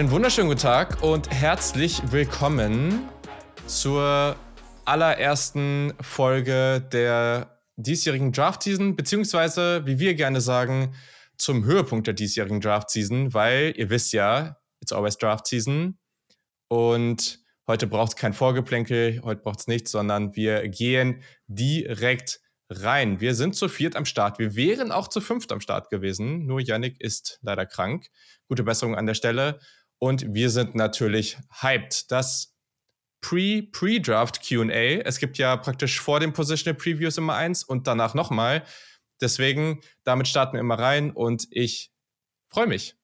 Einen wunderschönen guten Tag und herzlich willkommen zur allerersten Folge der diesjährigen Draft-Season, beziehungsweise, wie wir gerne sagen, zum Höhepunkt der diesjährigen Draft-Season, weil ihr wisst ja, it's always Draft-Season und heute braucht es kein Vorgeplänkel, heute braucht es nichts, sondern wir gehen direkt rein. Wir sind zu viert am Start. Wir wären auch zu fünft am Start gewesen. Nur Yannick ist leider krank. Gute Besserung an der Stelle. Und wir sind natürlich hyped. Das Pre-Pre-Draft QA. Es gibt ja praktisch vor den Positional Previews immer eins und danach nochmal. Deswegen, damit starten wir immer rein und ich freue mich.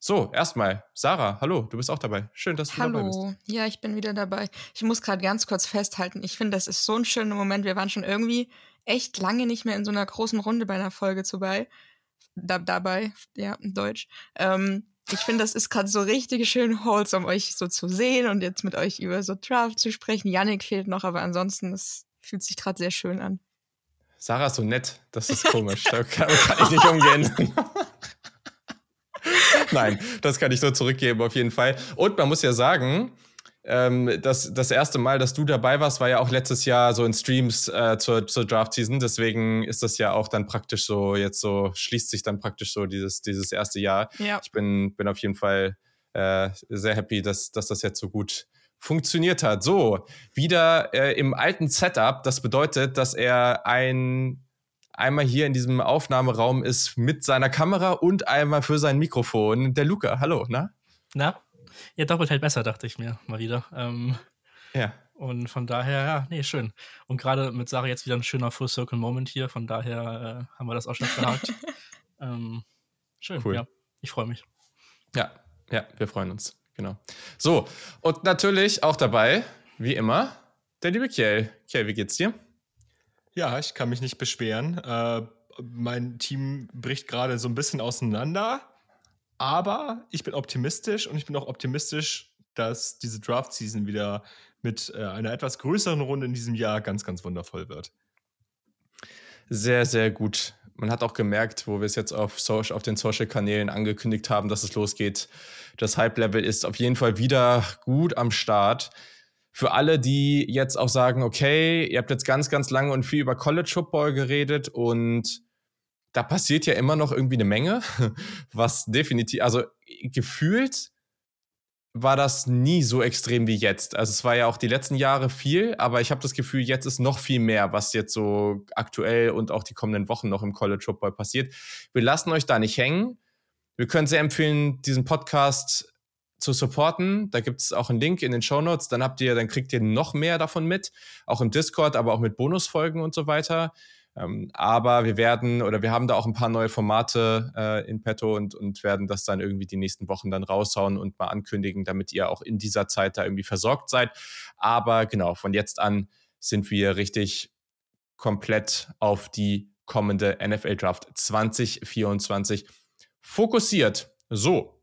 So, erstmal, Sarah, hallo, du bist auch dabei. Schön, dass du hallo. dabei bist. Hallo, ja, ich bin wieder dabei. Ich muss gerade ganz kurz festhalten, ich finde, das ist so ein schöner Moment. Wir waren schon irgendwie echt lange nicht mehr in so einer großen Runde bei einer Folge dabei. Da, dabei, ja, Deutsch. Ähm, ich finde, das ist gerade so richtig schön wholesome, euch so zu sehen und jetzt mit euch über so Draft zu sprechen. Yannick fehlt noch, aber ansonsten, es fühlt sich gerade sehr schön an. Sarah ist so nett, das ist komisch. da kann, kann ich nicht umgehen. Nein, das kann ich so zurückgeben, auf jeden Fall. Und man muss ja sagen, ähm, das, das erste Mal, dass du dabei warst, war ja auch letztes Jahr so in Streams äh, zur, zur Draft-Season. Deswegen ist das ja auch dann praktisch so, jetzt so, schließt sich dann praktisch so dieses, dieses erste Jahr. Ja. Ich bin, bin auf jeden Fall äh, sehr happy, dass, dass das jetzt so gut funktioniert hat. So, wieder äh, im alten Setup. Das bedeutet, dass er ein einmal hier in diesem Aufnahmeraum ist mit seiner Kamera und einmal für sein Mikrofon. Der Luca, hallo, na? Na? Ja, doppelt hält besser, dachte ich mir mal wieder. Ähm, ja. Und von daher, ja, nee, schön. Und gerade mit Sarah jetzt wieder ein schöner Full Circle Moment hier, von daher äh, haben wir das auch schon verhakt. ähm, schön, cool. ja. Ich freue mich. Ja, ja, wir freuen uns. Genau. So, und natürlich auch dabei, wie immer, der liebe Kiel. Kiel, wie geht's dir? Ja, ich kann mich nicht beschweren. Äh, mein Team bricht gerade so ein bisschen auseinander, aber ich bin optimistisch und ich bin auch optimistisch, dass diese Draft-Season wieder mit äh, einer etwas größeren Runde in diesem Jahr ganz, ganz wundervoll wird. Sehr, sehr gut. Man hat auch gemerkt, wo wir es jetzt auf, Social, auf den Social-Kanälen angekündigt haben, dass es losgeht. Das Hype-Level ist auf jeden Fall wieder gut am Start für alle, die jetzt auch sagen, okay, ihr habt jetzt ganz, ganz lange und viel über College Football geredet und da passiert ja immer noch irgendwie eine Menge, was definitiv, also gefühlt war das nie so extrem wie jetzt. Also es war ja auch die letzten Jahre viel, aber ich habe das Gefühl, jetzt ist noch viel mehr, was jetzt so aktuell und auch die kommenden Wochen noch im College Football passiert. Wir lassen euch da nicht hängen. Wir können sehr empfehlen, diesen Podcast zu supporten. Da gibt es auch einen Link in den Show Notes. Dann habt ihr, dann kriegt ihr noch mehr davon mit, auch im Discord, aber auch mit Bonusfolgen und so weiter. Ähm, aber wir werden oder wir haben da auch ein paar neue Formate äh, in petto und, und werden das dann irgendwie die nächsten Wochen dann raushauen und mal ankündigen, damit ihr auch in dieser Zeit da irgendwie versorgt seid. Aber genau, von jetzt an sind wir richtig komplett auf die kommende NFL Draft 2024 fokussiert. So,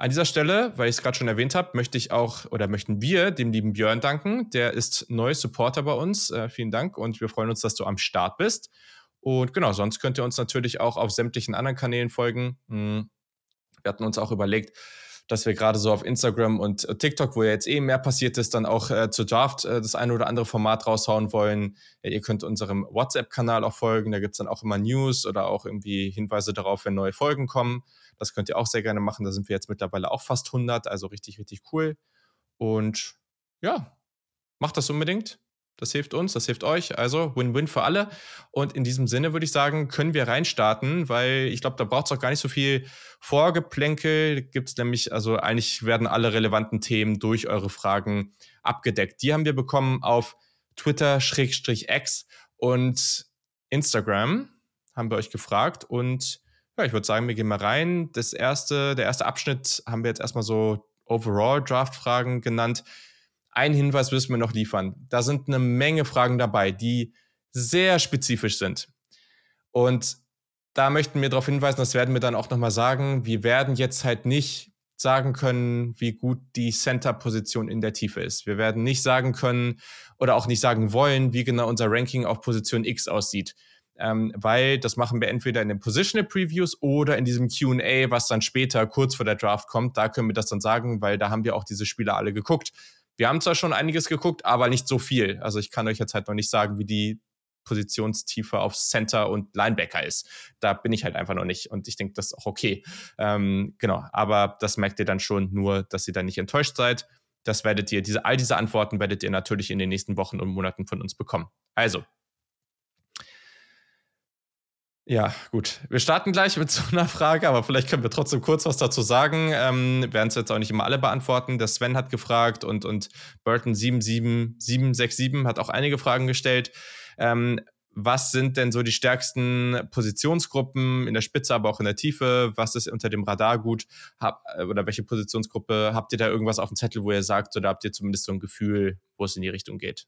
an dieser Stelle, weil ich es gerade schon erwähnt habe, möchte ich auch oder möchten wir dem lieben Björn danken. Der ist neuer Supporter bei uns. Äh, vielen Dank und wir freuen uns, dass du am Start bist. Und genau, sonst könnt ihr uns natürlich auch auf sämtlichen anderen Kanälen folgen. Hm. Wir hatten uns auch überlegt, dass wir gerade so auf Instagram und TikTok, wo ja jetzt eh mehr passiert ist, dann auch äh, zur Draft äh, das eine oder andere Format raushauen wollen. Ja, ihr könnt unserem WhatsApp-Kanal auch folgen. Da gibt es dann auch immer News oder auch irgendwie Hinweise darauf, wenn neue Folgen kommen. Das könnt ihr auch sehr gerne machen. Da sind wir jetzt mittlerweile auch fast 100, also richtig, richtig cool. Und ja, macht das unbedingt. Das hilft uns, das hilft euch. Also Win-Win für alle. Und in diesem Sinne würde ich sagen, können wir reinstarten, weil ich glaube, da braucht es auch gar nicht so viel Vorgeplänkel. Gibt es nämlich, also eigentlich werden alle relevanten Themen durch eure Fragen abgedeckt. Die haben wir bekommen auf Twitter-X und Instagram haben wir euch gefragt und ja, ich würde sagen, wir gehen mal rein. Das erste, der erste Abschnitt haben wir jetzt erstmal so Overall Draft-Fragen genannt. Einen Hinweis müssen wir noch liefern. Da sind eine Menge Fragen dabei, die sehr spezifisch sind. Und da möchten wir darauf hinweisen, das werden wir dann auch nochmal sagen. Wir werden jetzt halt nicht sagen können, wie gut die Center-Position in der Tiefe ist. Wir werden nicht sagen können oder auch nicht sagen wollen, wie genau unser Ranking auf Position X aussieht. ähm, weil das machen wir entweder in den Positional Previews oder in diesem QA, was dann später kurz vor der Draft kommt. Da können wir das dann sagen, weil da haben wir auch diese Spieler alle geguckt. Wir haben zwar schon einiges geguckt, aber nicht so viel. Also ich kann euch jetzt halt noch nicht sagen, wie die Positionstiefe auf Center und Linebacker ist. Da bin ich halt einfach noch nicht und ich denke, das ist auch okay. Ähm, genau, aber das merkt ihr dann schon nur, dass ihr dann nicht enttäuscht seid. Das werdet ihr, diese, all diese Antworten werdet ihr natürlich in den nächsten Wochen und Monaten von uns bekommen. Also, ja, gut. Wir starten gleich mit so einer Frage, aber vielleicht können wir trotzdem kurz was dazu sagen. Ähm, werden es jetzt auch nicht immer alle beantworten. Der Sven hat gefragt und, und Burton 77767 hat auch einige Fragen gestellt. Ähm, was sind denn so die stärksten Positionsgruppen in der Spitze, aber auch in der Tiefe? Was ist unter dem Radar gut? Hab, äh, oder welche Positionsgruppe? Habt ihr da irgendwas auf dem Zettel, wo ihr sagt, oder habt ihr zumindest so ein Gefühl, wo es in die Richtung geht?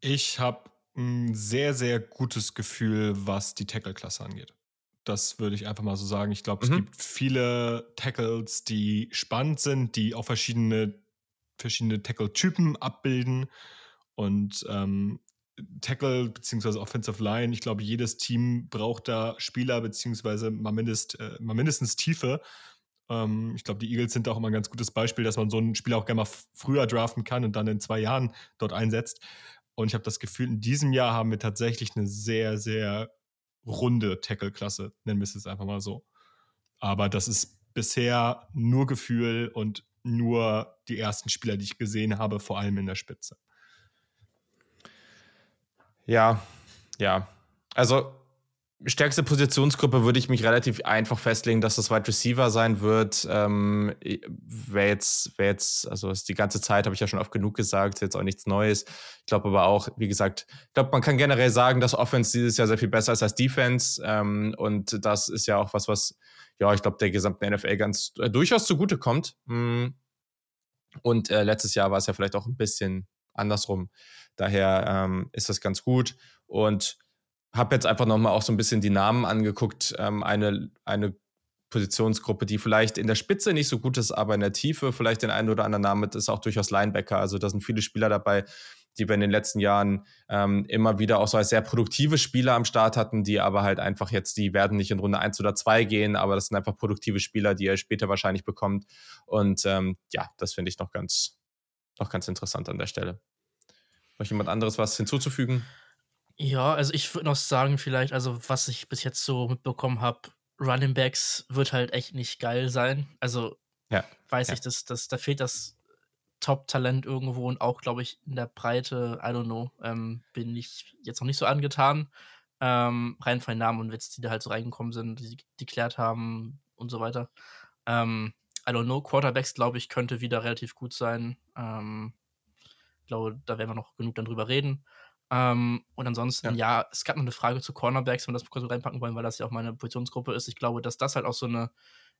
Ich habe ein sehr, sehr gutes Gefühl, was die Tackle-Klasse angeht. Das würde ich einfach mal so sagen. Ich glaube, mhm. es gibt viele Tackles, die spannend sind, die auch verschiedene, verschiedene Tackle-Typen abbilden. Und ähm, Tackle bzw. Offensive Line, ich glaube, jedes Team braucht da Spieler bzw. Mal, mindest, äh, mal mindestens Tiefe. Ähm, ich glaube, die Eagles sind auch immer ein ganz gutes Beispiel, dass man so einen Spieler auch gerne mal früher draften kann und dann in zwei Jahren dort einsetzt. Und ich habe das Gefühl, in diesem Jahr haben wir tatsächlich eine sehr, sehr runde Tackle-Klasse, nennen wir es jetzt einfach mal so. Aber das ist bisher nur Gefühl und nur die ersten Spieler, die ich gesehen habe, vor allem in der Spitze. Ja, ja. Also stärkste Positionsgruppe würde ich mich relativ einfach festlegen, dass das Wide Receiver sein wird. Ähm, wer jetzt, wer jetzt, also die ganze Zeit habe ich ja schon oft genug gesagt, jetzt auch nichts Neues. Ich glaube aber auch, wie gesagt, ich glaube, man kann generell sagen, dass Offense dieses Jahr sehr viel besser ist als Defense. Ähm, und das ist ja auch was, was, ja, ich glaube, der gesamten NFL ganz äh, durchaus zugute kommt. Mm. Und äh, letztes Jahr war es ja vielleicht auch ein bisschen andersrum. Daher ähm, ist das ganz gut. Und habe jetzt einfach nochmal auch so ein bisschen die Namen angeguckt. Ähm, eine, eine Positionsgruppe, die vielleicht in der Spitze nicht so gut ist, aber in der Tiefe vielleicht den einen oder anderen Namen ist auch durchaus Linebacker. Also da sind viele Spieler dabei, die wir in den letzten Jahren ähm, immer wieder auch so als sehr produktive Spieler am Start hatten, die aber halt einfach jetzt, die werden nicht in Runde 1 oder 2 gehen, aber das sind einfach produktive Spieler, die er später wahrscheinlich bekommt. Und ähm, ja, das finde ich noch ganz, noch ganz interessant an der Stelle. Noch jemand anderes was hinzuzufügen? Ja, also ich würde noch sagen, vielleicht, also was ich bis jetzt so mitbekommen habe, Running Backs wird halt echt nicht geil sein. Also ja, weiß ja. ich, dass, dass da fehlt das Top-Talent irgendwo und auch, glaube ich, in der Breite, I don't know, ähm, bin ich jetzt noch nicht so angetan. Ähm, rein von den Namen und Witz, die da halt so reingekommen sind, die geklärt haben und so weiter. Ähm, I don't know, Quarterbacks, glaube ich, könnte wieder relativ gut sein. Ähm, ich glaube, da werden wir noch genug dann drüber reden. Ähm, und ansonsten, ja. ja. es gab noch eine Frage zu Cornerbacks, wenn wir das kurz reinpacken wollen, weil das ja auch meine Positionsgruppe ist. Ich glaube, dass das halt auch so eine,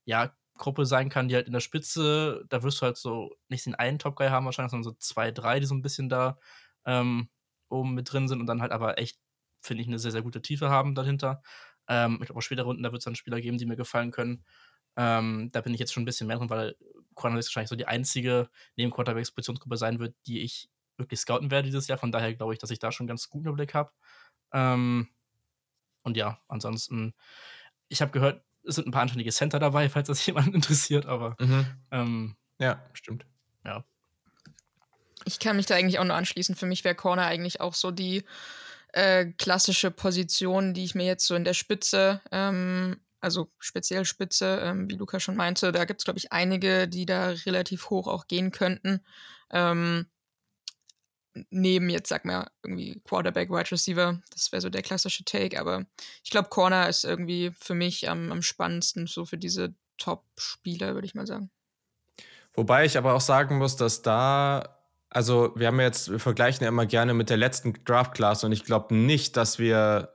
ja, Gruppe sein kann, die halt in der Spitze, da wirst du halt so nicht den einen Top-Guy haben wahrscheinlich, sondern so zwei, drei, die so ein bisschen da ähm, oben mit drin sind und dann halt aber echt, finde ich, eine sehr, sehr gute Tiefe haben dahinter. Ähm, ich glaube, auch später Runden, da wird es dann Spieler geben, die mir gefallen können. Ähm, da bin ich jetzt schon ein bisschen mehr drin, weil Cornerbacks wahrscheinlich so die einzige neben Quarterbacks Positionsgruppe sein wird, die ich wirklich scouten werde dieses Jahr. Von daher glaube ich, dass ich da schon ganz guten Überblick habe. Ähm, und ja, ansonsten, ich habe gehört, es sind ein paar anständige Center dabei, falls das jemanden interessiert, aber mhm. ähm, ja, stimmt. Ja. Ich kann mich da eigentlich auch nur anschließen. Für mich wäre Corner eigentlich auch so die äh, klassische Position, die ich mir jetzt so in der Spitze, ähm, also speziell Spitze, ähm, wie Luca schon meinte, da gibt es, glaube ich, einige, die da relativ hoch auch gehen könnten. Ähm, neben jetzt, sag mal, irgendwie Quarterback, Wide Receiver. Das wäre so der klassische Take. Aber ich glaube, Corner ist irgendwie für mich am, am spannendsten, so für diese Top-Spieler, würde ich mal sagen. Wobei ich aber auch sagen muss, dass da, also wir haben jetzt, wir vergleichen ja immer gerne mit der letzten Draft-Class und ich glaube nicht, dass wir,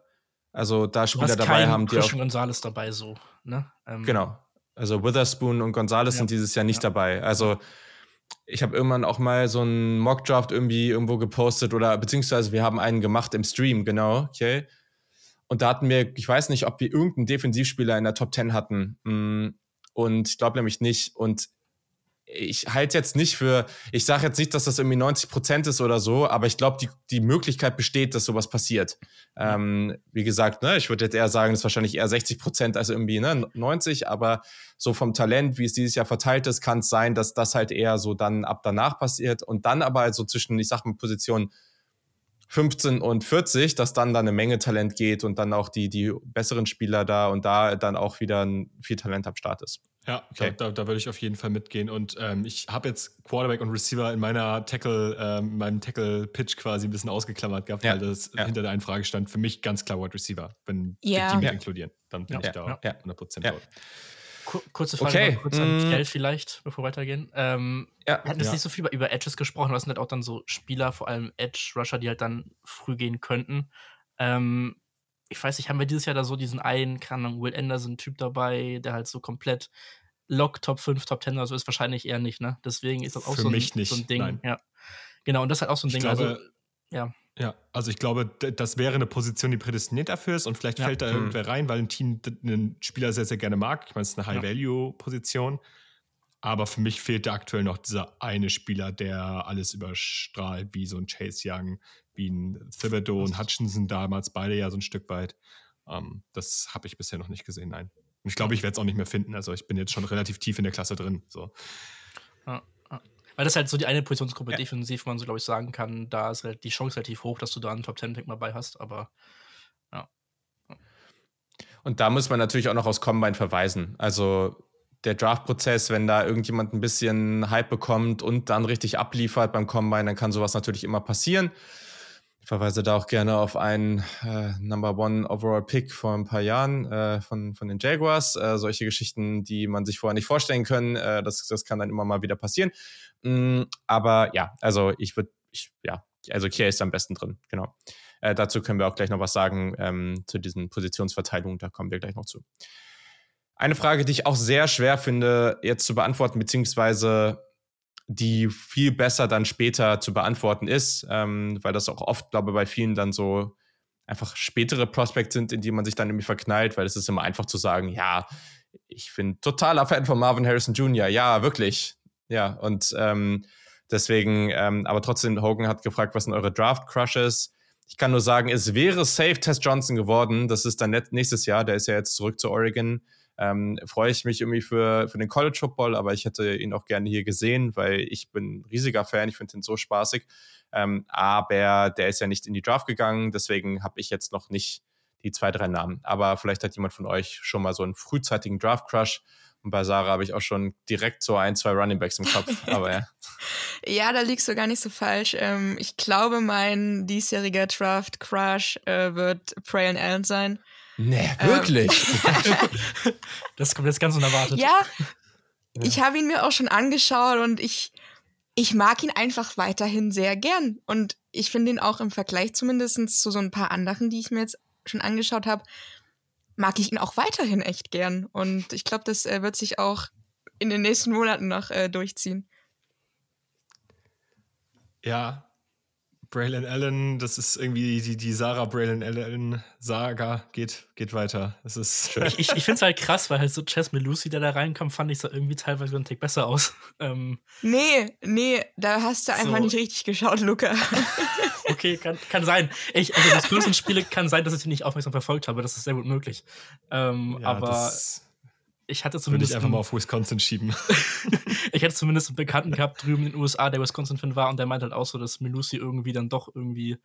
also da Spieler dabei haben, die Christian auch. Gonzalez dabei so, ne? Ähm, genau. Also Witherspoon und Gonzalez ja. sind dieses Jahr nicht ja. dabei. Also ich habe irgendwann auch mal so einen Mockdraft irgendwie irgendwo gepostet oder beziehungsweise wir haben einen gemacht im Stream, genau, okay. Und da hatten wir, ich weiß nicht, ob wir irgendeinen Defensivspieler in der Top 10 hatten. Mm, und ich glaube nämlich nicht. Und ich halte jetzt nicht für, ich sage jetzt nicht, dass das irgendwie 90 Prozent ist oder so, aber ich glaube, die, die Möglichkeit besteht, dass sowas passiert. Ähm, wie gesagt, ne, ich würde jetzt eher sagen, das ist wahrscheinlich eher 60 Prozent als irgendwie ne, 90, aber so vom Talent, wie es dieses Jahr verteilt ist, kann es sein, dass das halt eher so dann ab danach passiert und dann aber halt so zwischen, ich sag mal, Position 15 und 40, dass dann da eine Menge Talent geht und dann auch die, die besseren Spieler da und da dann auch wieder viel Talent am Start ist. Ja, okay. da, da, da würde ich auf jeden Fall mitgehen. Und ähm, ich habe jetzt Quarterback und Receiver in meiner Tackle, ähm, meinem Tackle-Pitch quasi ein bisschen ausgeklammert gehabt, ja. weil das ja. hinter der einen Frage stand. Für mich ganz klar Wide Receiver, wenn ja. die Teams ja. inkludieren. Dann bin ich da ja. 100% ja. Kurze Frage, okay. kurz an mm. Michael vielleicht, bevor wir weitergehen. Ähm, ja, wir hatten jetzt nicht so viel über, über Edges gesprochen, aber es sind halt auch dann so Spieler, vor allem Edge-Rusher, die halt dann früh gehen könnten. Ähm, ich weiß nicht, haben wir dieses Jahr da so diesen einen, keine Ahnung, Will Anderson-Typ dabei, der halt so komplett Lock Top 5, Top 10 oder so ist wahrscheinlich eher nicht, ne? Deswegen ist das auch Für so, ein, mich nicht, so ein Ding. Nein. Ja. Genau, und das ist halt auch so ein ich Ding. Glaube, also, ja. Ja, also ich glaube, das wäre eine Position, die prädestiniert dafür ist und vielleicht ja. fällt da mhm. irgendwer rein, weil ein Team einen Spieler sehr, sehr gerne mag. Ich meine, es ist eine High-Value-Position. Aber für mich fehlt da aktuell noch dieser eine Spieler, der alles überstrahlt, wie so ein Chase Young, wie ein Thibodeau und Hutchinson damals, beide ja so ein Stück weit. Um, ähm, das habe ich bisher noch nicht gesehen, nein. Und ich glaube, ich werde es auch nicht mehr finden. Also ich bin jetzt schon relativ tief in der Klasse drin. So. Weil das ist halt so die eine Positionsgruppe ja. defensiv, man so, glaube ich, sagen kann, da ist halt die Chance relativ hoch, dass du da einen Top Ten Pick mal bei hast, aber ja. Und da muss man natürlich auch noch aus Combine verweisen. Also der Draft-Prozess, wenn da irgendjemand ein bisschen Hype bekommt und dann richtig abliefert beim Combine, dann kann sowas natürlich immer passieren. Verweise da auch gerne auf einen äh, Number One Overall Pick vor ein paar Jahren äh, von, von den Jaguars. Äh, solche Geschichten, die man sich vorher nicht vorstellen können, äh, das, das kann dann immer mal wieder passieren. Mm, aber ja, also ich würde, ich, ja, also Kia ist am besten drin, genau. Äh, dazu können wir auch gleich noch was sagen ähm, zu diesen Positionsverteilungen, da kommen wir gleich noch zu. Eine Frage, die ich auch sehr schwer finde, jetzt zu beantworten, beziehungsweise die viel besser dann später zu beantworten ist, ähm, weil das auch oft, glaube ich, bei vielen dann so einfach spätere Prospects sind, in die man sich dann irgendwie verknallt, weil es ist immer einfach zu sagen, ja, ich bin totaler Fan von Marvin Harrison Jr., ja, wirklich. Ja, und ähm, deswegen, ähm, aber trotzdem, Hogan hat gefragt, was sind eure Draft-Crushes? Ich kann nur sagen, es wäre safe Tess Johnson geworden. Das ist dann nächstes Jahr, der ist ja jetzt zurück zu Oregon ähm, freue ich mich irgendwie für, für den College Football, aber ich hätte ihn auch gerne hier gesehen, weil ich bin ein riesiger Fan, ich finde ihn so spaßig. Ähm, aber der ist ja nicht in die Draft gegangen, deswegen habe ich jetzt noch nicht die zwei, drei Namen. Aber vielleicht hat jemand von euch schon mal so einen frühzeitigen Draft-Crush. Und bei Sarah habe ich auch schon direkt so ein, zwei Running Backs im Kopf. Aber ja. ja, da liegst du gar nicht so falsch. Ähm, ich glaube, mein diesjähriger Draft-Crush äh, wird Prayan Allen sein. Nee, wirklich? Ähm, das kommt jetzt ganz unerwartet. Ja, ich habe ihn mir auch schon angeschaut und ich, ich mag ihn einfach weiterhin sehr gern. Und ich finde ihn auch im Vergleich zumindest zu so ein paar anderen, die ich mir jetzt schon angeschaut habe, mag ich ihn auch weiterhin echt gern. Und ich glaube, das äh, wird sich auch in den nächsten Monaten noch äh, durchziehen. Ja, Braylon Allen, das ist irgendwie die, die Sarah Braylon Allen Saga geht, geht weiter. Das ist ich ich, ich finde es halt krass, weil halt so Chess mit Lucy, der da reinkommt, fand ich so irgendwie teilweise einen Tick besser aus. Ähm, nee, nee, da hast du einfach so. nicht richtig geschaut, Luca. okay, kann, kann sein. Ich, also das größten Spiele kann sein, dass ich die nicht aufmerksam verfolgt habe. Das ist sehr gut möglich. Ähm, ja, aber ich hatte zumindest. Würde ich einfach mal auf Wisconsin schieben. ich hätte zumindest einen Bekannten gehabt drüben in den USA, der Wisconsin-Fan war und der meint halt auch so, dass Melusi irgendwie dann doch irgendwie.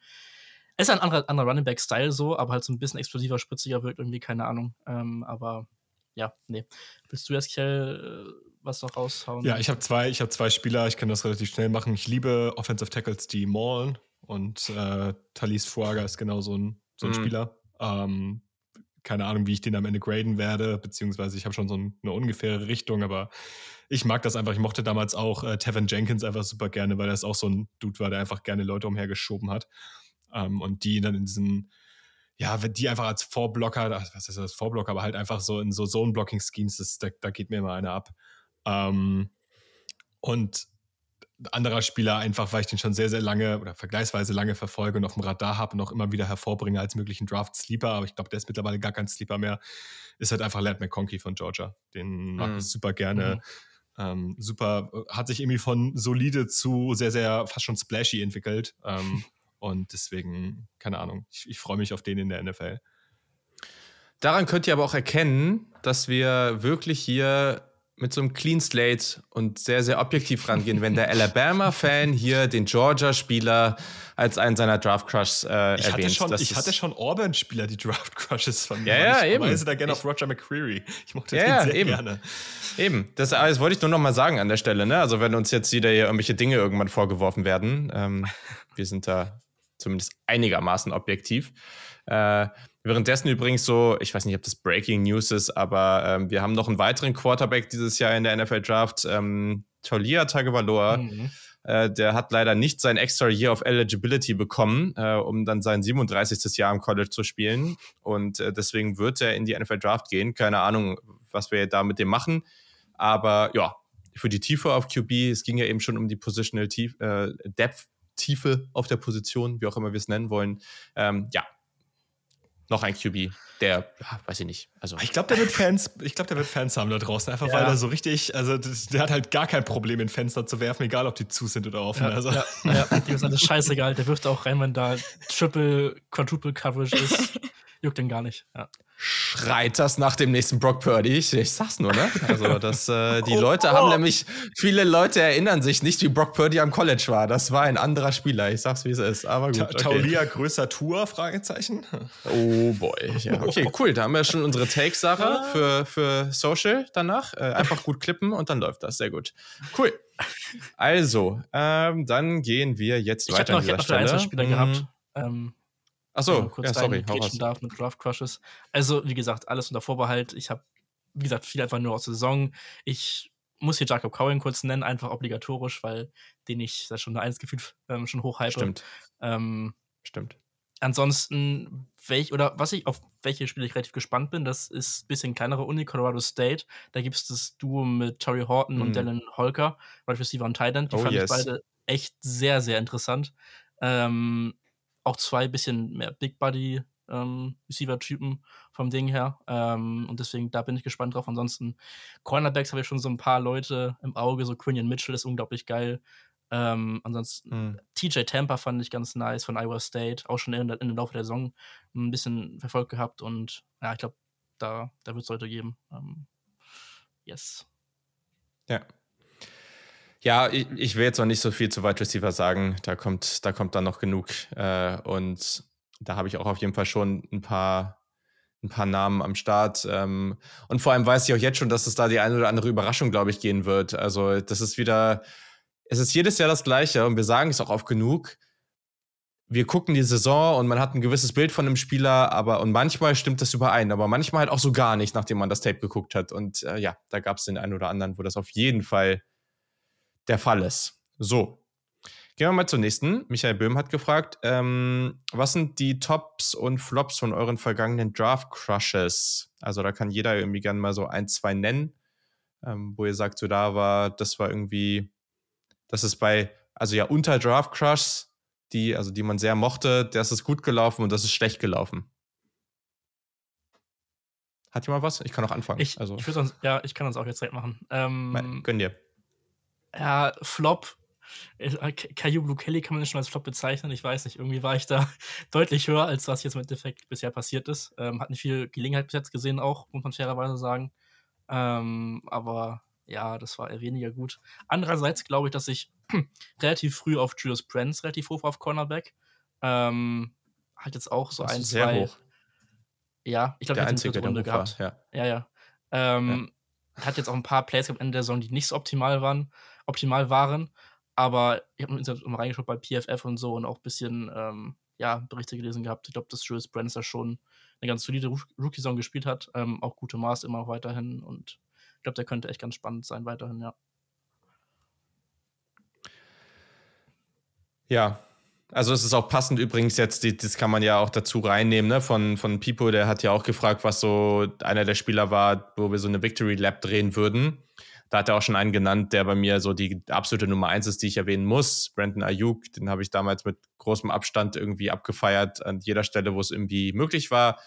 Es ist ein anderer, anderer Running Back-Style so, aber halt so ein bisschen explosiver, spritziger wirkt irgendwie, keine Ahnung. Ähm, aber ja, nee. Willst du jetzt, Kjell, äh, was noch raushauen? Ja, ich habe zwei, hab zwei Spieler, ich kann das relativ schnell machen. Ich liebe Offensive Tackles, die maulen und äh, Thalys Fuaga ist genau so ein, so ein mhm. Spieler. Ähm, keine Ahnung, wie ich den am Ende graden werde, beziehungsweise ich habe schon so eine ungefähre Richtung, aber ich mag das einfach. Ich mochte damals auch äh, Tevin Jenkins einfach super gerne, weil das auch so ein Dude war, der einfach gerne Leute umhergeschoben hat. Ähm, und die dann in diesen, ja, die einfach als Vorblocker, was ist das, Vorblocker, aber halt einfach so in so Zone-Blocking-Schemes, da, da geht mir immer einer ab. Ähm, und anderer Spieler, einfach weil ich den schon sehr, sehr lange oder vergleichsweise lange verfolge und auf dem Radar habe und auch immer wieder hervorbringe als möglichen Draft-Sleeper, aber ich glaube, der ist mittlerweile gar kein Sleeper mehr, ist halt einfach Lad McConkey von Georgia. Den mag mhm. ich super gerne. Mhm. Ähm, super, hat sich irgendwie von solide zu sehr, sehr fast schon splashy entwickelt. Ähm, und deswegen, keine Ahnung, ich, ich freue mich auf den in der NFL. Daran könnt ihr aber auch erkennen, dass wir wirklich hier mit so einem Clean Slate und sehr, sehr objektiv rangehen, wenn der Alabama-Fan hier den Georgia-Spieler als einen seiner Draft-Crushs äh, ich erwähnt. Hatte schon, ich hatte schon Auburn-Spieler, die Draft-Crushes von mir. Ja, ja, ich eben. Ich da gerne auf Roger McCreary. Ich mochte ja, den sehr eben. gerne. Eben. Das, das wollte ich nur noch mal sagen an der Stelle. Ne? Also wenn uns jetzt wieder hier irgendwelche Dinge irgendwann vorgeworfen werden, ähm, wir sind da zumindest einigermaßen objektiv. Äh, Währenddessen übrigens so, ich weiß nicht, ob das Breaking News ist, aber ähm, wir haben noch einen weiteren Quarterback dieses Jahr in der NFL Draft, ähm, Tolia Tagovailoa. Mhm. Äh, der hat leider nicht sein extra Year of Eligibility bekommen, äh, um dann sein 37. Jahr im College zu spielen. Und äh, deswegen wird er in die NFL Draft gehen. Keine Ahnung, was wir da mit dem machen. Aber ja, für die Tiefe auf QB, es ging ja eben schon um die Positional Tief, äh, Depth Tiefe auf der Position, wie auch immer wir es nennen wollen. Ähm, ja, noch ein QB, der, ja, weiß ich nicht. Also ich glaube, der wird Fans, ich glaube, der wird Fans haben da draußen, einfach ja. weil er so richtig, also das, der hat halt gar kein Problem, in Fenster zu werfen, egal ob die zu sind oder offen. Ja, also. ja, ja. dem ist alles scheißegal. Der wirft auch rein, wenn da Triple, Quadruple Coverage ist. Juckt den gar nicht. Ja schreit das nach dem nächsten Brock Purdy. Ich, ich sag's nur, ne? Also, dass äh, die oh, Leute oh. haben nämlich, viele Leute erinnern sich nicht, wie Brock Purdy am College war. Das war ein anderer Spieler. Ich sag's, wie es ist. Aber gut. Okay. Taulia größer Tour? Fragezeichen. Oh boy. Ja, okay, cool. Da haben wir schon unsere Take-Sache für, für Social danach. Äh, einfach gut klippen und dann läuft das. Sehr gut. Cool. Also, ähm, dann gehen wir jetzt ich weiter. Noch, ich habe noch einen Einzelspieler mhm. gehabt. Ähm, Achso, kurz ja, sorry, darf mit Draft Crushes. Also, wie gesagt, alles unter Vorbehalt. Ich habe, wie gesagt, viel einfach nur aus der Saison. Ich muss hier Jacob Cohen kurz nennen, einfach obligatorisch, weil den ich da schon eins gefühlt ähm, schon hochhype. Stimmt. Ähm, Stimmt. Ansonsten, welch, oder was ich, auf welche Spiele ich relativ gespannt bin, das ist ein bisschen kleinere Uni, Colorado State. Da gibt es das Duo mit Torrey Horton mm. und mhm. Dylan Holker, Wide Receiver und Tight End. Die oh, fand yes. ich beide echt sehr, sehr interessant. Ähm, auch zwei bisschen mehr Big Body ähm, Receiver-Typen vom Ding her. Ähm, und deswegen, da bin ich gespannt drauf. Ansonsten, Cornerbacks habe ich schon so ein paar Leute im Auge. So Quinion Mitchell ist unglaublich geil. Ähm, ansonsten, hm. TJ Tampa fand ich ganz nice von Iowa State. Auch schon in, in dem Laufe der Saison ein bisschen verfolgt gehabt. Und ja, ich glaube, da, da wird es Leute geben. Ähm, yes. Ja, ja, ich, ich, will jetzt noch nicht so viel zu Wide Receiver sagen. Da kommt, da kommt dann noch genug. Äh, und da habe ich auch auf jeden Fall schon ein paar, ein paar Namen am Start. Ähm, und vor allem weiß ich auch jetzt schon, dass es da die eine oder andere Überraschung, glaube ich, gehen wird. Also, das ist wieder, es ist jedes Jahr das Gleiche und wir sagen es auch oft genug. Wir gucken die Saison und man hat ein gewisses Bild von einem Spieler, aber und manchmal stimmt das überein, aber manchmal halt auch so gar nicht, nachdem man das Tape geguckt hat. Und äh, ja, da gab es den einen oder anderen, wo das auf jeden Fall der Fall ist. So. Gehen wir mal zur nächsten. Michael Böhm hat gefragt, ähm, was sind die Tops und Flops von euren vergangenen Draft Crushes? Also da kann jeder irgendwie gerne mal so ein, zwei nennen, ähm, wo ihr sagt, so da war, das war irgendwie, das ist bei, also ja, unter Draft Crushs, die, also die man sehr mochte, das ist gut gelaufen und das ist schlecht gelaufen. Hat jemand was? Ich kann auch anfangen. Ich, also. ich sonst, ja, ich kann das auch jetzt direkt machen. Ähm, Gönn dir ja, Flop. Äh, Caillou Blue Kelly kann man schon als Flop bezeichnen. Ich weiß nicht, irgendwie war ich da deutlich höher, als was jetzt mit Defekt bisher passiert ist. Ähm, hat nicht viel Gelegenheit bis jetzt gesehen, auch, muss man fairerweise sagen. Ähm, aber ja, das war eher weniger gut. Andererseits glaube ich, dass ich relativ früh auf Julius Brents relativ hoch war auf Cornerback. Ähm, hat jetzt auch so ein, sehr zwei. Hoch. Ja, ich glaube, der einzige, der Runde gehabt. War, ja, ja. ja. Ähm, ja. Hat jetzt auch ein paar Plays am Ende der Saison, die nicht so optimal waren optimal waren. Aber ich habe mal reingeschaut bei PFF und so und auch ein bisschen ähm, ja, Berichte gelesen gehabt. Ich glaube, dass Julius Brands da schon eine ganz solide Rookie-Saison gespielt hat. Ähm, auch gute Maß immer weiterhin. Und ich glaube, der könnte echt ganz spannend sein weiterhin, ja. Ja, also es ist auch passend übrigens jetzt, die, das kann man ja auch dazu reinnehmen, ne? Von, von Pipo, der hat ja auch gefragt, was so einer der Spieler war, wo wir so eine Victory Lab drehen würden. Da hat er auch schon einen genannt, der bei mir so die absolute Nummer eins ist, die ich erwähnen muss. Brandon Ayuk, den habe ich damals mit großem Abstand irgendwie abgefeiert an jeder Stelle, wo es irgendwie möglich war.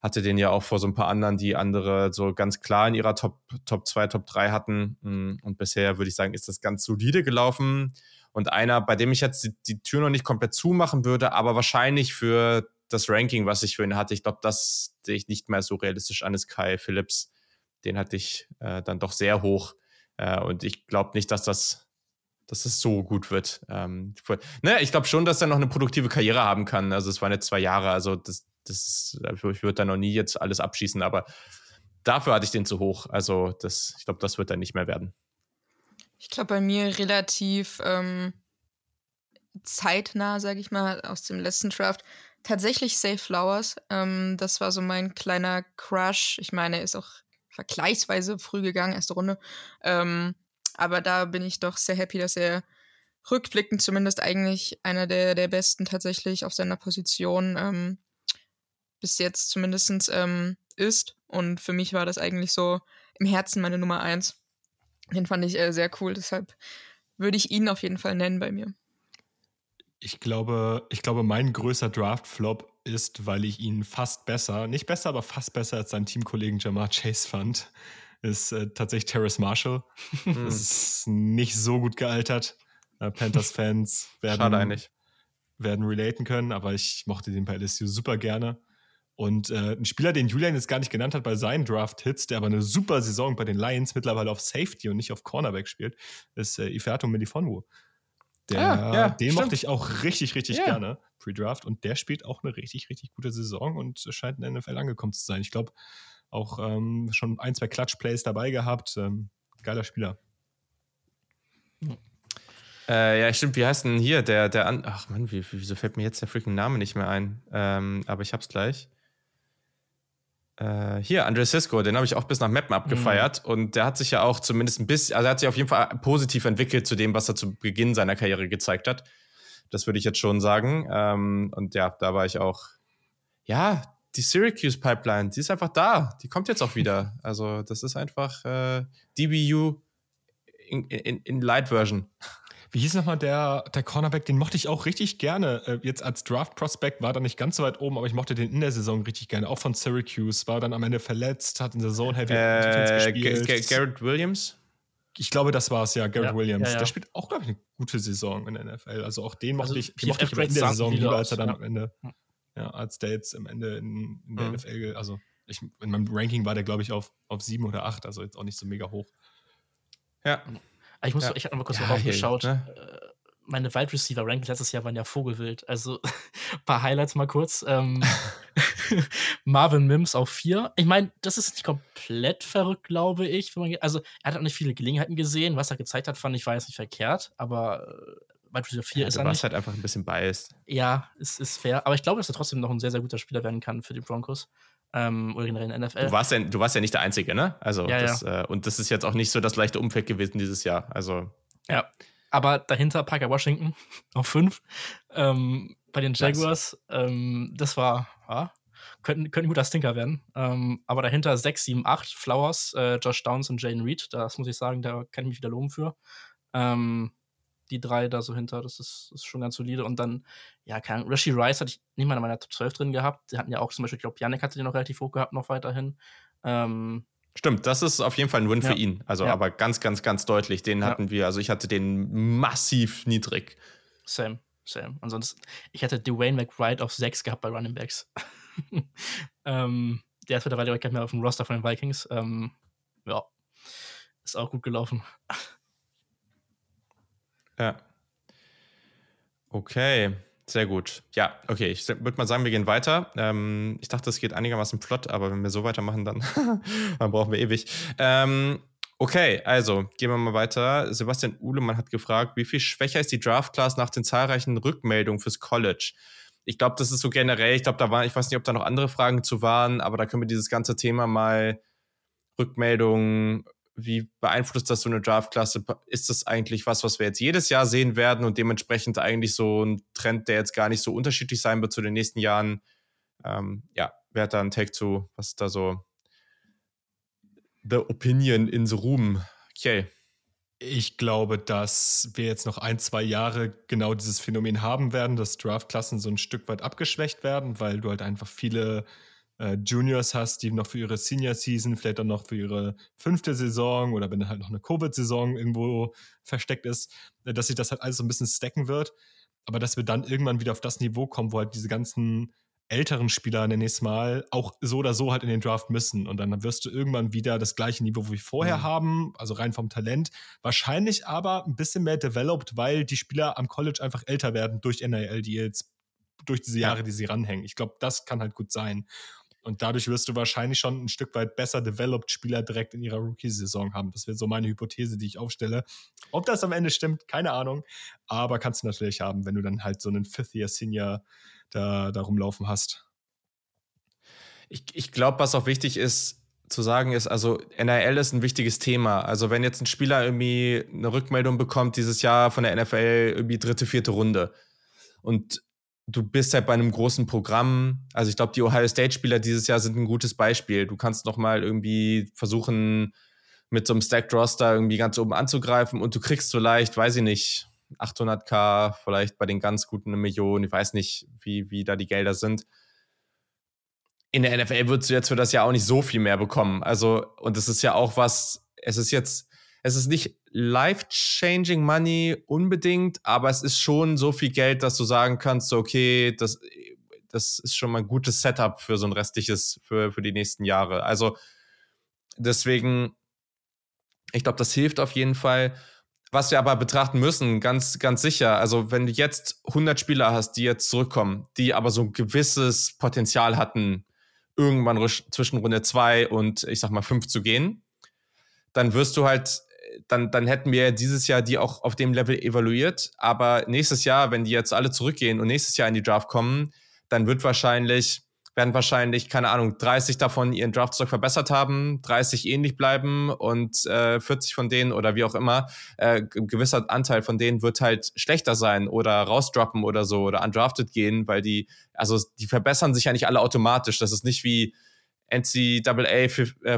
hatte den ja auch vor so ein paar anderen, die andere so ganz klar in ihrer Top, Top 2, Top 3 hatten. Mm, und bisher würde ich sagen, ist das ganz solide gelaufen. Und einer, bei dem ich jetzt die, die Tür noch nicht komplett zumachen würde, aber wahrscheinlich für das Ranking, was ich für ihn hatte, ich glaube, das sehe ich nicht mehr so realistisch an, ist Kai Phillips. Den hatte ich äh, dann doch sehr hoch. Äh, und ich glaube nicht, dass das dass es so gut wird. Ähm, ne, ich glaube schon, dass er noch eine produktive Karriere haben kann. Also es waren jetzt zwei Jahre, also das, das ich würde da noch nie jetzt alles abschießen, aber dafür hatte ich den zu hoch. Also das, ich glaube, das wird dann nicht mehr werden. Ich glaube, bei mir relativ ähm, zeitnah, sage ich mal, aus dem letzten Draft. Tatsächlich Safe Flowers. Ähm, das war so mein kleiner Crush. Ich meine, er ist auch vergleichsweise früh gegangen, erste Runde. Ähm, aber da bin ich doch sehr happy, dass er rückblickend zumindest eigentlich einer der, der besten tatsächlich auf seiner Position ähm, bis jetzt zumindest ähm, ist. Und für mich war das eigentlich so im Herzen meine Nummer eins. Den fand ich äh, sehr cool, deshalb würde ich ihn auf jeden Fall nennen bei mir. Ich glaube, ich glaube, mein größter Draft-Flop ist, weil ich ihn fast besser, nicht besser, aber fast besser als seinen Teamkollegen Jamar Chase fand, ist äh, tatsächlich Terrace Marshall. Hm. das ist nicht so gut gealtert. Äh, Panthers-Fans werden, werden relaten können, aber ich mochte den bei LSU super gerne. Und äh, ein Spieler, den Julian jetzt gar nicht genannt hat bei seinen Draft-Hits, der aber eine super Saison bei den Lions mittlerweile auf Safety und nicht auf Cornerback spielt, ist äh, Ifeato Melifonwu. Der, ah, ja, den stimmt. mochte ich auch richtig, richtig ja. gerne, Pre-Draft. Und der spielt auch eine richtig, richtig gute Saison und scheint in der NFL angekommen zu sein. Ich glaube, auch ähm, schon ein, zwei Clutch-Plays dabei gehabt. Ähm, geiler Spieler. Äh, ja, stimmt. Wie heißt denn hier der, der An Ach Mann, wie, wieso fällt mir jetzt der freaking Name nicht mehr ein? Ähm, aber ich hab's gleich. Äh, hier, Andre Cisco, den habe ich auch bis nach Mappen abgefeiert. Mhm. Und der hat sich ja auch zumindest ein bisschen, also er hat sich auf jeden Fall positiv entwickelt zu dem, was er zu Beginn seiner Karriere gezeigt hat. Das würde ich jetzt schon sagen. Ähm, und ja, da war ich auch, ja, die Syracuse Pipeline, die ist einfach da. Die kommt jetzt auch wieder. Also, das ist einfach äh, DBU in, in, in Light Version. Wie hieß nochmal der, der Cornerback? Den mochte ich auch richtig gerne. Äh, jetzt als Draft-Prospect war er nicht ganz so weit oben, aber ich mochte den in der Saison richtig gerne. Auch von Syracuse. War dann am Ende verletzt, hat in der Zone Heavy äh, gespielt. Garrett Williams? Ich glaube, das war es, ja, Garrett ja, Williams. Ja, ja. Der spielt auch, glaube ich, eine gute Saison in der NFL. Also auch den mochte also ich, mochte ich in der Saison lieber, als er dann am Ende, ja, als der jetzt am Ende in, in der mhm. NFL, also ich, in meinem Ranking war der, glaube ich, auf, auf sieben oder acht, also jetzt auch nicht so mega hoch. Ja. Ich muss, ja. ich habe mal kurz ja, drauf Ne? Äh, meine Wide Receiver Rankings letztes Jahr waren ja Vogelwild. Also ein paar Highlights mal kurz. Ähm, Marvin Mims auf vier. Ich meine, das ist nicht komplett verrückt, glaube ich. also er hat auch nicht viele Gelegenheiten gesehen. Was er gezeigt hat, fand ich, war jetzt nicht verkehrt. Aber äh, Wide Receiver 4 ja, ist er nicht. halt einfach ein bisschen biased. Ja, es ist fair. Aber ich glaube, dass er trotzdem noch ein sehr, sehr guter Spieler werden kann für die Broncos. Ähm, oder generell in der NFL. Du warst, ja, du warst ja nicht der Einzige, ne? Also ja, das, ja. Äh, und das ist jetzt auch nicht so das leichte Umfeld gewesen dieses Jahr. Also. Ja. Aber dahinter Parker Washington auf 5 ähm, bei den Jaguars. Ähm, das war, ja, könnte, könnte ein guter Stinker werden. Ähm, aber dahinter 6, 7, 8 Flowers, äh, Josh Downs und Jane Reed. Das muss ich sagen, da kann ich mich wieder loben für. Ähm, die drei da so hinter, das ist, ist schon ganz solide. Und dann, ja, keine Ahnung, Rishi Rice hatte ich nicht mal in meiner Top 12 drin gehabt. Die hatten ja auch zum Beispiel, ich glaube, Janik hatte den noch relativ hoch gehabt, noch weiterhin. Ähm, Stimmt, das ist auf jeden Fall ein Win ja. für ihn. Also, ja. aber ganz, ganz, ganz deutlich. Den hatten ja. wir, also ich hatte den massiv niedrig. Same, same. Ansonsten, ich hatte Dwayne McBride auf 6 gehabt bei Running Backs. ähm, der ist mittlerweile gar nicht mehr auf dem Roster von den Vikings. Ähm, ja, ist auch gut gelaufen. Ja. Okay, sehr gut. Ja, okay, ich würde mal sagen, wir gehen weiter. Ähm, ich dachte, es geht einigermaßen flott, aber wenn wir so weitermachen, dann, dann brauchen wir ewig. Ähm, okay, also gehen wir mal weiter. Sebastian Uhlemann hat gefragt, wie viel schwächer ist die Draft-Class nach den zahlreichen Rückmeldungen fürs College? Ich glaube, das ist so generell, ich glaube, da waren, ich weiß nicht, ob da noch andere Fragen zu waren, aber da können wir dieses ganze Thema mal Rückmeldungen wie beeinflusst das so eine Draft-Klasse? Ist das eigentlich was, was wir jetzt jedes Jahr sehen werden und dementsprechend eigentlich so ein Trend, der jetzt gar nicht so unterschiedlich sein wird zu den nächsten Jahren? Ähm, ja, wer hat da einen Take zu? Was ist da so the opinion in the room? Okay. Ich glaube, dass wir jetzt noch ein, zwei Jahre genau dieses Phänomen haben werden, dass Draftklassen so ein Stück weit abgeschwächt werden, weil du halt einfach viele äh, Juniors hast, die noch für ihre Senior Season, vielleicht dann noch für ihre fünfte Saison oder wenn halt noch eine Covid-Saison irgendwo versteckt ist, äh, dass sich das halt alles so ein bisschen stacken wird. Aber dass wir dann irgendwann wieder auf das Niveau kommen, wo halt diese ganzen älteren Spieler nächstes Mal auch so oder so halt in den Draft müssen. Und dann wirst du irgendwann wieder das gleiche Niveau wie vorher mhm. haben, also rein vom Talent. Wahrscheinlich aber ein bisschen mehr developed, weil die Spieler am College einfach älter werden durch NIL-Deals, durch diese Jahre, die sie ranhängen. Ich glaube, das kann halt gut sein. Und dadurch wirst du wahrscheinlich schon ein Stück weit besser developed Spieler direkt in ihrer Rookie-Saison haben. Das wäre so meine Hypothese, die ich aufstelle. Ob das am Ende stimmt, keine Ahnung. Aber kannst du natürlich haben, wenn du dann halt so einen Fifth-Year-Senior da, da rumlaufen hast. Ich, ich glaube, was auch wichtig ist zu sagen ist, also NRL ist ein wichtiges Thema. Also wenn jetzt ein Spieler irgendwie eine Rückmeldung bekommt dieses Jahr von der NFL irgendwie dritte, vierte Runde und du bist halt bei einem großen Programm. Also ich glaube, die Ohio State Spieler dieses Jahr sind ein gutes Beispiel. Du kannst noch mal irgendwie versuchen, mit so einem Stacked Roster irgendwie ganz oben anzugreifen und du kriegst so leicht, weiß ich nicht, 800k, vielleicht bei den ganz guten eine Million. Ich weiß nicht, wie, wie da die Gelder sind. In der NFL würdest du jetzt für das Jahr auch nicht so viel mehr bekommen. Also, und es ist ja auch was, es ist jetzt, es ist nicht life-changing money unbedingt, aber es ist schon so viel Geld, dass du sagen kannst, okay, das, das ist schon mal ein gutes Setup für so ein restliches, für, für die nächsten Jahre. Also, deswegen, ich glaube, das hilft auf jeden Fall. Was wir aber betrachten müssen, ganz, ganz sicher, also wenn du jetzt 100 Spieler hast, die jetzt zurückkommen, die aber so ein gewisses Potenzial hatten, irgendwann zwischen Runde 2 und ich sag mal 5 zu gehen, dann wirst du halt, dann, dann hätten wir dieses Jahr die auch auf dem Level evaluiert. Aber nächstes Jahr, wenn die jetzt alle zurückgehen und nächstes Jahr in die Draft kommen, dann wird wahrscheinlich werden wahrscheinlich, keine Ahnung, 30 davon ihren Draftstock verbessert haben, 30 ähnlich bleiben und äh, 40 von denen oder wie auch immer, äh, gewisser Anteil von denen wird halt schlechter sein oder rausdroppen oder so oder undrafted gehen, weil die, also die verbessern sich ja nicht alle automatisch. Das ist nicht wie NCAA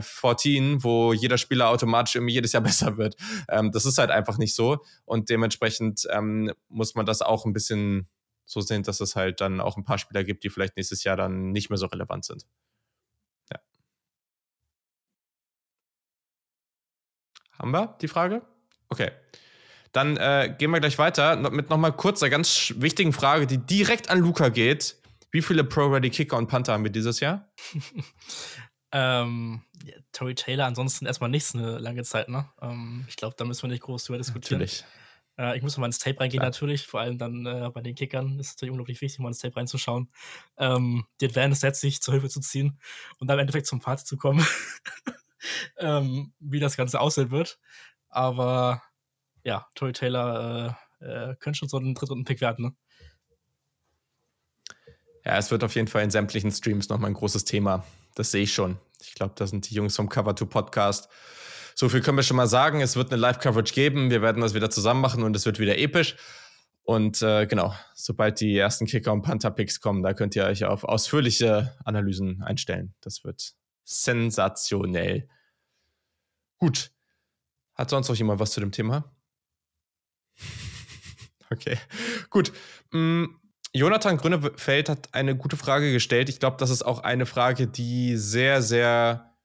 14, äh, wo jeder Spieler automatisch irgendwie jedes Jahr besser wird. Ähm, das ist halt einfach nicht so und dementsprechend ähm, muss man das auch ein bisschen so sind, dass es halt dann auch ein paar Spieler gibt, die vielleicht nächstes Jahr dann nicht mehr so relevant sind. Ja. Haben wir die Frage? Okay. Dann äh, gehen wir gleich weiter mit nochmal kurz einer ganz wichtigen Frage, die direkt an Luca geht. Wie viele Pro-Ready Kicker und Panther haben wir dieses Jahr? ähm, ja, Tory Taylor, ansonsten erstmal nichts eine lange Zeit, ne? Ähm, ich glaube, da müssen wir nicht groß drüber diskutieren. Natürlich. Äh, ich muss mal ins Tape reingehen, Klar. natürlich. Vor allem dann äh, bei den Kickern ist es natürlich unglaublich wichtig, mal ins Tape reinzuschauen. Ähm, die Advanced Sets sich zur Hilfe zu ziehen und dann im Endeffekt zum Fazit zu kommen, ähm, wie das Ganze aussehen wird. Aber ja, Tory Taylor äh, äh, könnte schon so ein Drittrunden-Pick werden, ne? Ja, es wird auf jeden Fall in sämtlichen Streams nochmal ein großes Thema. Das sehe ich schon. Ich glaube, da sind die Jungs vom Cover 2 Podcast so viel können wir schon mal sagen. Es wird eine Live-Coverage geben. Wir werden das wieder zusammen machen und es wird wieder episch. Und äh, genau, sobald die ersten Kicker- und Panther-Picks kommen, da könnt ihr euch auf ausführliche Analysen einstellen. Das wird sensationell. Gut. Hat sonst noch jemand was zu dem Thema? okay, gut. Mm, Jonathan Grünefeld hat eine gute Frage gestellt. Ich glaube, das ist auch eine Frage, die sehr, sehr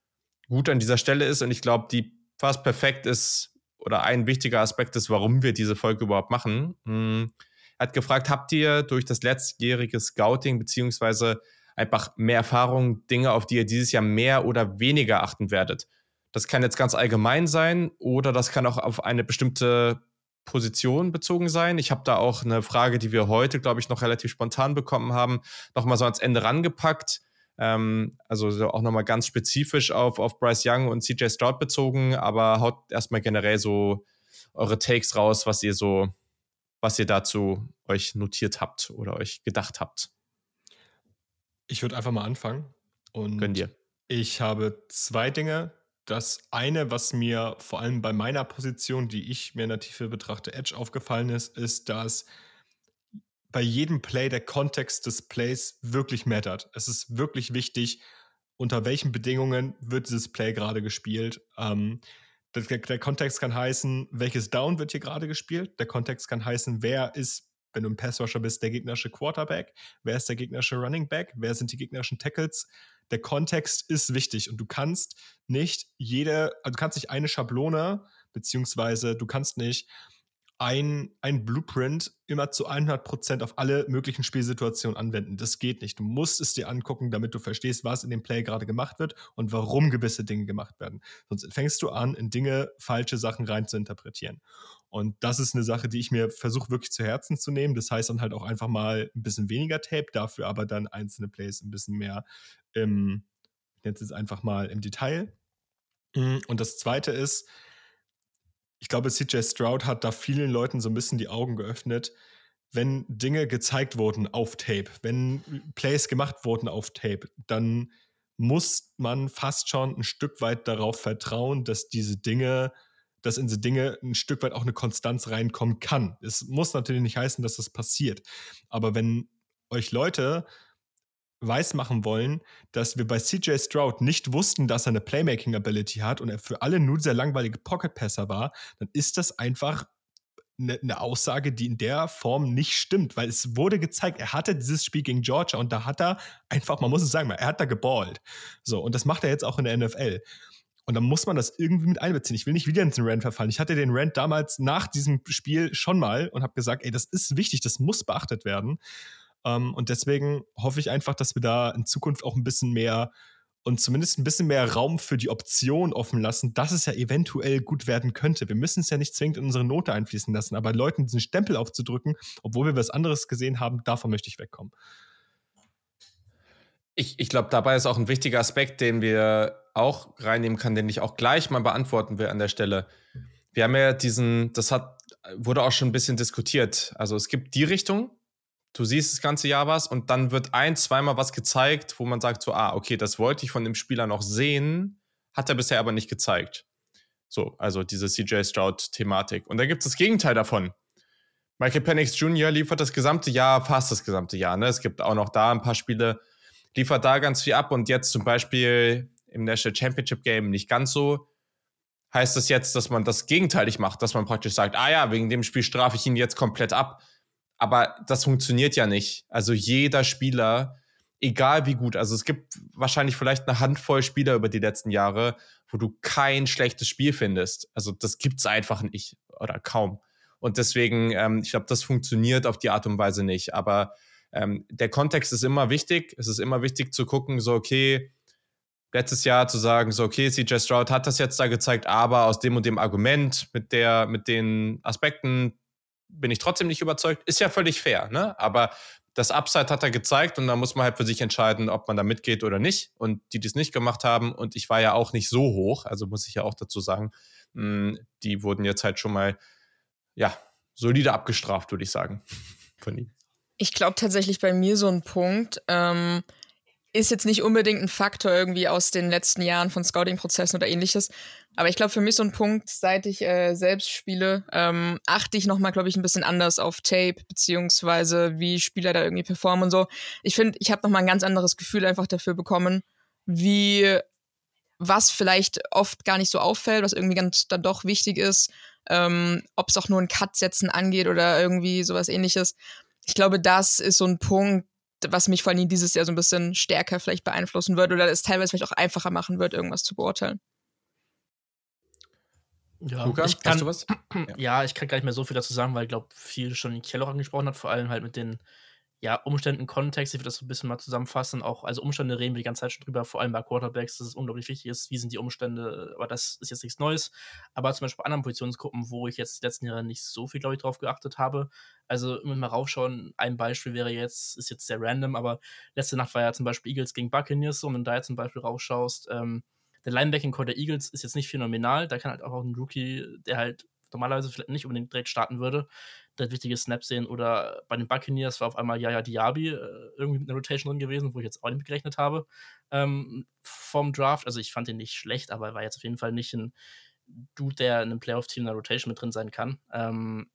gut an dieser Stelle ist und ich glaube, die fast perfekt ist oder ein wichtiger Aspekt ist, warum wir diese Folge überhaupt machen. Hm, er hat gefragt, habt ihr durch das letztjährige Scouting beziehungsweise einfach mehr Erfahrung, Dinge, auf die ihr dieses Jahr mehr oder weniger achten werdet? Das kann jetzt ganz allgemein sein oder das kann auch auf eine bestimmte Position bezogen sein. Ich habe da auch eine Frage, die wir heute, glaube ich, noch relativ spontan bekommen haben, nochmal so ans Ende rangepackt. Ähm, also auch nochmal ganz spezifisch auf, auf Bryce Young und CJ Stroud bezogen, aber haut erstmal generell so eure Takes raus, was ihr so, was ihr dazu euch notiert habt oder euch gedacht habt. Ich würde einfach mal anfangen. Und Gönn dir. Ich habe zwei Dinge. Das eine, was mir vor allem bei meiner Position, die ich mir in der Tiefe betrachte, Edge aufgefallen ist, ist, dass bei jedem Play der Kontext des Plays wirklich mattert. Es ist wirklich wichtig, unter welchen Bedingungen wird dieses Play gerade gespielt. Ähm, der, der, Kontext kann heißen, welches Down wird hier gerade gespielt. Der Kontext kann heißen, wer ist wenn du ein Passrusher bist, der gegnerische Quarterback? Wer ist der gegnerische Running Back? Wer sind die gegnerischen Tackles? Der Kontext ist wichtig und du kannst nicht jede, also du kannst nicht eine Schablone, beziehungsweise du kannst nicht ein, ein Blueprint immer zu 100% auf alle möglichen Spielsituationen anwenden. Das geht nicht. Du musst es dir angucken, damit du verstehst, was in dem Play gerade gemacht wird und warum gewisse Dinge gemacht werden. Sonst fängst du an, in Dinge falsche Sachen rein zu interpretieren. Und das ist eine Sache, die ich mir versuche wirklich zu Herzen zu nehmen. Das heißt dann halt auch einfach mal ein bisschen weniger Tape, dafür aber dann einzelne Plays ein bisschen mehr im, es jetzt einfach mal im Detail. Und das zweite ist, ich glaube, CJ Stroud hat da vielen Leuten so ein bisschen die Augen geöffnet, wenn Dinge gezeigt wurden auf Tape, wenn Plays gemacht wurden auf Tape, dann muss man fast schon ein Stück weit darauf vertrauen, dass diese Dinge, dass in diese Dinge ein Stück weit auch eine Konstanz reinkommen kann. Es muss natürlich nicht heißen, dass das passiert. Aber wenn euch Leute weismachen wollen, dass wir bei CJ Stroud nicht wussten, dass er eine Playmaking-Ability hat und er für alle nur sehr langweilige Pocket-Passer war, dann ist das einfach eine, eine, Aussage, die in der Form nicht stimmt, weil es wurde gezeigt, er hatte dieses Spiel gegen Georgia und da hat er einfach, man muss es sagen, er hat da geballt. So, und das macht er jetzt auch in der NFL. Und dann muss man das irgendwie mit einbeziehen. Ich will nicht wieder in den Rant verfallen. Ich hatte den Rant damals nach diesem Spiel schon mal und habe gesagt, ey, das ist wichtig, das muss beachtet werden. Ähm, und deswegen hoffe ich einfach, dass wir da in Zukunft auch ein bisschen mehr und zumindest ein bisschen mehr Raum für die Option offen lassen, dass es ja eventuell gut werden könnte. Wir müssen es ja nicht zwingend in unsere Note einfließen lassen, aber Leuten diesen Stempel aufzudrücken, obwohl wir was anderes gesehen haben, davon möchte ich wegkommen. Ich, ich glaube, dabei ist auch ein wichtiger Aspekt, den wir auch reinnehmen können, den ich auch gleich mal beantworten will an der Stelle. Wir haben ja diesen, das hat, wurde auch schon ein bisschen diskutiert. Also es gibt die Richtung, du siehst das ganze Jahr was und dann wird ein, zweimal was gezeigt, wo man sagt so, ah, okay, das wollte ich von dem Spieler noch sehen, hat er bisher aber nicht gezeigt. So, also diese CJ Stroud-Thematik. Und da gibt es das Gegenteil davon. Michael Penix Jr. liefert das gesamte Jahr, fast das gesamte Jahr. Ne? Es gibt auch noch da ein paar Spiele, liefert da ganz viel ab und jetzt zum Beispiel im National Championship Game nicht ganz so. Heißt das jetzt, dass man das gegenteilig macht, dass man praktisch sagt, ah ja, wegen dem Spiel strafe ich ihn jetzt komplett ab aber das funktioniert ja nicht. Also jeder Spieler, egal wie gut, also es gibt wahrscheinlich vielleicht eine Handvoll Spieler über die letzten Jahre, wo du kein schlechtes Spiel findest. Also das gibt's einfach nicht oder kaum. Und deswegen, ähm, ich glaube, das funktioniert auf die Art und Weise nicht. Aber ähm, der Kontext ist immer wichtig. Es ist immer wichtig zu gucken, so okay, letztes Jahr zu sagen, so okay, CJ Stroud hat das jetzt da gezeigt, aber aus dem und dem Argument, mit der, mit den Aspekten, bin ich trotzdem nicht überzeugt. Ist ja völlig fair, ne? Aber das Upside hat er gezeigt und da muss man halt für sich entscheiden, ob man da mitgeht oder nicht. Und die, die es nicht gemacht haben, und ich war ja auch nicht so hoch, also muss ich ja auch dazu sagen, mh, hm, die wurden jetzt halt schon mal, ja, solide abgestraft, würde ich sagen, von ihm. Ich glaube tatsächlich bei mir so ein Punkt, ähm, ist jetzt nicht unbedingt ein Faktor irgendwie aus den letzten Jahren von Scouting-Prozessen oder ähnliches. Aber ich glaube, für mich so ein Punkt, seit ich äh, selbst spiele, ähm, achte ich nochmal, glaube ich, ein bisschen anders auf Tape, beziehungsweise wie Spieler da irgendwie performen und so. Ich finde, ich habe nochmal ein ganz anderes Gefühl einfach dafür bekommen, wie was vielleicht oft gar nicht so auffällt, was irgendwie ganz dann doch wichtig ist, ähm, ob es auch nur ein Cut-Setzen angeht oder irgendwie sowas ähnliches. Ich glaube, das ist so ein Punkt, was mich vor allem dieses Jahr so ein bisschen stärker vielleicht beeinflussen wird oder es teilweise vielleicht auch einfacher machen wird, irgendwas zu beurteilen. Ja, Luca, ich kann, hast du was? Ja. ja. ich kann gar nicht mehr so viel dazu sagen, weil ich glaube, viel schon Kjell auch angesprochen hat, vor allem halt mit den ja, Umständen, Kontext, ich würde das ein bisschen mal zusammenfassen. Auch, also Umstände reden wir die ganze Zeit schon drüber, vor allem bei Quarterbacks, dass es unglaublich wichtig ist, wie sind die Umstände, aber das ist jetzt nichts Neues. Aber zum Beispiel bei anderen Positionsgruppen, wo ich jetzt die letzten Jahre nicht so viel, glaube ich, drauf geachtet habe. Also immer mal raufschauen, ein Beispiel wäre jetzt, ist jetzt sehr random, aber letzte Nacht war ja zum Beispiel Eagles gegen Buccaneers und wenn du da jetzt zum Beispiel raufschaust, ähm, der Linebacking-Core der Eagles ist jetzt nicht phänomenal, da kann halt auch ein Rookie, der halt normalerweise vielleicht nicht unbedingt direkt starten würde, der wichtige Snap sehen. Oder bei den Buccaneers war auf einmal Yaya Diaby äh, irgendwie mit einer Rotation drin gewesen, wo ich jetzt auch nicht gerechnet habe ähm, vom Draft. Also ich fand ihn nicht schlecht, aber er war jetzt auf jeden Fall nicht ein Dude, der in einem Playoff-Team in einer Rotation mit drin sein kann. Ähm,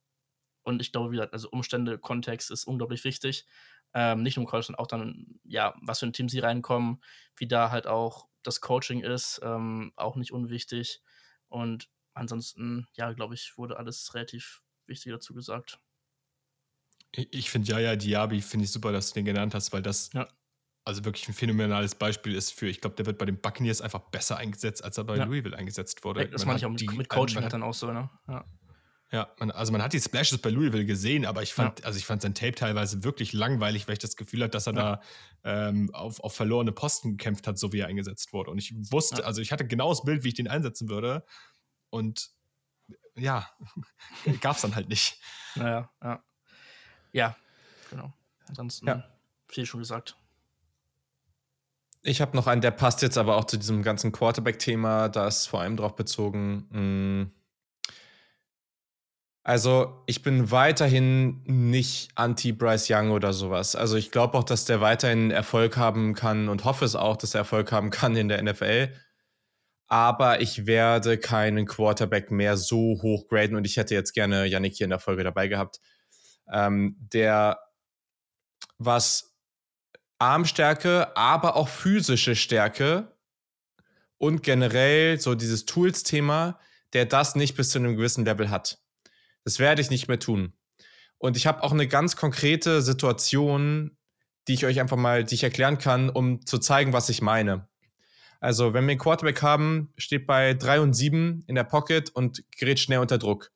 und ich glaube, wie gesagt, also Umstände, Kontext ist unglaublich wichtig. Ähm, nicht nur im College, sondern auch dann, ja, was für ein Team sie reinkommen, wie da halt auch das Coaching ist, ähm, auch nicht unwichtig. Und ansonsten, ja, glaube ich, wurde alles relativ wichtig dazu gesagt. Ich finde ja, ja, Diaby finde ich super, dass du den genannt hast, weil das ja. also wirklich ein phänomenales Beispiel ist für, ich glaube, der wird bei den Buccaneers einfach besser eingesetzt, als er bei ja. Louisville eingesetzt wurde. Das meine ich auch mit, die, mit Coaching hat dann auch so, ne? Ja. Ja, man, also man hat die Splashes bei Louisville gesehen, aber ich fand, ja. also ich fand sein Tape teilweise wirklich langweilig, weil ich das Gefühl hatte, dass er ja. da ähm, auf, auf verlorene Posten gekämpft hat, so wie er eingesetzt wurde. Und ich wusste, ja. also ich hatte genau das Bild, wie ich den einsetzen würde. Und ja, gab es dann halt nicht. Naja, ja. Ja, genau. Ansonsten ja. viel schon gesagt. Ich habe noch einen, der passt jetzt aber auch zu diesem ganzen Quarterback-Thema, da ist vor allem darauf bezogen, mh, hm, also, ich bin weiterhin nicht anti-Bryce Young oder sowas. Also, ich glaube auch, dass der weiterhin Erfolg haben kann und hoffe es auch, dass er Erfolg haben kann in der NFL. Aber ich werde keinen Quarterback mehr so hoch graden und ich hätte jetzt gerne Yannick hier in der Folge dabei gehabt, ähm, der was Armstärke, aber auch physische Stärke und generell so dieses Tools-Thema, der das nicht bis zu einem gewissen Level hat. Das werde ich nicht mehr tun. Und ich habe auch eine ganz konkrete Situation, die ich euch einfach mal, die ich erklären kann, um zu zeigen, was ich meine. Also, wenn wir einen Quarterback haben, steht bei 3 und 7 in der Pocket und gerät schnell unter Druck.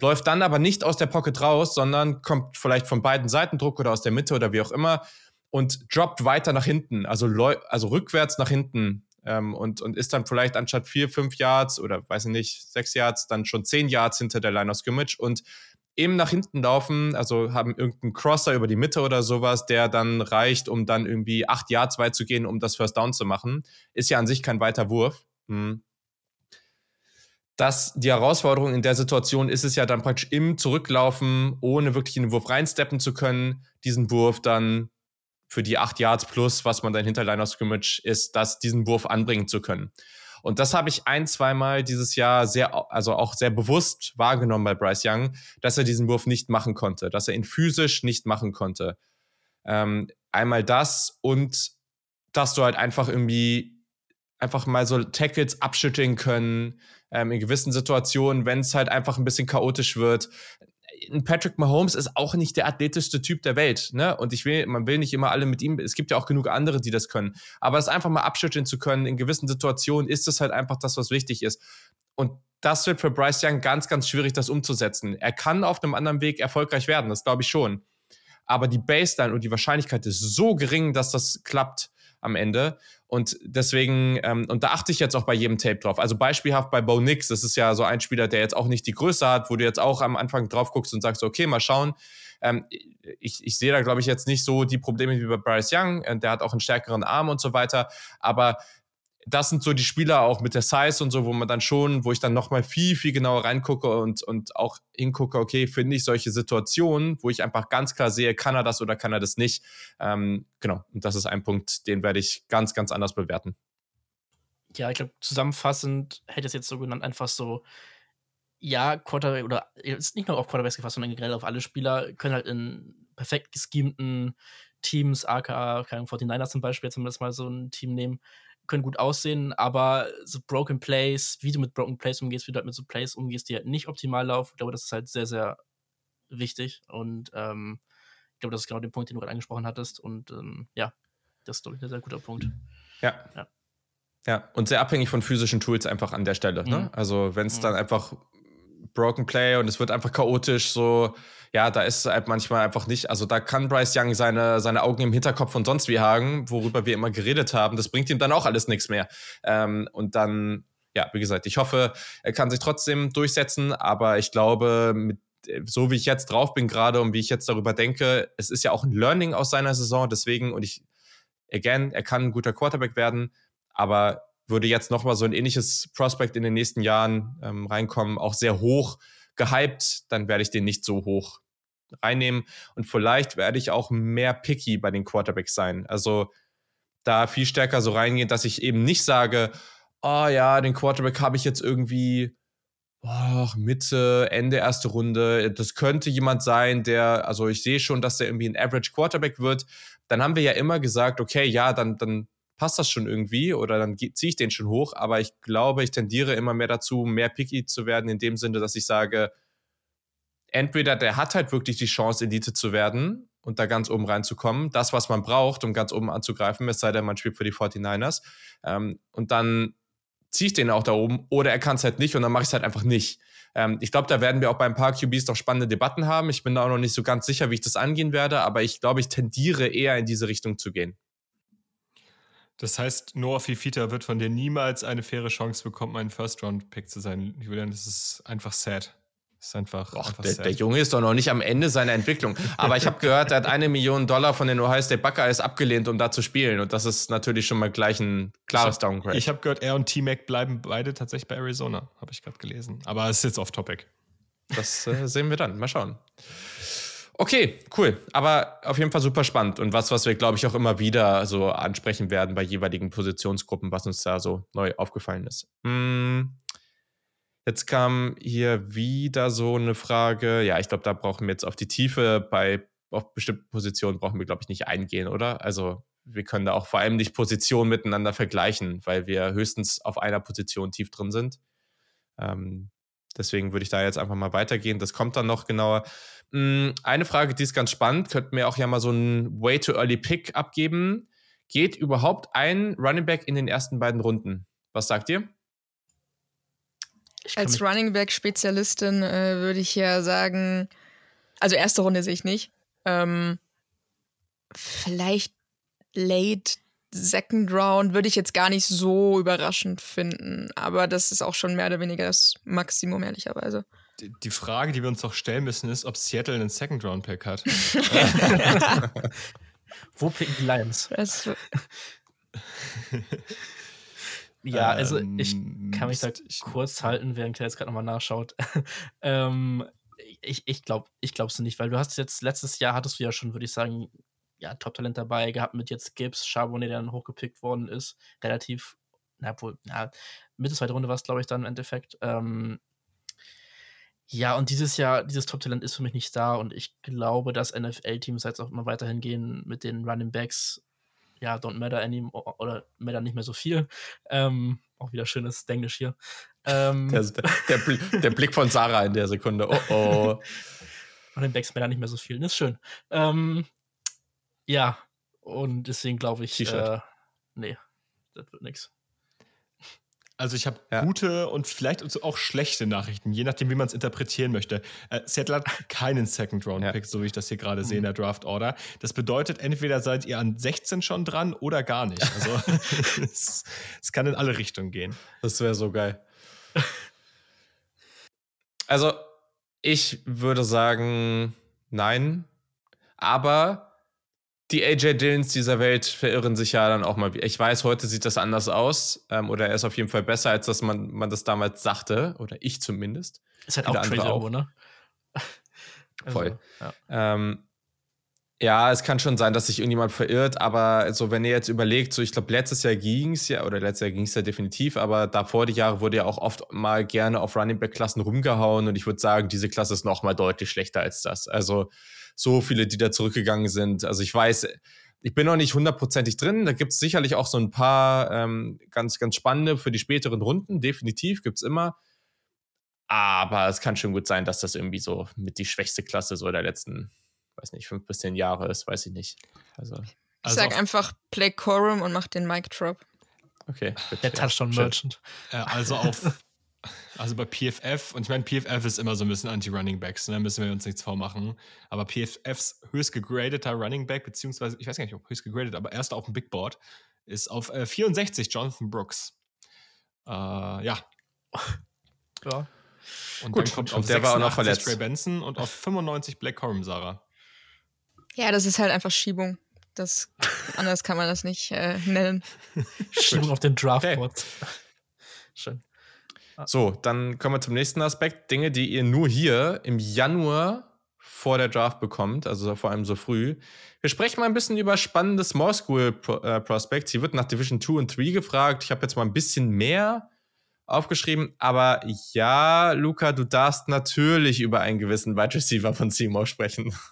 Läuft dann aber nicht aus der Pocket raus, sondern kommt vielleicht von beiden Seiten Druck oder aus der Mitte oder wie auch immer und droppt weiter nach hinten, also, also rückwärts nach hinten ähm, und, und ist dann vielleicht anstatt vier, fünf Yards oder weiß ich nicht, sechs Yards, dann schon zehn Yards hinter der Line of Scrimmage und eben nach hinten laufen, also haben irgendeinen Crosser über die Mitte oder sowas, der dann reicht, um dann irgendwie acht Yards weit zu gehen, um das First Down zu machen, ist ja an sich kein weiter Wurf. Hm. Das, die Herausforderung in der Situation ist es ja dann praktisch im Zurücklaufen, ohne wirklich in den Wurf reinsteppen zu können, diesen Wurf dann für die acht Yards plus, was man dann hinter Line of Scrimmage ist, das, diesen Wurf anbringen zu können. Und das habe ich ein, zweimal dieses Jahr sehr, also auch sehr bewusst wahrgenommen bei Bryce Young, dass er diesen Wurf nicht machen konnte, dass er ihn physisch nicht machen konnte. Ähm, einmal das und dass du halt einfach irgendwie einfach mal so Tackles abschütteln können, ähm, in gewissen Situationen, wenn es halt einfach ein bisschen chaotisch wird Patrick Mahomes ist auch nicht der athletischste Typ der Welt, ne? Und ich will, man will nicht immer alle mit ihm, es gibt ja auch genug andere, die das können. Aber es einfach mal abschütteln zu können, in gewissen Situationen ist es halt einfach das, was wichtig ist. Und das wird für Bryce Young ganz, ganz schwierig, das umzusetzen. Er kann auf einem anderen Weg erfolgreich werden, das glaube ich schon. Aber die Baseline und die Wahrscheinlichkeit ist so gering, dass das klappt am Ende. Und deswegen, ähm, und da achte ich jetzt auch bei jedem Tape drauf. Also beispielhaft bei Bo Nix, das ist ja so ein Spieler, der jetzt auch nicht die Größe hat, wo du jetzt auch am Anfang drauf guckst und sagst, okay, mal schauen. Ähm, ich, ich sehe da, glaube ich, jetzt nicht so die Probleme wie bei Bryce Young. Äh, der hat auch einen stärkeren Arm und so weiter. Aber das sind so die Spieler auch mit der Size und so, wo man dann schon, wo ich dann nochmal viel, viel genauer reingucke und, und auch hingucke, okay, finde ich solche Situationen, wo ich einfach ganz klar sehe, kann er das oder kann er das nicht. Ähm, genau, und das ist ein Punkt, den werde ich ganz, ganz anders bewerten. Ja, ich glaube, zusammenfassend hätte es jetzt so genannt, einfach so, ja, Quarterback oder ist nicht nur auf Quarterbacks gefasst, sondern generell auf alle Spieler können halt in perfekt geschemten Teams, aka, keine 49ers zum Beispiel, das mal so ein Team nehmen, können gut aussehen, aber so Broken Plays, wie du mit Broken Plays umgehst, wie du halt mit so Plays umgehst, die halt nicht optimal laufen, ich glaube, das ist halt sehr, sehr wichtig. Und ähm, ich glaube, das ist genau der Punkt, den du gerade angesprochen hattest. Und ähm, ja, das ist, glaube ich, ein sehr guter Punkt. Ja. ja. Ja, und sehr abhängig von physischen Tools einfach an der Stelle. Ne? Mhm. Also, wenn es mhm. dann einfach Broken Play und es wird einfach chaotisch, so, ja, da ist halt manchmal einfach nicht, also da kann Bryce Young seine, seine Augen im Hinterkopf und sonst wie hagen, worüber wir immer geredet haben, das bringt ihm dann auch alles nichts mehr. Ähm, und dann, ja, wie gesagt, ich hoffe, er kann sich trotzdem durchsetzen, aber ich glaube, mit so wie ich jetzt drauf bin gerade und wie ich jetzt darüber denke, es ist ja auch ein Learning aus seiner Saison, deswegen, und ich, again, er kann ein guter Quarterback werden, aber würde jetzt nochmal so ein ähnliches Prospect in den nächsten Jahren ähm, reinkommen, auch sehr hoch gehypt, dann werde ich den nicht so hoch reinnehmen. Und vielleicht werde ich auch mehr picky bei den Quarterbacks sein. Also da viel stärker so reingehen, dass ich eben nicht sage, oh ja, den Quarterback habe ich jetzt irgendwie oh, Mitte, Ende erste Runde. Das könnte jemand sein, der, also ich sehe schon, dass der irgendwie ein Average Quarterback wird. Dann haben wir ja immer gesagt, okay, ja, dann, dann passt das schon irgendwie oder dann ziehe ich den schon hoch. Aber ich glaube, ich tendiere immer mehr dazu, mehr picky zu werden, in dem Sinne, dass ich sage, entweder der hat halt wirklich die Chance, Elite zu werden und da ganz oben reinzukommen, das, was man braucht, um ganz oben anzugreifen, es sei denn, man spielt für die 49ers. Ähm, und dann ziehe ich den auch da oben oder er kann es halt nicht und dann mache ich es halt einfach nicht. Ähm, ich glaube, da werden wir auch bei ein paar QBs noch spannende Debatten haben. Ich bin da auch noch nicht so ganz sicher, wie ich das angehen werde, aber ich glaube, ich tendiere eher in diese Richtung zu gehen. Das heißt, Noah Fifita wird von dir niemals eine faire Chance bekommen, ein First-Round-Pick zu sein. Julian, das ist einfach sad. Das ist einfach. Och, einfach der, der, Junge ist doch noch nicht am Ende seiner Entwicklung. Aber ich habe gehört, er hat eine Million Dollar von den Ohio State Buckeyes abgelehnt, um da zu spielen. Und das ist natürlich schon mal gleich ein klares Downgrade. Ich habe gehört, er und T-Mac bleiben beide tatsächlich bei Arizona, habe ich gerade gelesen. Aber es ist jetzt off-topic. Das äh, sehen wir dann. Mal schauen. Okay, cool. Aber auf jeden Fall super spannend und was, was wir, glaube ich, auch immer wieder so ansprechen werden bei jeweiligen Positionsgruppen, was uns da so neu aufgefallen ist. Hm. Jetzt kam hier wieder so eine Frage. Ja, ich glaube, da brauchen wir jetzt auf die Tiefe bei auf bestimmten Positionen brauchen wir, glaube ich, nicht eingehen, oder? Also wir können da auch vor allem nicht Positionen miteinander vergleichen, weil wir höchstens auf einer Position tief drin sind. Ähm, deswegen würde ich da jetzt einfach mal weitergehen. Das kommt dann noch genauer. Hm, eine Frage, die ist ganz spannend, könnten wir auch ja mal so einen Way to Early Pick abgeben. Geht überhaupt ein Running Back in den ersten beiden Runden? Was sagt ihr? Als Running Back Spezialistin äh, würde ich ja sagen, also erste Runde sehe ich nicht. Ähm, vielleicht late Second Round würde ich jetzt gar nicht so überraschend finden, aber das ist auch schon mehr oder weniger das Maximum ehrlicherweise die Frage, die wir uns doch stellen müssen, ist, ob Seattle einen Second-Round-Pick hat. Wo picken die Lions? ja, also ich ähm, kann mich da kurz halten, während er jetzt gerade nochmal nachschaut. ähm, ich ich glaube ich glaub's nicht, weil du hast jetzt, letztes Jahr hattest du ja schon, würde ich sagen, ja, Top-Talent dabei gehabt mit jetzt Gibbs, Charbonnet, der dann hochgepickt worden ist. Relativ, na wohl, na, Mitte zweite Runde war es, glaube ich, dann im Endeffekt. Ähm, ja, und dieses Jahr, dieses Top-Talent ist für mich nicht da und ich glaube, dass NFL-Teams jetzt auch immer weiterhin gehen mit den Running Backs. Ja, don't matter anymore oder matter nicht mehr so viel. Ähm, auch wieder schönes Englisch hier. Ähm, der, der, der, Blick von Sarah in der Sekunde. Oh oh. Running Backs matter nicht mehr so viel. Das ist schön. Ähm, ja, und deswegen glaube ich, äh, nee, das wird nichts. Also ich habe ja. gute und vielleicht auch schlechte Nachrichten, je nachdem, wie man es interpretieren möchte. Äh, Seattle hat keinen Second-Round-Pick, ja. so wie ich das hier gerade mhm. sehe in der Draft-Order. Das bedeutet, entweder seid ihr an 16 schon dran oder gar nicht. Also es, es kann in alle Richtungen gehen. Das wäre so geil. Also ich würde sagen, nein. Aber die AJ Dillons dieser Welt verirren sich ja dann auch mal. Ich weiß, heute sieht das anders aus. Ähm, oder er ist auf jeden Fall besser, als dass man, man das damals sagte. Oder ich zumindest. Ist halt auch Trade irgendwo, ne? Voll. Also, ja. Ähm, ja. es kann schon sein, dass sich irgendjemand verirrt, aber so, wenn ihr jetzt überlegt, so ich glaube, letztes Jahr ging es ja, oder letztes Jahr ging es ja definitiv, aber davor die Jahre wurde ja auch oft mal gerne auf Running Back-Klassen rumgehauen und ich würde sagen, diese Klasse ist noch mal deutlich schlechter als das. Also so viele, die da zurückgegangen sind. Also ich weiß, ich bin noch nicht hundertprozentig drin. Da gibt es sicherlich auch so ein paar ähm, ganz, ganz spannende für die späteren Runden. Definitiv gibt es immer. Aber es kann schon gut sein, dass das irgendwie so mit die schwächste Klasse so der letzten, weiß nicht, fünf bis zehn Jahre ist, weiß ich nicht. Also, ich also sag einfach Play Quorum und mach den Mic Drop. Okay. Der Touchdown Merchant. also auf also bei PFF, und ich meine, PFF ist immer so ein bisschen Anti-Running Backs, da ne? müssen wir uns nichts vormachen. Aber PFFs höchst gegradeter Running Back, beziehungsweise, ich weiß gar nicht, ob höchst gegradet, aber erst auf dem Big Board, ist auf äh, 64 Jonathan Brooks. Äh, ja. Ja. Und Gut, dann kommt auf der war auch noch verletzt. Trey Benson und auf 95 Black Corum, Sarah. Ja, das ist halt einfach Schiebung. Das, anders kann man das nicht äh, nennen. Schiebung auf den Draftboard. Schön. So, dann kommen wir zum nächsten Aspekt. Dinge, die ihr nur hier im Januar vor der Draft bekommt, also vor allem so früh. Wir sprechen mal ein bisschen über spannende Small School Pro äh, Prospects. Hier wird nach Division 2 und 3 gefragt. Ich habe jetzt mal ein bisschen mehr aufgeschrieben, aber ja, Luca, du darfst natürlich über einen gewissen Wide Receiver von Seymour sprechen.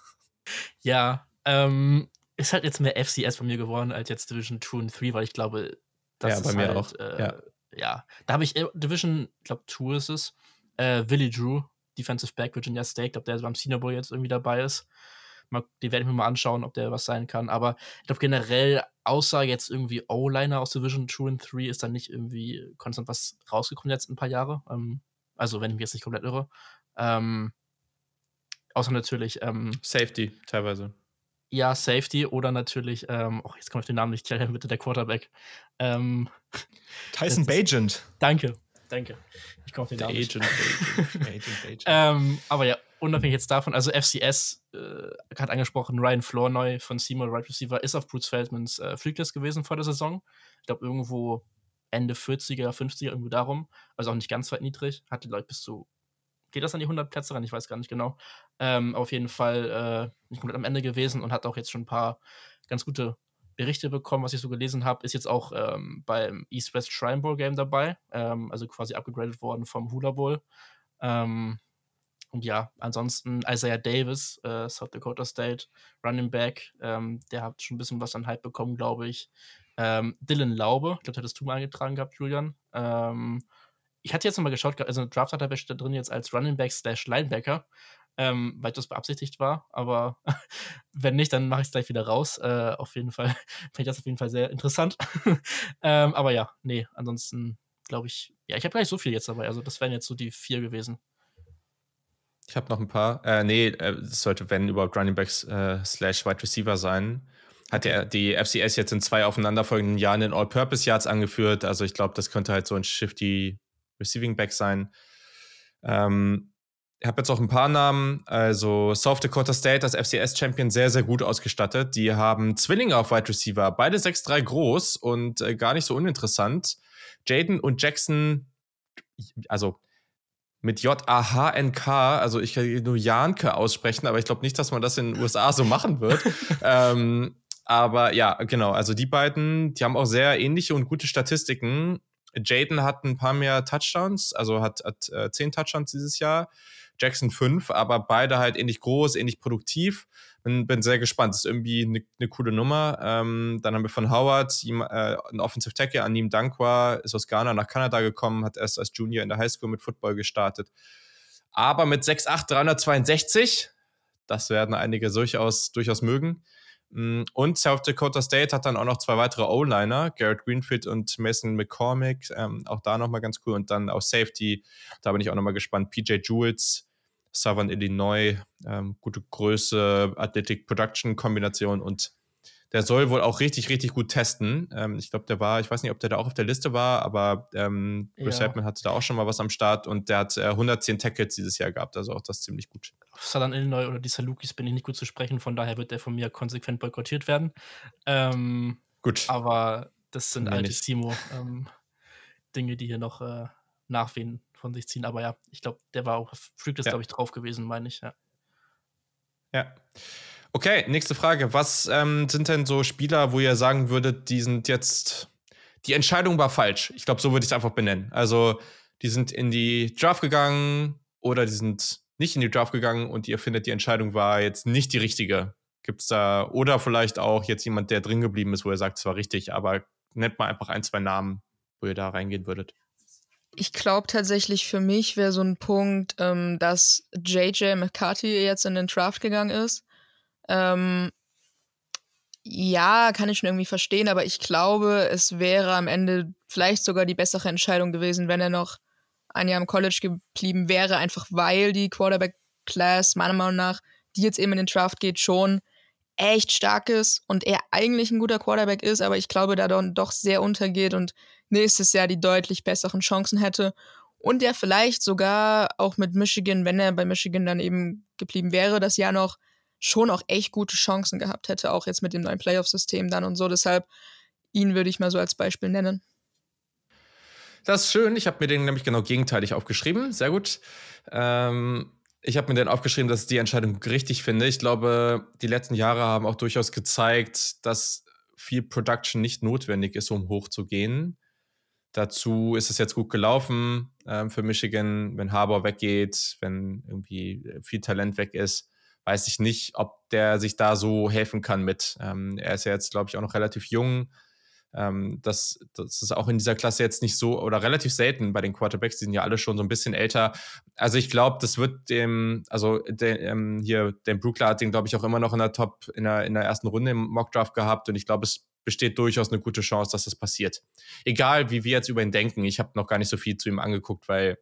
Ja, ähm, ist halt jetzt mehr FCS bei mir geworden als jetzt Division 2 und 3, weil ich glaube, das ja, ist halt, auch. Äh, ja ja, da habe ich Division, ich glaube, 2 ist es, äh, Willie Drew Defensive Back Virginia State, ob der beim Senior Bowl jetzt irgendwie dabei ist. Mal, die werde ich mir mal anschauen, ob der was sein kann. Aber ich glaube generell, außer jetzt irgendwie O-Liner aus Division 2 und 3, ist da nicht irgendwie konstant was rausgekommen jetzt ein paar Jahre. Ähm, also, wenn ich mich jetzt nicht komplett irre. Ähm, außer natürlich. Ähm, Safety teilweise. Ja, Safety oder natürlich, ähm, oh, jetzt komme ich den Namen nicht, bitte der Quarterback. Ähm, Tyson Bagent. Danke, danke. Ich komme auf den Namen Agent, Agent, Agent, Agent. ähm, aber ja, unabhängig jetzt davon, also FCS äh, hat angesprochen, Ryan Flournoy von Seymour Right Receiver ist auf Bruce Feldmans äh, Fluglist gewesen vor der Saison. Ich glaube, irgendwo Ende 40er, 50er, irgendwo darum. Also auch nicht ganz weit niedrig. Hatte, glaube ich, bis zu. Geht das an die 100 Plätze ran? Ich weiß gar nicht genau. Ähm, auf jeden Fall äh, nicht komplett am Ende gewesen und hat auch jetzt schon ein paar ganz gute Berichte bekommen, was ich so gelesen habe. Ist jetzt auch ähm, beim East-West Shrine Bowl Game dabei. Ähm, also quasi abgegradet worden vom Hula Bowl. Ähm, und ja, ansonsten Isaiah Davis, äh, South Dakota State, Running Back, ähm, der hat schon ein bisschen was an Hype bekommen, glaube ich. Ähm, Dylan Laube, ich glaube, hattest du mal eingetragen gehabt, Julian. Ähm, ich hatte jetzt nochmal geschaut, also Draft hat er drin jetzt als Running Back slash Linebacker, ähm, weil das beabsichtigt war, aber wenn nicht, dann mache ich es gleich wieder raus. Äh, auf jeden Fall finde ich das auf jeden Fall sehr interessant. ähm, aber ja, nee, ansonsten glaube ich, ja, ich habe gar nicht so viel jetzt dabei, also das wären jetzt so die vier gewesen. Ich habe noch ein paar. Äh, nee, äh, es sollte, wenn überhaupt Running Backs äh, slash Wide Receiver sein. Hat ja die FCS jetzt in zwei aufeinanderfolgenden Jahren in All-Purpose Yards angeführt. Also ich glaube, das könnte halt so ein shifty Receiving Back sein. Ähm, habe jetzt auch ein paar Namen. Also South Dakota State als FCS-Champion sehr, sehr gut ausgestattet. Die haben Zwillinge auf Wide Receiver, beide 6'3 groß und äh, gar nicht so uninteressant. Jaden und Jackson, also mit J-A-H-N-K, also ich kann nur Janke aussprechen, aber ich glaube nicht, dass man das in den USA so machen wird. ähm, aber ja, genau, also die beiden, die haben auch sehr ähnliche und gute Statistiken. Jaden hat ein paar mehr Touchdowns, also hat, hat äh, zehn Touchdowns dieses Jahr. Jackson fünf, aber beide halt ähnlich groß, ähnlich produktiv. Bin, bin sehr gespannt. Das ist irgendwie eine ne coole Nummer. Ähm, dann haben wir von Howard äh, einen Offensive Tackle, Anim Dankwa, ist aus Ghana nach Kanada gekommen, hat erst als Junior in der Highschool mit Football gestartet. Aber mit 6'8, 362, das werden einige durchaus, durchaus mögen. Mm, und South Dakota State hat dann auch noch zwei weitere O-Liner, Garrett Greenfield und Mason McCormick, ähm, auch da nochmal ganz cool. Und dann auch Safety, da bin ich auch nochmal gespannt. PJ Jules, Southern Illinois, ähm, gute Größe, Athletic Production Kombination und der soll wohl auch richtig, richtig gut testen. Ähm, ich glaube, der war, ich weiß nicht, ob der da auch auf der Liste war, aber ähm, Bruce ja. Redman hatte da auch schon mal was am Start und der hat äh, 110 Tackles dieses Jahr gehabt, also auch das ziemlich gut. Auf Southern Illinois oder die Salukis bin ich nicht gut zu sprechen, von daher wird der von mir konsequent boykottiert werden. Ähm, gut. Aber das sind alte Simo ähm, Dinge, die hier noch äh, nachwehen von sich ziehen. Aber ja, ich glaube, der war auch, Freak ist, ja. glaube ich, drauf gewesen, meine ich, ja. Ja. Okay, nächste Frage. Was ähm, sind denn so Spieler, wo ihr sagen würdet, die sind jetzt, die Entscheidung war falsch? Ich glaube, so würde ich es einfach benennen. Also, die sind in die Draft gegangen oder die sind nicht in die Draft gegangen und ihr findet, die Entscheidung war jetzt nicht die richtige. Gibt es da, oder vielleicht auch jetzt jemand, der drin geblieben ist, wo ihr sagt, es war richtig, aber nennt mal einfach ein, zwei Namen, wo ihr da reingehen würdet. Ich glaube tatsächlich für mich wäre so ein Punkt, ähm, dass JJ McCarthy jetzt in den Draft gegangen ist. Ähm, ja, kann ich schon irgendwie verstehen, aber ich glaube, es wäre am Ende vielleicht sogar die bessere Entscheidung gewesen, wenn er noch ein Jahr im College geblieben wäre, einfach weil die Quarterback-Class meiner Meinung nach, die jetzt eben in den Draft geht, schon echt stark ist und er eigentlich ein guter Quarterback ist, aber ich glaube, da dann doch sehr untergeht und nächstes Jahr die deutlich besseren Chancen hätte und der vielleicht sogar auch mit Michigan, wenn er bei Michigan dann eben geblieben wäre, das Jahr noch schon auch echt gute Chancen gehabt hätte, auch jetzt mit dem neuen Playoff-System dann und so. Deshalb ihn würde ich mal so als Beispiel nennen. Das ist schön. Ich habe mir den nämlich genau gegenteilig aufgeschrieben. Sehr gut. Ähm, ich habe mir den aufgeschrieben, dass ich die Entscheidung richtig finde. Ich glaube, die letzten Jahre haben auch durchaus gezeigt, dass viel Production nicht notwendig ist, um hochzugehen. Dazu ist es jetzt gut gelaufen ähm, für Michigan, wenn Harbour weggeht, wenn irgendwie viel Talent weg ist weiß ich nicht, ob der sich da so helfen kann mit. Ähm, er ist ja jetzt, glaube ich, auch noch relativ jung. Ähm, das, das ist auch in dieser Klasse jetzt nicht so oder relativ selten bei den Quarterbacks, die sind ja alle schon so ein bisschen älter. Also ich glaube, das wird dem, also de, ähm, hier, den Brookler hat den, glaube ich, auch immer noch in der Top, in der, in der ersten Runde im Mockdraft gehabt und ich glaube, es besteht durchaus eine gute Chance, dass das passiert. Egal, wie wir jetzt über ihn denken. Ich habe noch gar nicht so viel zu ihm angeguckt, weil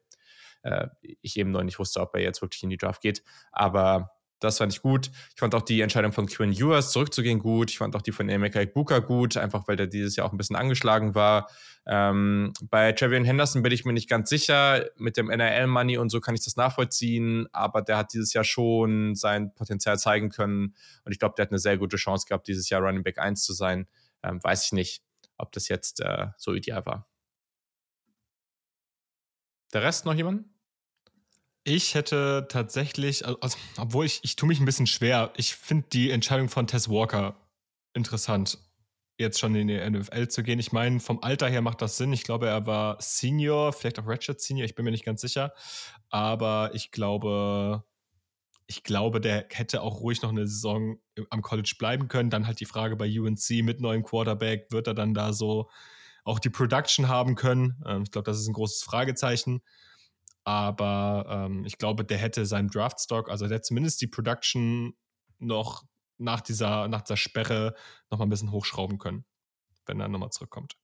äh, ich eben noch nicht wusste, ob er jetzt wirklich in die Draft geht. Aber das fand ich gut. Ich fand auch die Entscheidung von Quinn Ewers zurückzugehen gut. Ich fand auch die von Emeka Ibuka gut, einfach weil der dieses Jahr auch ein bisschen angeschlagen war. Ähm, bei Travian Henderson bin ich mir nicht ganz sicher. Mit dem NRL-Money und so kann ich das nachvollziehen, aber der hat dieses Jahr schon sein Potenzial zeigen können und ich glaube, der hat eine sehr gute Chance gehabt, dieses Jahr Running Back 1 zu sein. Ähm, weiß ich nicht, ob das jetzt äh, so ideal war. Der Rest noch jemand? Ich hätte tatsächlich, also, obwohl ich, ich tue mich ein bisschen schwer, ich finde die Entscheidung von Tess Walker interessant, jetzt schon in die NFL zu gehen. Ich meine, vom Alter her macht das Sinn. Ich glaube, er war Senior, vielleicht auch Ratchet Senior, ich bin mir nicht ganz sicher. Aber ich glaube, ich glaube, der hätte auch ruhig noch eine Saison am College bleiben können. Dann halt die Frage bei UNC mit neuem Quarterback, wird er dann da so auch die Production haben können? Ähm, ich glaube, das ist ein großes Fragezeichen. Aber ähm, ich glaube, der hätte seinen Draftstock, also der zumindest die Production noch nach dieser, nach dieser Sperre noch mal ein bisschen hochschrauben können, wenn er nochmal zurückkommt.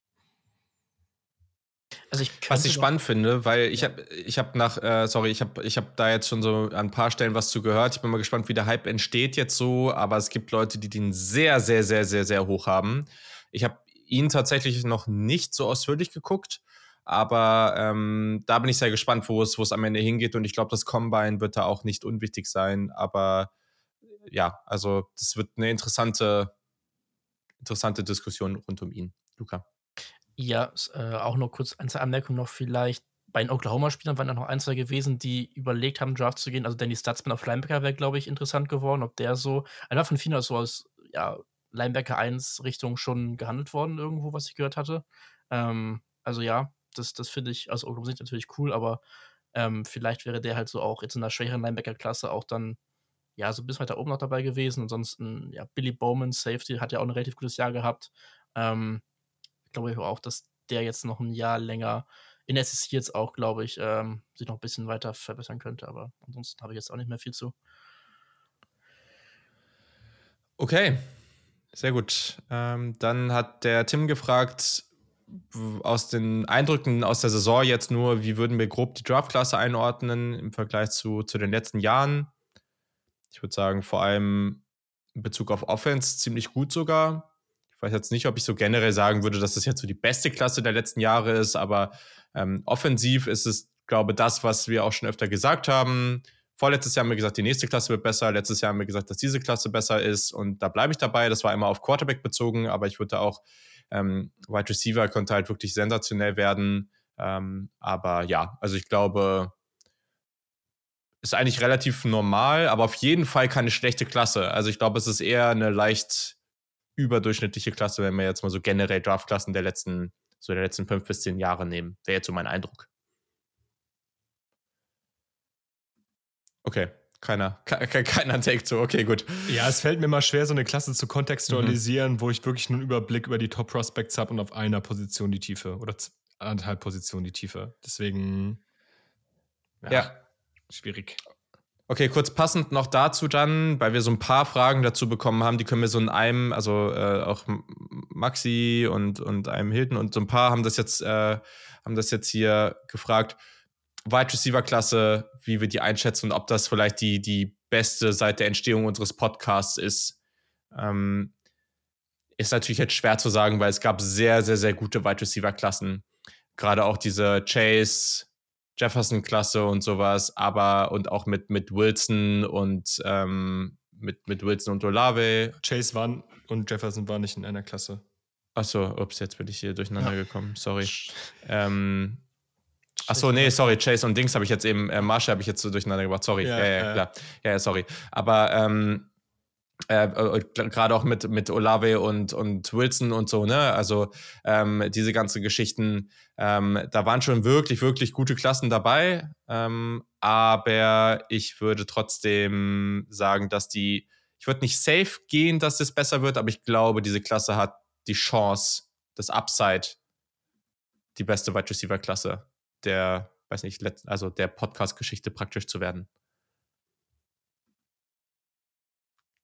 Also ich was ich spannend finde, weil ich habe ich habe nach äh, sorry, ich habe ich habe da jetzt schon so an ein paar Stellen was zu gehört. Ich bin mal gespannt, wie der Hype entsteht jetzt so, aber es gibt Leute, die den sehr sehr sehr sehr sehr hoch haben. Ich habe ihn tatsächlich noch nicht so ausführlich geguckt. Aber ähm, da bin ich sehr gespannt, wo es, wo es am Ende hingeht. Und ich glaube, das Combine wird da auch nicht unwichtig sein. Aber ja, also das wird eine interessante, interessante Diskussion rund um ihn. Luca. Ja, äh, auch noch kurz eine Anmerkung noch vielleicht. Bei den Oklahoma-Spielern waren da noch ein, zwei gewesen, die überlegt haben, Draft zu gehen. Also Danny Stutzman auf Linebacker wäre, glaube ich, interessant geworden. Ob der so, einer von vielen so als ja, Linebacker 1 Richtung schon gehandelt worden, irgendwo, was ich gehört hatte. Ähm, also ja, das, das finde ich aus Oklahoma Sicht natürlich cool, aber ähm, vielleicht wäre der halt so auch jetzt in der schwächeren Linebacker-Klasse auch dann ja so bis weiter oben noch dabei gewesen. Ansonsten, ja, Billy Bowman, Safety, hat ja auch ein relativ gutes Jahr gehabt. Ähm, glaube ich auch, dass der jetzt noch ein Jahr länger in SEC jetzt auch, glaube ich, ähm, sich noch ein bisschen weiter verbessern könnte. Aber ansonsten habe ich jetzt auch nicht mehr viel zu. Okay, sehr gut. Ähm, dann hat der Tim gefragt, aus den Eindrücken aus der Saison jetzt nur, wie würden wir grob die Draftklasse einordnen im Vergleich zu, zu den letzten Jahren? Ich würde sagen, vor allem in Bezug auf Offense ziemlich gut sogar. Ich weiß jetzt nicht, ob ich so generell sagen würde, dass das jetzt so die beste Klasse der letzten Jahre ist, aber ähm, offensiv ist es, glaube ich, das, was wir auch schon öfter gesagt haben. Vorletztes Jahr haben wir gesagt, die nächste Klasse wird besser. Letztes Jahr haben wir gesagt, dass diese Klasse besser ist. Und da bleibe ich dabei. Das war immer auf Quarterback bezogen, aber ich würde auch ähm, Wide Receiver konnte halt wirklich sensationell werden. Ähm, aber ja, also ich glaube, ist eigentlich relativ normal, aber auf jeden Fall keine schlechte Klasse. Also ich glaube, es ist eher eine leicht überdurchschnittliche Klasse, wenn wir jetzt mal so generell Draftklassen der letzten, so der letzten fünf bis zehn Jahre nehmen. Wäre jetzt so mein Eindruck. Okay, keiner, ke keiner Take zu. Okay, gut. Ja, es fällt mir mal schwer, so eine Klasse zu kontextualisieren, mhm. wo ich wirklich nur einen Überblick über die Top Prospects habe und auf einer Position die Tiefe oder anderthalb Positionen die Tiefe. Deswegen. Ja, ja. Schwierig. Okay, kurz passend noch dazu dann, weil wir so ein paar Fragen dazu bekommen haben, die können wir so in einem, also äh, auch Maxi und, und einem Hilton und so ein paar haben das jetzt, äh, haben das jetzt hier gefragt Wide Receiver Klasse, wie wir die einschätzen und ob das vielleicht die, die beste seit der Entstehung unseres Podcasts ist. Ähm, ist natürlich jetzt schwer zu sagen, weil es gab sehr, sehr, sehr gute Wide Receiver Klassen. Gerade auch diese Chase, Jefferson Klasse und sowas, aber und auch mit, mit Wilson und ähm, mit, mit Wilson und Olave. Chase waren und Jefferson waren nicht in einer Klasse. Achso, ups, jetzt bin ich hier durcheinander ja. gekommen, sorry. Ähm, Achso, nee, sorry, Chase und Dings habe ich jetzt eben, äh, Marshall habe ich jetzt so durcheinander gebracht, sorry. Ja, ja, ja, klar. Ja, ja, sorry. Aber ähm, äh, äh gerade auch mit, mit Olave und, und Wilson und so, ne? Also ähm, diese ganzen Geschichten, ähm, da waren schon wirklich, wirklich gute Klassen dabei. Ähm, aber ich würde trotzdem sagen, dass die, ich würde nicht safe gehen, dass es besser wird, aber ich glaube, diese Klasse hat die Chance, das Upside, die beste Wide Receiver Klasse der, weiß nicht, also der Podcast-Geschichte praktisch zu werden.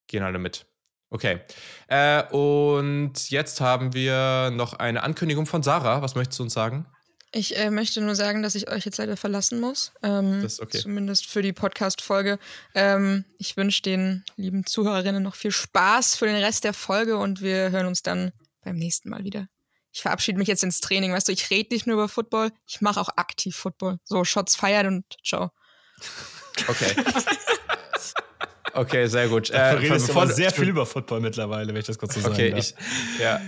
Gehen alle mit. Okay. Äh, und jetzt haben wir noch eine Ankündigung von Sarah. Was möchtest du uns sagen? Ich äh, möchte nur sagen, dass ich euch jetzt leider verlassen muss. Ähm, das ist okay. Zumindest für die Podcast-Folge. Ähm, ich wünsche den lieben Zuhörerinnen noch viel Spaß für den Rest der Folge und wir hören uns dann beim nächsten Mal wieder. Ich verabschiede mich jetzt ins Training. Weißt du, ich rede nicht nur über Football, ich mache auch aktiv Football. So, Shots feiert und ciao. Okay. Okay, sehr gut. Äh, du redest aber sehr viel über Football mittlerweile, wenn ich das kurz so sagen okay, darf. Ich, ja.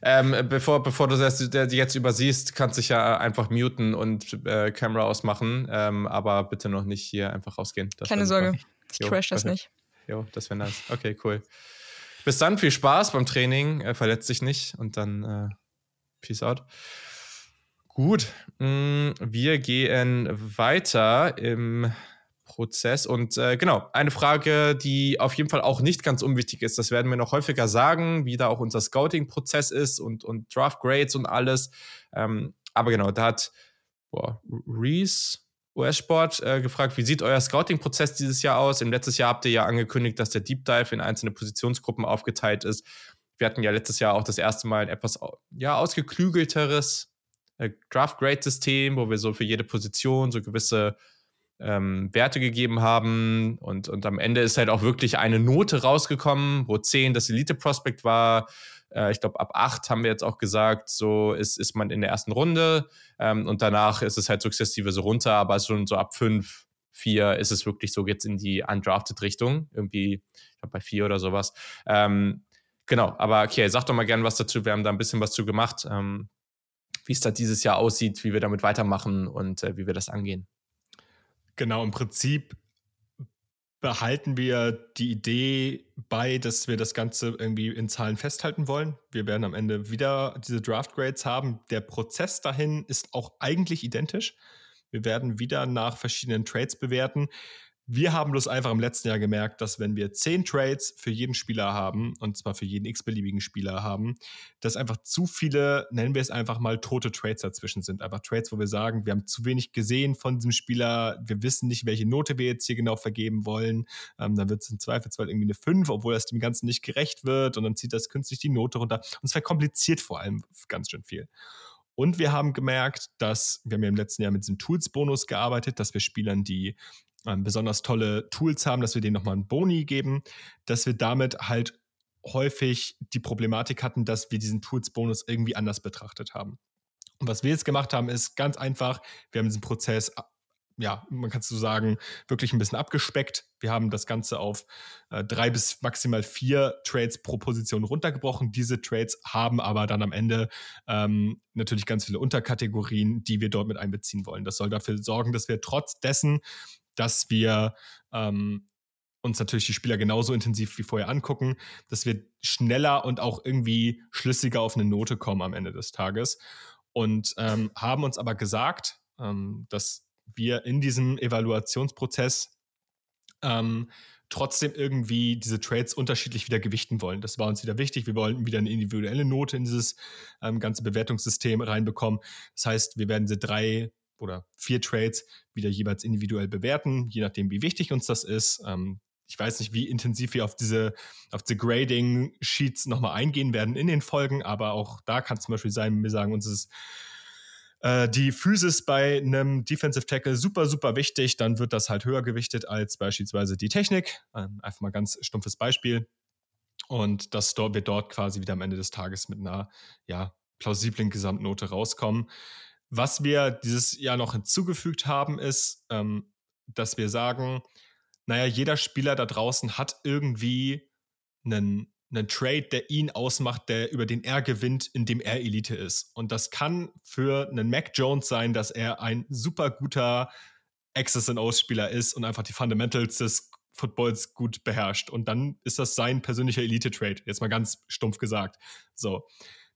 Ähm, bevor, bevor du das jetzt übersiehst, kannst du dich ja einfach muten und äh, Kamera ausmachen, ähm, aber bitte noch nicht hier einfach rausgehen. Das Keine Sorge, ich jo, crash das nicht. Jo, das wäre nice. Okay, cool. Bis dann, viel Spaß beim Training, äh, verletzt dich nicht und dann äh, peace out. Gut, mm, wir gehen weiter im Prozess. Und äh, genau, eine Frage, die auf jeden Fall auch nicht ganz unwichtig ist, das werden wir noch häufiger sagen, wie da auch unser Scouting-Prozess ist und, und Draft Grades und alles. Ähm, aber genau, da hat Reese US-Sport äh, gefragt, wie sieht euer Scouting-Prozess dieses Jahr aus? Im letzten Jahr habt ihr ja angekündigt, dass der Deep Dive in einzelne Positionsgruppen aufgeteilt ist. Wir hatten ja letztes Jahr auch das erste Mal ein etwas ja, ausgeklügelteres äh, Draft-Grade-System, wo wir so für jede Position so gewisse ähm, Werte gegeben haben. Und, und am Ende ist halt auch wirklich eine Note rausgekommen, wo 10 das Elite-Prospect war. Äh, ich glaube, ab 8 haben wir jetzt auch gesagt, so ist, ist man in der ersten Runde. Ähm, und danach ist es halt sukzessive so runter, aber schon so ab 5, 4 ist es wirklich so jetzt in die Undrafted-Richtung. Irgendwie, ich glaube, bei 4 oder sowas. Ähm, genau, aber okay, sag doch mal gern was dazu. Wir haben da ein bisschen was zu gemacht. Ähm, wie es da dieses Jahr aussieht, wie wir damit weitermachen und äh, wie wir das angehen. Genau, im Prinzip behalten wir die Idee bei, dass wir das Ganze irgendwie in Zahlen festhalten wollen. Wir werden am Ende wieder diese Draft Grades haben. Der Prozess dahin ist auch eigentlich identisch. Wir werden wieder nach verschiedenen Trades bewerten. Wir haben bloß einfach im letzten Jahr gemerkt, dass wenn wir zehn Trades für jeden Spieler haben, und zwar für jeden x-beliebigen Spieler haben, dass einfach zu viele, nennen wir es einfach mal, tote Trades dazwischen sind. Einfach Trades, wo wir sagen, wir haben zu wenig gesehen von diesem Spieler, wir wissen nicht, welche Note wir jetzt hier genau vergeben wollen. Ähm, dann wird es im Zweifelsfall irgendwie eine 5, obwohl das dem Ganzen nicht gerecht wird und dann zieht das künstlich die Note runter. Und es verkompliziert vor allem ganz schön viel. Und wir haben gemerkt, dass wir haben ja im letzten Jahr mit diesem Tools-Bonus gearbeitet, dass wir Spielern, die ähm, besonders tolle Tools haben, dass wir denen nochmal einen Boni geben, dass wir damit halt häufig die Problematik hatten, dass wir diesen Tools-Bonus irgendwie anders betrachtet haben. Und was wir jetzt gemacht haben, ist ganz einfach, wir haben diesen Prozess ja, man kann so sagen, wirklich ein bisschen abgespeckt. Wir haben das Ganze auf äh, drei bis maximal vier Trades pro Position runtergebrochen. Diese Trades haben aber dann am Ende ähm, natürlich ganz viele Unterkategorien, die wir dort mit einbeziehen wollen. Das soll dafür sorgen, dass wir trotz dessen, dass wir ähm, uns natürlich die Spieler genauso intensiv wie vorher angucken, dass wir schneller und auch irgendwie schlüssiger auf eine Note kommen am Ende des Tages. Und ähm, haben uns aber gesagt, ähm, dass wir in diesem Evaluationsprozess ähm, trotzdem irgendwie diese Trades unterschiedlich wieder gewichten wollen. Das war uns wieder wichtig. Wir wollten wieder eine individuelle Note in dieses ähm, ganze Bewertungssystem reinbekommen. Das heißt, wir werden diese drei oder vier Trades wieder jeweils individuell bewerten, je nachdem, wie wichtig uns das ist. Ähm, ich weiß nicht, wie intensiv wir auf diese, auf diese Grading-Sheets nochmal eingehen werden in den Folgen, aber auch da kann es zum Beispiel sein, wir sagen, uns ist äh, die Physis bei einem Defensive Tackle super, super wichtig, dann wird das halt höher gewichtet als beispielsweise die Technik. Ähm, einfach mal ganz stumpfes Beispiel. Und das wird dort quasi wieder am Ende des Tages mit einer ja, plausiblen Gesamtnote rauskommen. Was wir dieses Jahr noch hinzugefügt haben, ist, ähm, dass wir sagen, naja, jeder Spieler da draußen hat irgendwie einen, einen Trade, der ihn ausmacht, der über den er gewinnt, indem er Elite ist. Und das kann für einen Mac Jones sein, dass er ein super guter Access and O's Spieler ist und einfach die Fundamentals des Footballs gut beherrscht. Und dann ist das sein persönlicher Elite-Trade. Jetzt mal ganz stumpf gesagt. So.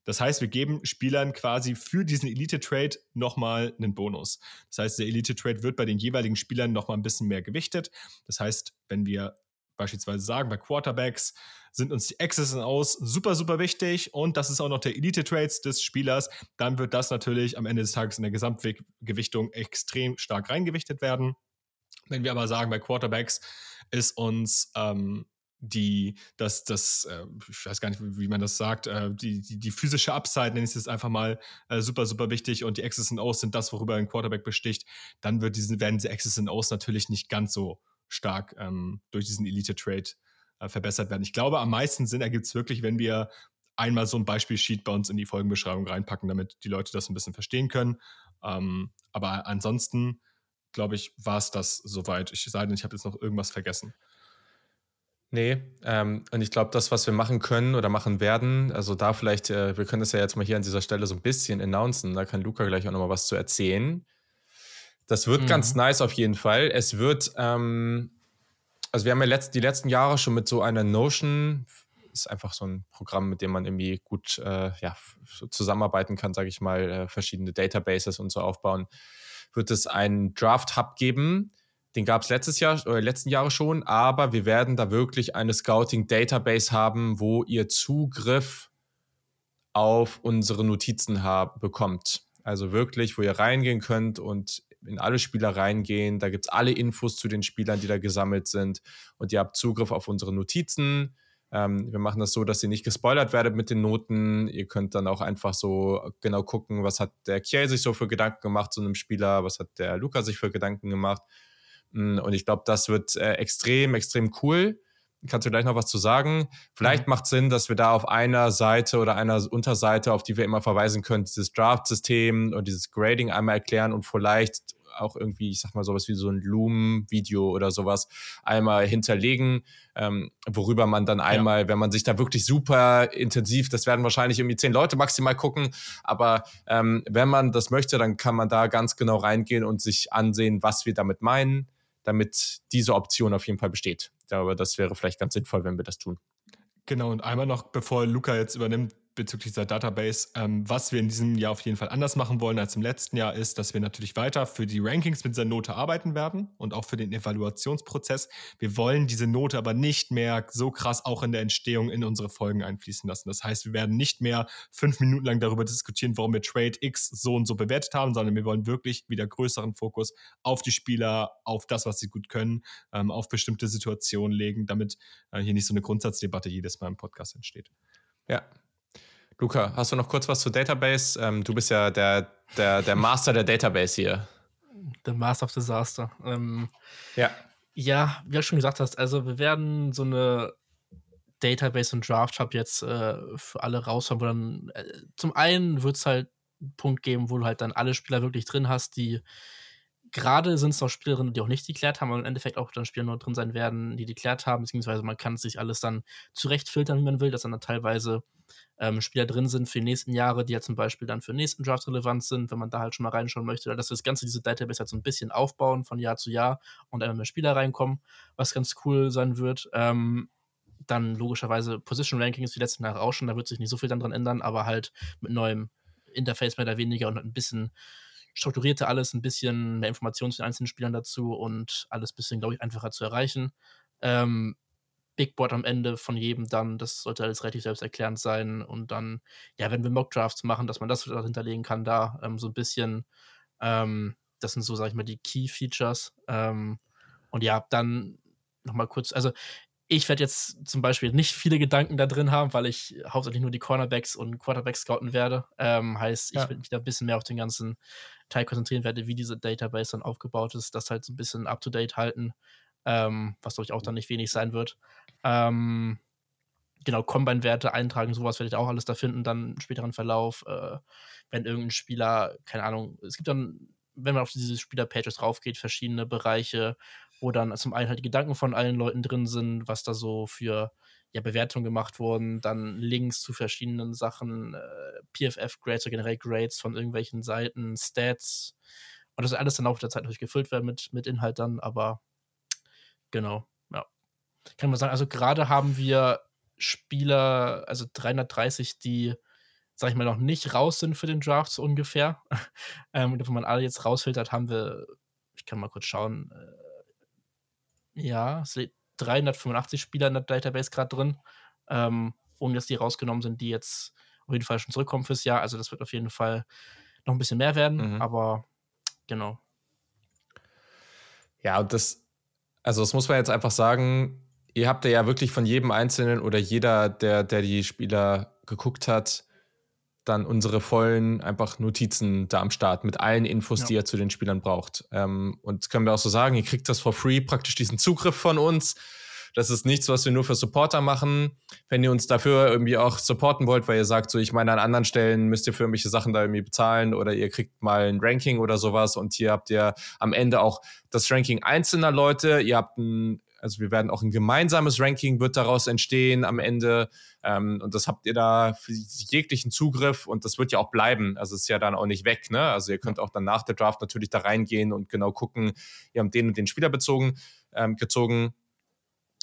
Das heißt, wir geben Spielern quasi für diesen Elite-Trade nochmal einen Bonus. Das heißt, der Elite-Trade wird bei den jeweiligen Spielern nochmal ein bisschen mehr gewichtet. Das heißt, wenn wir beispielsweise sagen, bei Quarterbacks sind uns die Access Aus super, super wichtig und das ist auch noch der Elite-Trades des Spielers, dann wird das natürlich am Ende des Tages in der Gesamtgewichtung extrem stark reingewichtet werden. Wenn wir aber sagen, bei Quarterbacks ist uns ähm, die, das, das, äh, ich weiß gar nicht, wie man das sagt, äh, die, die, die physische Upside, nenne ich es jetzt einfach mal, äh, super, super wichtig und die X's und O's sind das, worüber ein Quarterback besticht, dann wird diese, werden diese X's und O's natürlich nicht ganz so stark ähm, durch diesen Elite-Trade äh, verbessert werden. Ich glaube, am meisten Sinn ergibt es wirklich, wenn wir einmal so ein Beispielsheet bei uns in die Folgenbeschreibung reinpacken, damit die Leute das ein bisschen verstehen können. Ähm, aber ansonsten, glaube ich, war es das soweit. Ich sei denn, ich habe jetzt noch irgendwas vergessen. Nee, ähm, und ich glaube, das, was wir machen können oder machen werden, also da vielleicht, äh, wir können das ja jetzt mal hier an dieser Stelle so ein bisschen announcen, da kann Luca gleich auch nochmal was zu erzählen. Das wird mhm. ganz nice auf jeden Fall. Es wird, ähm, also wir haben ja letzt, die letzten Jahre schon mit so einer Notion, ist einfach so ein Programm, mit dem man irgendwie gut äh, ja, zusammenarbeiten kann, sage ich mal, äh, verschiedene Databases und so aufbauen, wird es einen Draft-Hub geben, den gab es letztes Jahr oder letzten Jahre schon, aber wir werden da wirklich eine Scouting-Database haben, wo ihr Zugriff auf unsere Notizen hab, bekommt. Also wirklich, wo ihr reingehen könnt und in alle Spieler reingehen. Da gibt es alle Infos zu den Spielern, die da gesammelt sind. Und ihr habt Zugriff auf unsere Notizen. Ähm, wir machen das so, dass ihr nicht gespoilert werdet mit den Noten. Ihr könnt dann auch einfach so genau gucken, was hat der Kiel sich so für Gedanken gemacht zu einem Spieler, was hat der Luca sich für Gedanken gemacht. Mm, und ich glaube, das wird äh, extrem, extrem cool. Kannst du gleich noch was zu sagen? Vielleicht mhm. macht Sinn, dass wir da auf einer Seite oder einer Unterseite, auf die wir immer verweisen können, dieses Draft-System und dieses Grading einmal erklären und vielleicht auch irgendwie, ich sag mal, sowas wie so ein Loom-Video oder sowas einmal hinterlegen, ähm, worüber man dann einmal, ja. wenn man sich da wirklich super intensiv, das werden wahrscheinlich irgendwie zehn Leute maximal gucken, aber ähm, wenn man das möchte, dann kann man da ganz genau reingehen und sich ansehen, was wir damit meinen damit diese Option auf jeden Fall besteht. Glaube, das wäre vielleicht ganz sinnvoll, wenn wir das tun. Genau, und einmal noch, bevor Luca jetzt übernimmt, bezüglich dieser Database. Ähm, was wir in diesem Jahr auf jeden Fall anders machen wollen als im letzten Jahr, ist, dass wir natürlich weiter für die Rankings mit dieser Note arbeiten werden und auch für den Evaluationsprozess. Wir wollen diese Note aber nicht mehr so krass auch in der Entstehung in unsere Folgen einfließen lassen. Das heißt, wir werden nicht mehr fünf Minuten lang darüber diskutieren, warum wir Trade X so und so bewertet haben, sondern wir wollen wirklich wieder größeren Fokus auf die Spieler, auf das, was sie gut können, ähm, auf bestimmte Situationen legen, damit äh, hier nicht so eine Grundsatzdebatte jedes Mal im Podcast entsteht. Ja, Luca, hast du noch kurz was zur Database? Ähm, du bist ja der, der, der Master der Database hier. Der Master of Disaster. Ähm, ja. Ja, wie du schon gesagt hast, also wir werden so eine Database und Draft Hub jetzt äh, für alle raushauen, wo dann äh, zum einen wird es halt einen Punkt geben, wo du halt dann alle Spieler wirklich drin hast, die gerade sind es noch Spielerinnen, die auch nicht geklärt haben, aber im Endeffekt auch dann Spieler nur drin sein werden, die geklärt haben, beziehungsweise man kann sich alles dann zurechtfiltern, wie man will, dass dann, dann teilweise ähm, Spieler drin sind für die nächsten Jahre, die ja zum Beispiel dann für den nächsten Draft relevant sind, wenn man da halt schon mal reinschauen möchte, oder dass das Ganze, diese Database halt so ein bisschen aufbauen von Jahr zu Jahr und immer mehr Spieler reinkommen, was ganz cool sein wird. Ähm, dann logischerweise Position Ranking ist die letzten Jahre auch schon, da wird sich nicht so viel dann dran ändern, aber halt mit neuem Interface mehr oder weniger und ein bisschen strukturierter alles, ein bisschen mehr Informationen zu den einzelnen Spielern dazu und alles ein bisschen, glaube ich, einfacher zu erreichen. Ähm, Big Board am Ende von jedem dann, das sollte alles relativ selbsterklärend sein. Und dann, ja, wenn wir Mock-Drafts machen, dass man das hinterlegen kann, da ähm, so ein bisschen, ähm, das sind so, sag ich mal, die Key-Features. Ähm, und ja, dann nochmal kurz, also ich werde jetzt zum Beispiel nicht viele Gedanken da drin haben, weil ich hauptsächlich nur die Cornerbacks und Quarterbacks scouten werde. Ähm, heißt, ich ja. werde mich da ein bisschen mehr auf den ganzen Teil konzentrieren werde, wie diese Database dann aufgebaut ist, das halt so ein bisschen up-to-date halten, ähm, was glaube ich auch dann nicht wenig sein wird. Ähm, genau, Combine-Werte eintragen, sowas werde ich auch alles da finden, dann im späteren Verlauf, äh, wenn irgendein Spieler, keine Ahnung, es gibt dann, wenn man auf diese Spieler-Pages raufgeht, verschiedene Bereiche, wo dann zum einen halt die Gedanken von allen Leuten drin sind, was da so für ja, Bewertungen gemacht wurden, dann Links zu verschiedenen Sachen, äh, PFF-Grades oder generell Grades von irgendwelchen Seiten, Stats und das alles dann auch der Zeit natürlich gefüllt werden mit, mit Inhalt dann, aber genau kann man sagen, also gerade haben wir Spieler, also 330, die, sag ich mal, noch nicht raus sind für den Draft, so ungefähr. ähm, und wenn man alle jetzt rausfiltert, haben wir, ich kann mal kurz schauen, äh, ja, 385 Spieler in der Database gerade drin, ähm, ohne dass die rausgenommen sind, die jetzt auf jeden Fall schon zurückkommen fürs Jahr. Also das wird auf jeden Fall noch ein bisschen mehr werden, mhm. aber genau. Ja, und das, also das muss man jetzt einfach sagen, ihr habt ja wirklich von jedem Einzelnen oder jeder, der, der die Spieler geguckt hat, dann unsere vollen einfach Notizen da am Start mit allen Infos, ja. die ihr zu den Spielern braucht. Ähm, und können wir auch so sagen, ihr kriegt das for free, praktisch diesen Zugriff von uns. Das ist nichts, was wir nur für Supporter machen. Wenn ihr uns dafür irgendwie auch supporten wollt, weil ihr sagt, so ich meine, an anderen Stellen müsst ihr für irgendwelche Sachen da irgendwie bezahlen oder ihr kriegt mal ein Ranking oder sowas und hier habt ihr am Ende auch das Ranking einzelner Leute. Ihr habt ein also wir werden auch ein gemeinsames Ranking wird daraus entstehen am Ende. Ähm, und das habt ihr da für jeglichen Zugriff und das wird ja auch bleiben. Also ist ja dann auch nicht weg. Ne? Also ihr könnt auch dann nach der Draft natürlich da reingehen und genau gucken, ihr habt den und den Spieler bezogen, ähm, gezogen.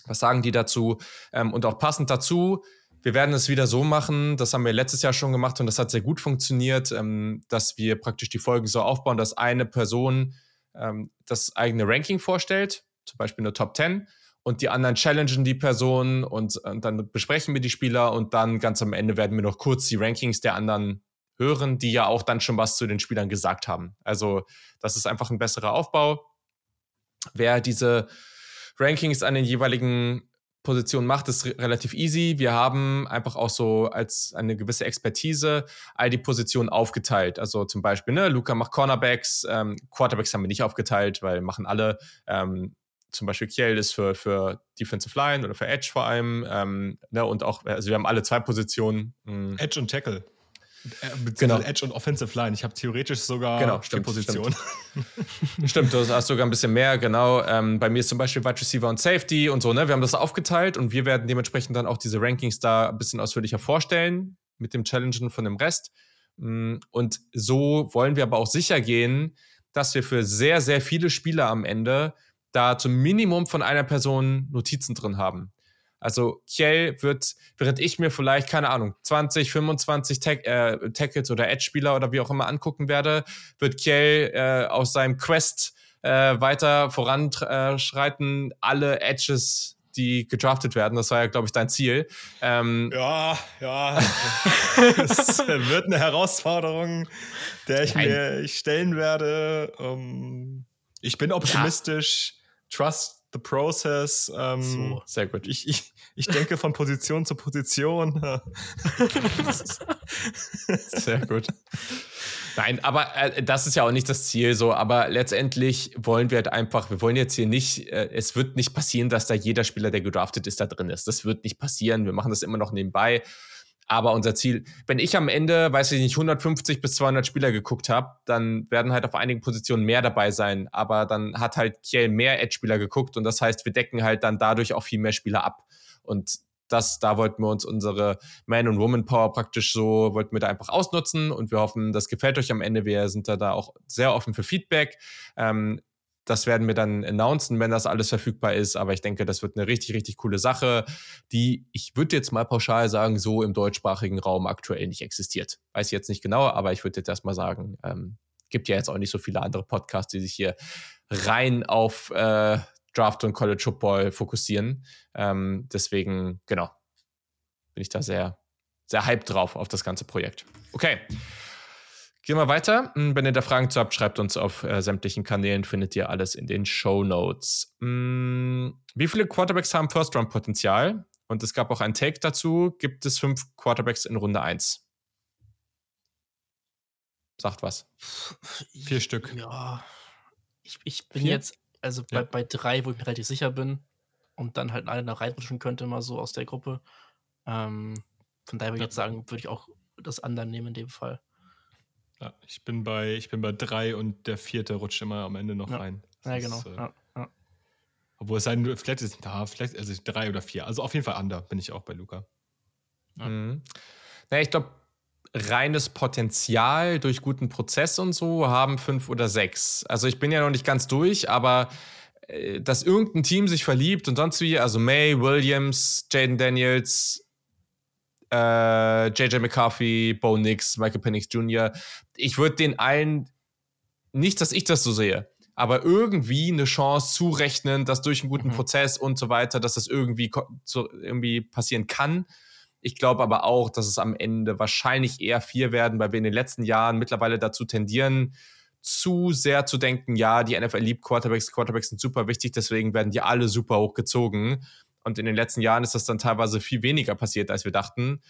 Was sagen die dazu? Ähm, und auch passend dazu, wir werden es wieder so machen, das haben wir letztes Jahr schon gemacht und das hat sehr gut funktioniert, ähm, dass wir praktisch die Folgen so aufbauen, dass eine Person ähm, das eigene Ranking vorstellt zum Beispiel eine Top 10 und die anderen challengen die Person und, und, dann besprechen wir die Spieler und dann ganz am Ende werden wir noch kurz die Rankings der anderen hören, die ja auch dann schon was zu den Spielern gesagt haben. Also das ist einfach ein besserer Aufbau. Wer diese Rankings an den jeweiligen Positionen macht, ist relativ easy. Wir haben einfach auch so als eine gewisse Expertise all die Positionen aufgeteilt. Also zum Beispiel, ne, Luca macht Cornerbacks, ähm, Quarterbacks haben wir nicht aufgeteilt, weil machen alle. Ähm, zum Beispiel Kiel ist für, für Defensive Line oder für Edge vor allem. Ähm, ne, und auch, also wir haben alle zwei Positionen. Mh. Edge und Tackle. Äh, genau. Edge und Offensive Line. Ich habe theoretisch sogar genau, stimmt, Position. Stimmt. stimmt. du hast sogar ein bisschen mehr, genau. Ähm, bei mir ist zum Beispiel Wide Receiver und Safety und so, ne? Wir haben das aufgeteilt und wir werden dementsprechend dann auch diese Rankings da ein bisschen ausführlicher vorstellen mit dem Challengen von dem Rest. Mm, und so wollen wir aber auch sicher gehen, dass wir für sehr, sehr viele Spieler am Ende da zum Minimum von einer Person Notizen drin haben. Also Kiel wird, während ich mir vielleicht, keine Ahnung, 20, 25 Tag, äh, Tackles oder Edge-Spieler oder wie auch immer angucken werde, wird Kiel äh, aus seinem Quest äh, weiter voranschreiten, alle Edges die gedraftet werden. Das war ja, glaube ich, dein Ziel. Ähm, ja, ja. es wird eine Herausforderung, der ich Nein. mir stellen werde. Ähm, ich bin optimistisch. Ja trust the process. Ähm, so, sehr gut. Ich, ich, ich denke von Position zu Position. sehr gut. Nein, aber äh, das ist ja auch nicht das Ziel so. Aber letztendlich wollen wir halt einfach, wir wollen jetzt hier nicht, äh, es wird nicht passieren, dass da jeder Spieler, der gedraftet ist, da drin ist. Das wird nicht passieren. Wir machen das immer noch nebenbei. Aber unser Ziel, wenn ich am Ende, weiß ich nicht, 150 bis 200 Spieler geguckt habe, dann werden halt auf einigen Positionen mehr dabei sein. Aber dann hat halt Kiel mehr Edge-Spieler geguckt und das heißt, wir decken halt dann dadurch auch viel mehr Spieler ab. Und das, da wollten wir uns unsere Man- und Woman-Power praktisch so, wollten wir da einfach ausnutzen und wir hoffen, das gefällt euch am Ende. Wir sind da, da auch sehr offen für Feedback. Ähm, das werden wir dann announcen, wenn das alles verfügbar ist. Aber ich denke, das wird eine richtig, richtig coole Sache, die, ich würde jetzt mal pauschal sagen, so im deutschsprachigen Raum aktuell nicht existiert. Weiß ich jetzt nicht genau, aber ich würde jetzt erstmal sagen, ähm, gibt ja jetzt auch nicht so viele andere Podcasts, die sich hier rein auf äh, Draft und College Football fokussieren. Ähm, deswegen, genau, bin ich da sehr, sehr hyped drauf auf das ganze Projekt. Okay. Gehen wir weiter. Hm, wenn ihr da Fragen zu habt, schreibt uns auf äh, sämtlichen Kanälen, findet ihr alles in den Show Notes. Hm, wie viele Quarterbacks haben First-Round-Potenzial? Und es gab auch ein Take dazu. Gibt es fünf Quarterbacks in Runde 1? Sagt was. Vier Stück. Ja. Ich, ich bin Vier? jetzt, also ja. bei, bei drei, wo ich mir relativ sicher bin und dann halt alle nach reinrutschen könnte, mal so aus der Gruppe. Ähm, von daher würde ich jetzt sagen, würde ich auch das anderen nehmen in dem Fall. Ich bin bei, ich bin bei drei und der vierte rutscht immer am Ende noch ja. rein. Das ja, genau. Ist, äh, ja, ja. Obwohl es sein, vielleicht ist da, vielleicht also drei oder vier. Also auf jeden Fall under bin ich auch bei Luca. Ja. Mhm. Naja, ich glaube, reines Potenzial durch guten Prozess und so haben fünf oder sechs. Also ich bin ja noch nicht ganz durch, aber äh, dass irgendein Team sich verliebt und sonst wie, also May, Williams, Jaden Daniels, äh, JJ McCarthy, Bo Nix, Michael Penix Jr. Ich würde den allen, nicht, dass ich das so sehe, aber irgendwie eine Chance zurechnen, dass durch einen guten mhm. Prozess und so weiter, dass das irgendwie, so, irgendwie passieren kann. Ich glaube aber auch, dass es am Ende wahrscheinlich eher vier werden, weil wir in den letzten Jahren mittlerweile dazu tendieren, zu sehr zu denken, ja, die NFL liebt Quarterbacks, Quarterbacks sind super wichtig, deswegen werden die alle super hochgezogen. Und in den letzten Jahren ist das dann teilweise viel weniger passiert, als wir dachten.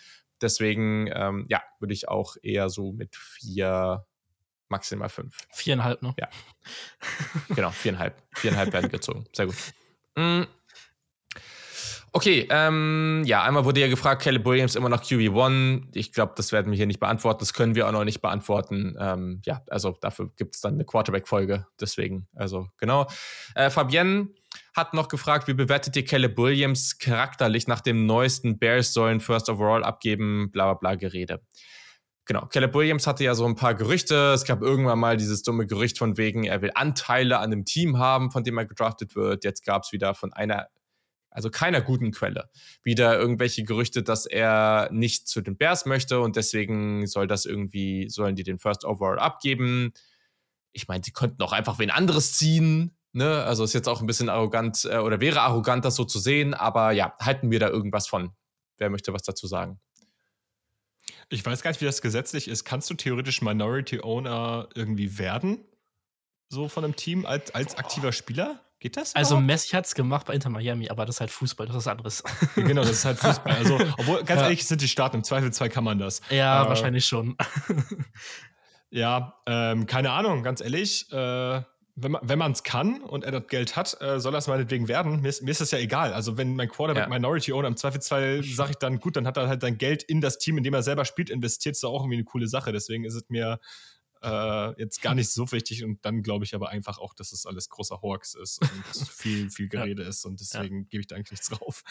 Deswegen, ähm, ja, würde ich auch eher so mit vier, maximal fünf. Viereinhalb, ne? Ja. genau, viereinhalb. Viereinhalb werden gezogen. Sehr gut. Mhm. Okay, ähm, ja, einmal wurde ja gefragt, Caleb Williams immer noch QB1. Ich glaube, das werden wir hier nicht beantworten. Das können wir auch noch nicht beantworten. Ähm, ja, also dafür gibt es dann eine Quarterback-Folge. Deswegen, also genau. Äh, Fabienne hat noch gefragt, wie bewertet ihr Caleb Williams charakterlich nach dem neuesten Bears sollen First Overall abgeben, bla bla bla Gerede. Genau, Caleb Williams hatte ja so ein paar Gerüchte. Es gab irgendwann mal dieses dumme Gerücht von wegen, er will Anteile an einem Team haben, von dem er gedraftet wird. Jetzt gab es wieder von einer also keiner guten Quelle. Wieder irgendwelche Gerüchte, dass er nicht zu den Bears möchte und deswegen soll das irgendwie, sollen die den First Overall abgeben. Ich meine, sie könnten auch einfach wen anderes ziehen. Ne? Also ist jetzt auch ein bisschen arrogant äh, oder wäre arrogant, das so zu sehen, aber ja, halten wir da irgendwas von. Wer möchte was dazu sagen? Ich weiß gar nicht, wie das gesetzlich ist. Kannst du theoretisch Minority Owner irgendwie werden? So von einem Team als, als aktiver Spieler? Geht das? Also überhaupt? Messi hat es gemacht bei Inter Miami, aber das ist halt Fußball, das ist anderes. Ja, genau, das ist halt Fußball. Also, obwohl, ganz ja. ehrlich, sind die Staaten, im Zweifelsfall kann man das. Ja, äh, wahrscheinlich schon. ja, ähm, keine Ahnung, ganz ehrlich. Äh, wenn man es kann und er das Geld hat, äh, soll das meinetwegen werden. Mir ist, mir ist das ja egal. Also wenn mein Quarterback ja. Minority Owner im Zweifelsfall sage ich dann, gut, dann hat er halt sein Geld in das Team, in dem er selber spielt, investiert, ist auch irgendwie eine coole Sache. Deswegen ist es mir äh, jetzt gar nicht so wichtig und dann glaube ich aber einfach auch, dass es alles großer Hawks ist und viel, viel Gerede ja. ist und deswegen ja. gebe ich da eigentlich nichts drauf.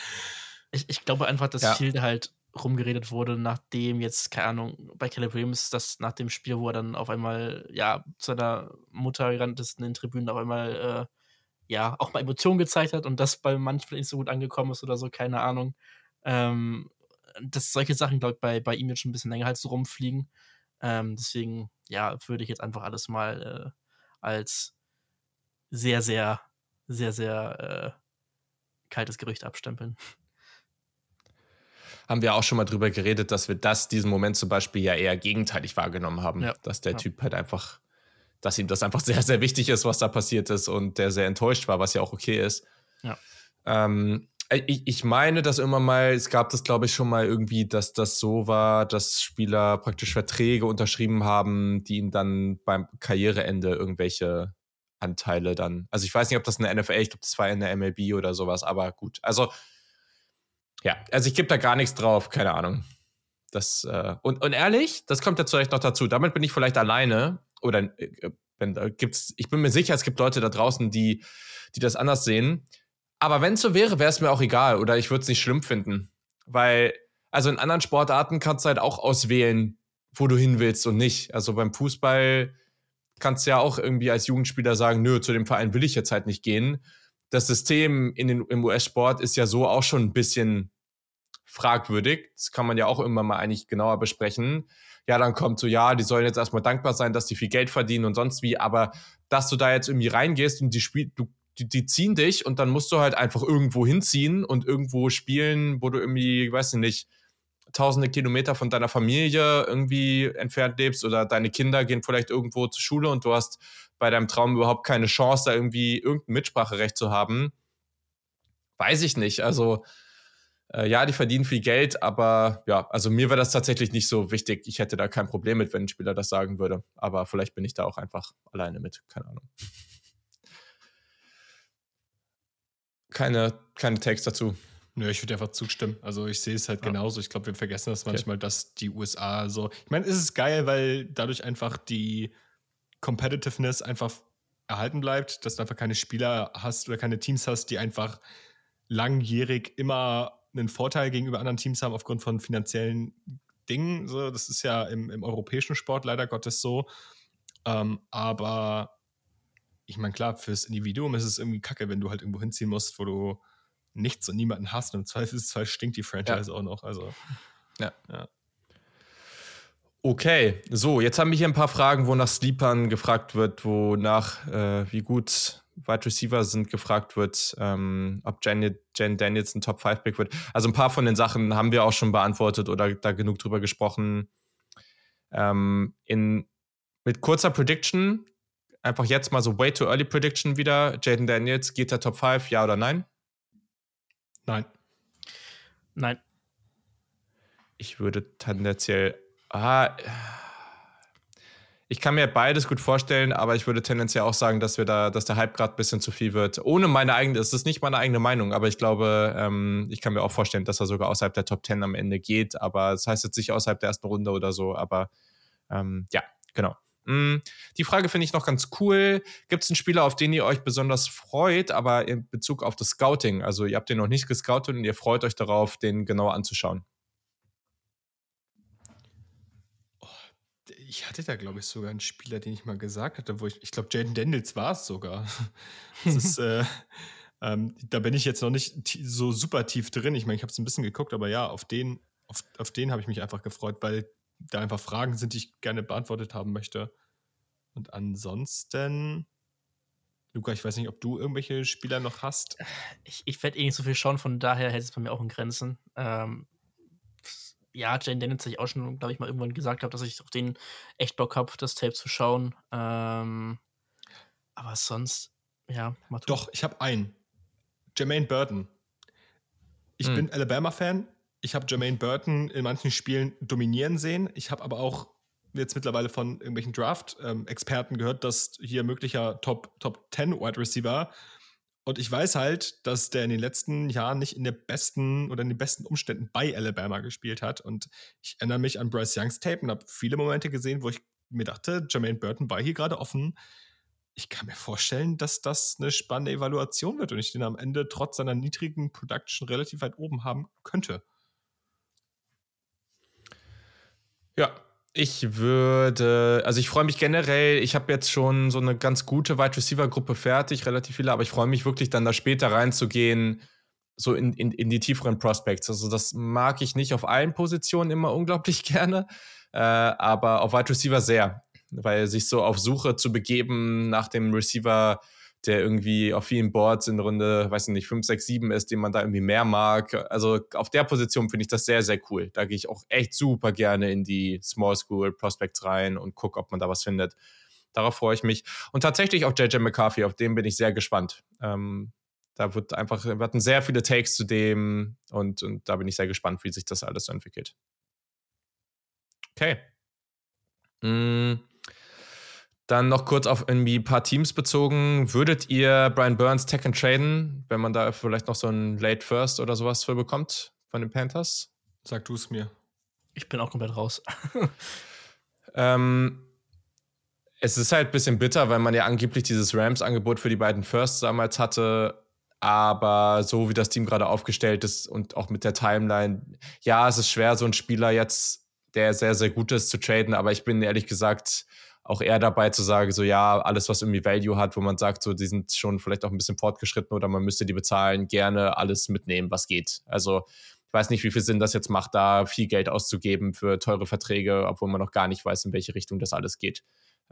Ich, ich glaube einfach, dass ja. viel halt rumgeredet wurde, nachdem jetzt, keine Ahnung, bei Caleb Williams, das nach dem Spiel, wo er dann auf einmal, ja, zu seiner Mutter gerannt ist in den Tribünen, auf einmal, äh, ja, auch mal Emotionen gezeigt hat und das bei manchen nicht so gut angekommen ist oder so, keine Ahnung. Ähm, dass solche Sachen, glaube ich, bei, bei ihm jetzt schon ein bisschen länger halt so rumfliegen. Ähm, deswegen, ja, würde ich jetzt einfach alles mal äh, als sehr, sehr, sehr, sehr äh, kaltes Gerücht abstempeln. Haben wir auch schon mal drüber geredet, dass wir das, diesen Moment zum Beispiel ja eher gegenteilig wahrgenommen haben. Ja. Dass der ja. Typ halt einfach, dass ihm das einfach sehr, sehr wichtig ist, was da passiert ist und der sehr enttäuscht war, was ja auch okay ist. Ja. Ähm, äh, ich, ich meine, dass immer mal, es gab das, glaube ich, schon mal irgendwie, dass das so war, dass Spieler praktisch Verträge unterschrieben haben, die ihnen dann beim Karriereende irgendwelche Anteile dann. Also ich weiß nicht, ob das in der NFL, ich glaube, das war in der MLB oder sowas, aber gut. Also, ja, also ich gebe da gar nichts drauf, keine Ahnung. Das, äh, und, und ehrlich, das kommt jetzt vielleicht noch dazu. Damit bin ich vielleicht alleine. Oder äh, wenn da gibt's, ich bin mir sicher, es gibt Leute da draußen, die, die das anders sehen. Aber wenn es so wäre, wäre es mir auch egal oder ich würde es nicht schlimm finden. Weil, also in anderen Sportarten kannst du halt auch auswählen, wo du hin willst und nicht. Also beim Fußball kannst du ja auch irgendwie als Jugendspieler sagen, nö, zu dem Verein will ich jetzt halt nicht gehen. Das System in den, im US-Sport ist ja so auch schon ein bisschen fragwürdig. Das kann man ja auch immer mal eigentlich genauer besprechen. Ja, dann kommt so, ja, die sollen jetzt erstmal dankbar sein, dass die viel Geld verdienen und sonst wie, aber dass du da jetzt irgendwie reingehst und die Spiel, du die, die, ziehen dich und dann musst du halt einfach irgendwo hinziehen und irgendwo spielen, wo du irgendwie, weiß ich nicht, tausende Kilometer von deiner Familie irgendwie entfernt lebst oder deine Kinder gehen vielleicht irgendwo zur Schule und du hast bei deinem Traum überhaupt keine Chance, da irgendwie irgendein Mitspracherecht zu haben. Weiß ich nicht. Also, äh, ja, die verdienen viel Geld, aber ja, also mir wäre das tatsächlich nicht so wichtig. Ich hätte da kein Problem mit, wenn ein Spieler das sagen würde. Aber vielleicht bin ich da auch einfach alleine mit. Keine Ahnung. keine, keine Takes dazu. Nö, ich würde einfach zustimmen. Also ich sehe es halt ja. genauso. Ich glaube, wir vergessen das manchmal, okay. dass die USA so. Ich meine, es ist geil, weil dadurch einfach die Competitiveness einfach erhalten bleibt, dass du einfach keine Spieler hast oder keine Teams hast, die einfach langjährig immer einen Vorteil gegenüber anderen Teams haben aufgrund von finanziellen Dingen. So, das ist ja im, im europäischen Sport leider Gottes so. Ähm, aber ich meine, klar, fürs Individuum ist es irgendwie kacke, wenn du halt irgendwo hinziehen musst, wo du nichts und niemanden hast. Und im Zweifelsfall stinkt die Franchise ja. auch noch. Also, ja. ja. Okay, so, jetzt haben wir hier ein paar Fragen, wo nach Sleepern gefragt wird, wo nach äh, wie gut Wide Receiver sind gefragt wird, ähm, ob Jen, Jen Daniels ein Top 5 Pick wird. Also ein paar von den Sachen haben wir auch schon beantwortet oder da genug drüber gesprochen. Ähm, in, mit kurzer Prediction, einfach jetzt mal so way too early Prediction wieder. Jaden Daniels, geht der Top 5, ja oder nein? Nein. Nein. Ich würde tendenziell. Ah, ich kann mir beides gut vorstellen, aber ich würde tendenziell auch sagen, dass wir da, dass der Hype gerade ein bisschen zu viel wird. Ohne meine eigene, es ist nicht meine eigene Meinung, aber ich glaube, ähm, ich kann mir auch vorstellen, dass er sogar außerhalb der Top 10 am Ende geht. Aber das heißt jetzt nicht außerhalb der ersten Runde oder so, aber ähm, ja, genau. Mm, die Frage finde ich noch ganz cool. Gibt es einen Spieler, auf den ihr euch besonders freut, aber in Bezug auf das Scouting? Also ihr habt den noch nicht gescoutet und ihr freut euch darauf, den genauer anzuschauen. ich hatte da, glaube ich, sogar einen Spieler, den ich mal gesagt hatte, wo ich, ich glaube, Jaden Daniels war es sogar. ist, äh, ähm, da bin ich jetzt noch nicht so super tief drin. Ich meine, ich habe es ein bisschen geguckt, aber ja, auf den, auf, auf den habe ich mich einfach gefreut, weil da einfach Fragen sind, die ich gerne beantwortet haben möchte. Und ansonsten, Luca, ich weiß nicht, ob du irgendwelche Spieler noch hast. Ich, ich werde eh nicht so viel schauen, von daher hält es bei mir auch in Grenzen. Ähm, ja, Jane Daniels habe ich auch schon, glaube ich, mal irgendwann gesagt habe, dass ich auf den echt Bock habe, das Tape zu schauen. Ähm, aber sonst, ja, mal Doch, ich habe einen. Jermaine Burton. Ich hm. bin Alabama-Fan. Ich habe Jermaine Burton in manchen Spielen dominieren sehen. Ich habe aber auch jetzt mittlerweile von irgendwelchen Draft-Experten ähm, gehört, dass hier möglicher Top, Top 10 Wide Receiver und ich weiß halt, dass der in den letzten Jahren nicht in der besten oder in den besten Umständen bei Alabama gespielt hat. Und ich erinnere mich an Bryce Youngs Tape und habe viele Momente gesehen, wo ich mir dachte, Jermaine Burton war hier gerade offen. Ich kann mir vorstellen, dass das eine spannende Evaluation wird und ich den am Ende trotz seiner niedrigen Production relativ weit oben haben könnte. Ja, ich würde, also ich freue mich generell, ich habe jetzt schon so eine ganz gute Wide Receiver Gruppe fertig, relativ viele, aber ich freue mich wirklich dann da später reinzugehen, so in, in, in die tieferen Prospects. Also das mag ich nicht auf allen Positionen immer unglaublich gerne, äh, aber auf Wide Receiver sehr, weil sich so auf Suche zu begeben nach dem Receiver der irgendwie auf vielen Boards in Runde, weiß ich nicht, 5, 6, 7 ist, den man da irgendwie mehr mag. Also auf der Position finde ich das sehr, sehr cool. Da gehe ich auch echt super gerne in die Small School Prospects rein und gucke, ob man da was findet. Darauf freue ich mich. Und tatsächlich auf JJ McCarthy, auf den bin ich sehr gespannt. Ähm, da wird einfach, wir hatten sehr viele Takes zu dem und, und da bin ich sehr gespannt, wie sich das alles entwickelt. Okay. Mm. Dann noch kurz auf irgendwie ein paar Teams bezogen. Würdet ihr Brian Burns tech and traden, wenn man da vielleicht noch so ein Late First oder sowas für bekommt von den Panthers? Sag du es mir. Ich bin auch komplett raus. ähm, es ist halt ein bisschen bitter, weil man ja angeblich dieses Rams-Angebot für die beiden Firsts damals hatte. Aber so wie das Team gerade aufgestellt ist und auch mit der Timeline, ja, es ist schwer, so einen Spieler jetzt, der sehr, sehr gut ist, zu traden. Aber ich bin ehrlich gesagt auch eher dabei zu sagen, so ja, alles, was irgendwie Value hat, wo man sagt, so, die sind schon vielleicht auch ein bisschen fortgeschritten oder man müsste die bezahlen, gerne alles mitnehmen, was geht. Also ich weiß nicht, wie viel Sinn das jetzt macht, da viel Geld auszugeben für teure Verträge, obwohl man noch gar nicht weiß, in welche Richtung das alles geht.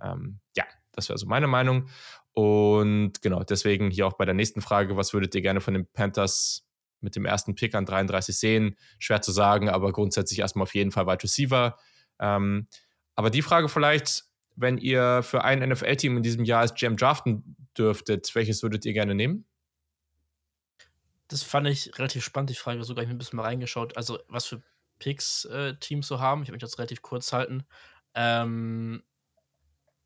Ähm, ja, das wäre so meine Meinung. Und genau, deswegen hier auch bei der nächsten Frage, was würdet ihr gerne von den Panthers mit dem ersten Pick an 33 sehen? Schwer zu sagen, aber grundsätzlich erstmal auf jeden Fall Wide Receiver. Ähm, aber die Frage vielleicht, wenn ihr für ein NFL-Team in diesem Jahr als GM draften dürftet, welches würdet ihr gerne nehmen? Das fand ich relativ spannend, die Frage. Sogar ich mir ein bisschen mal reingeschaut. Also, was für Picks äh, Teams so haben. Ich habe mich das relativ kurz halten. Ähm,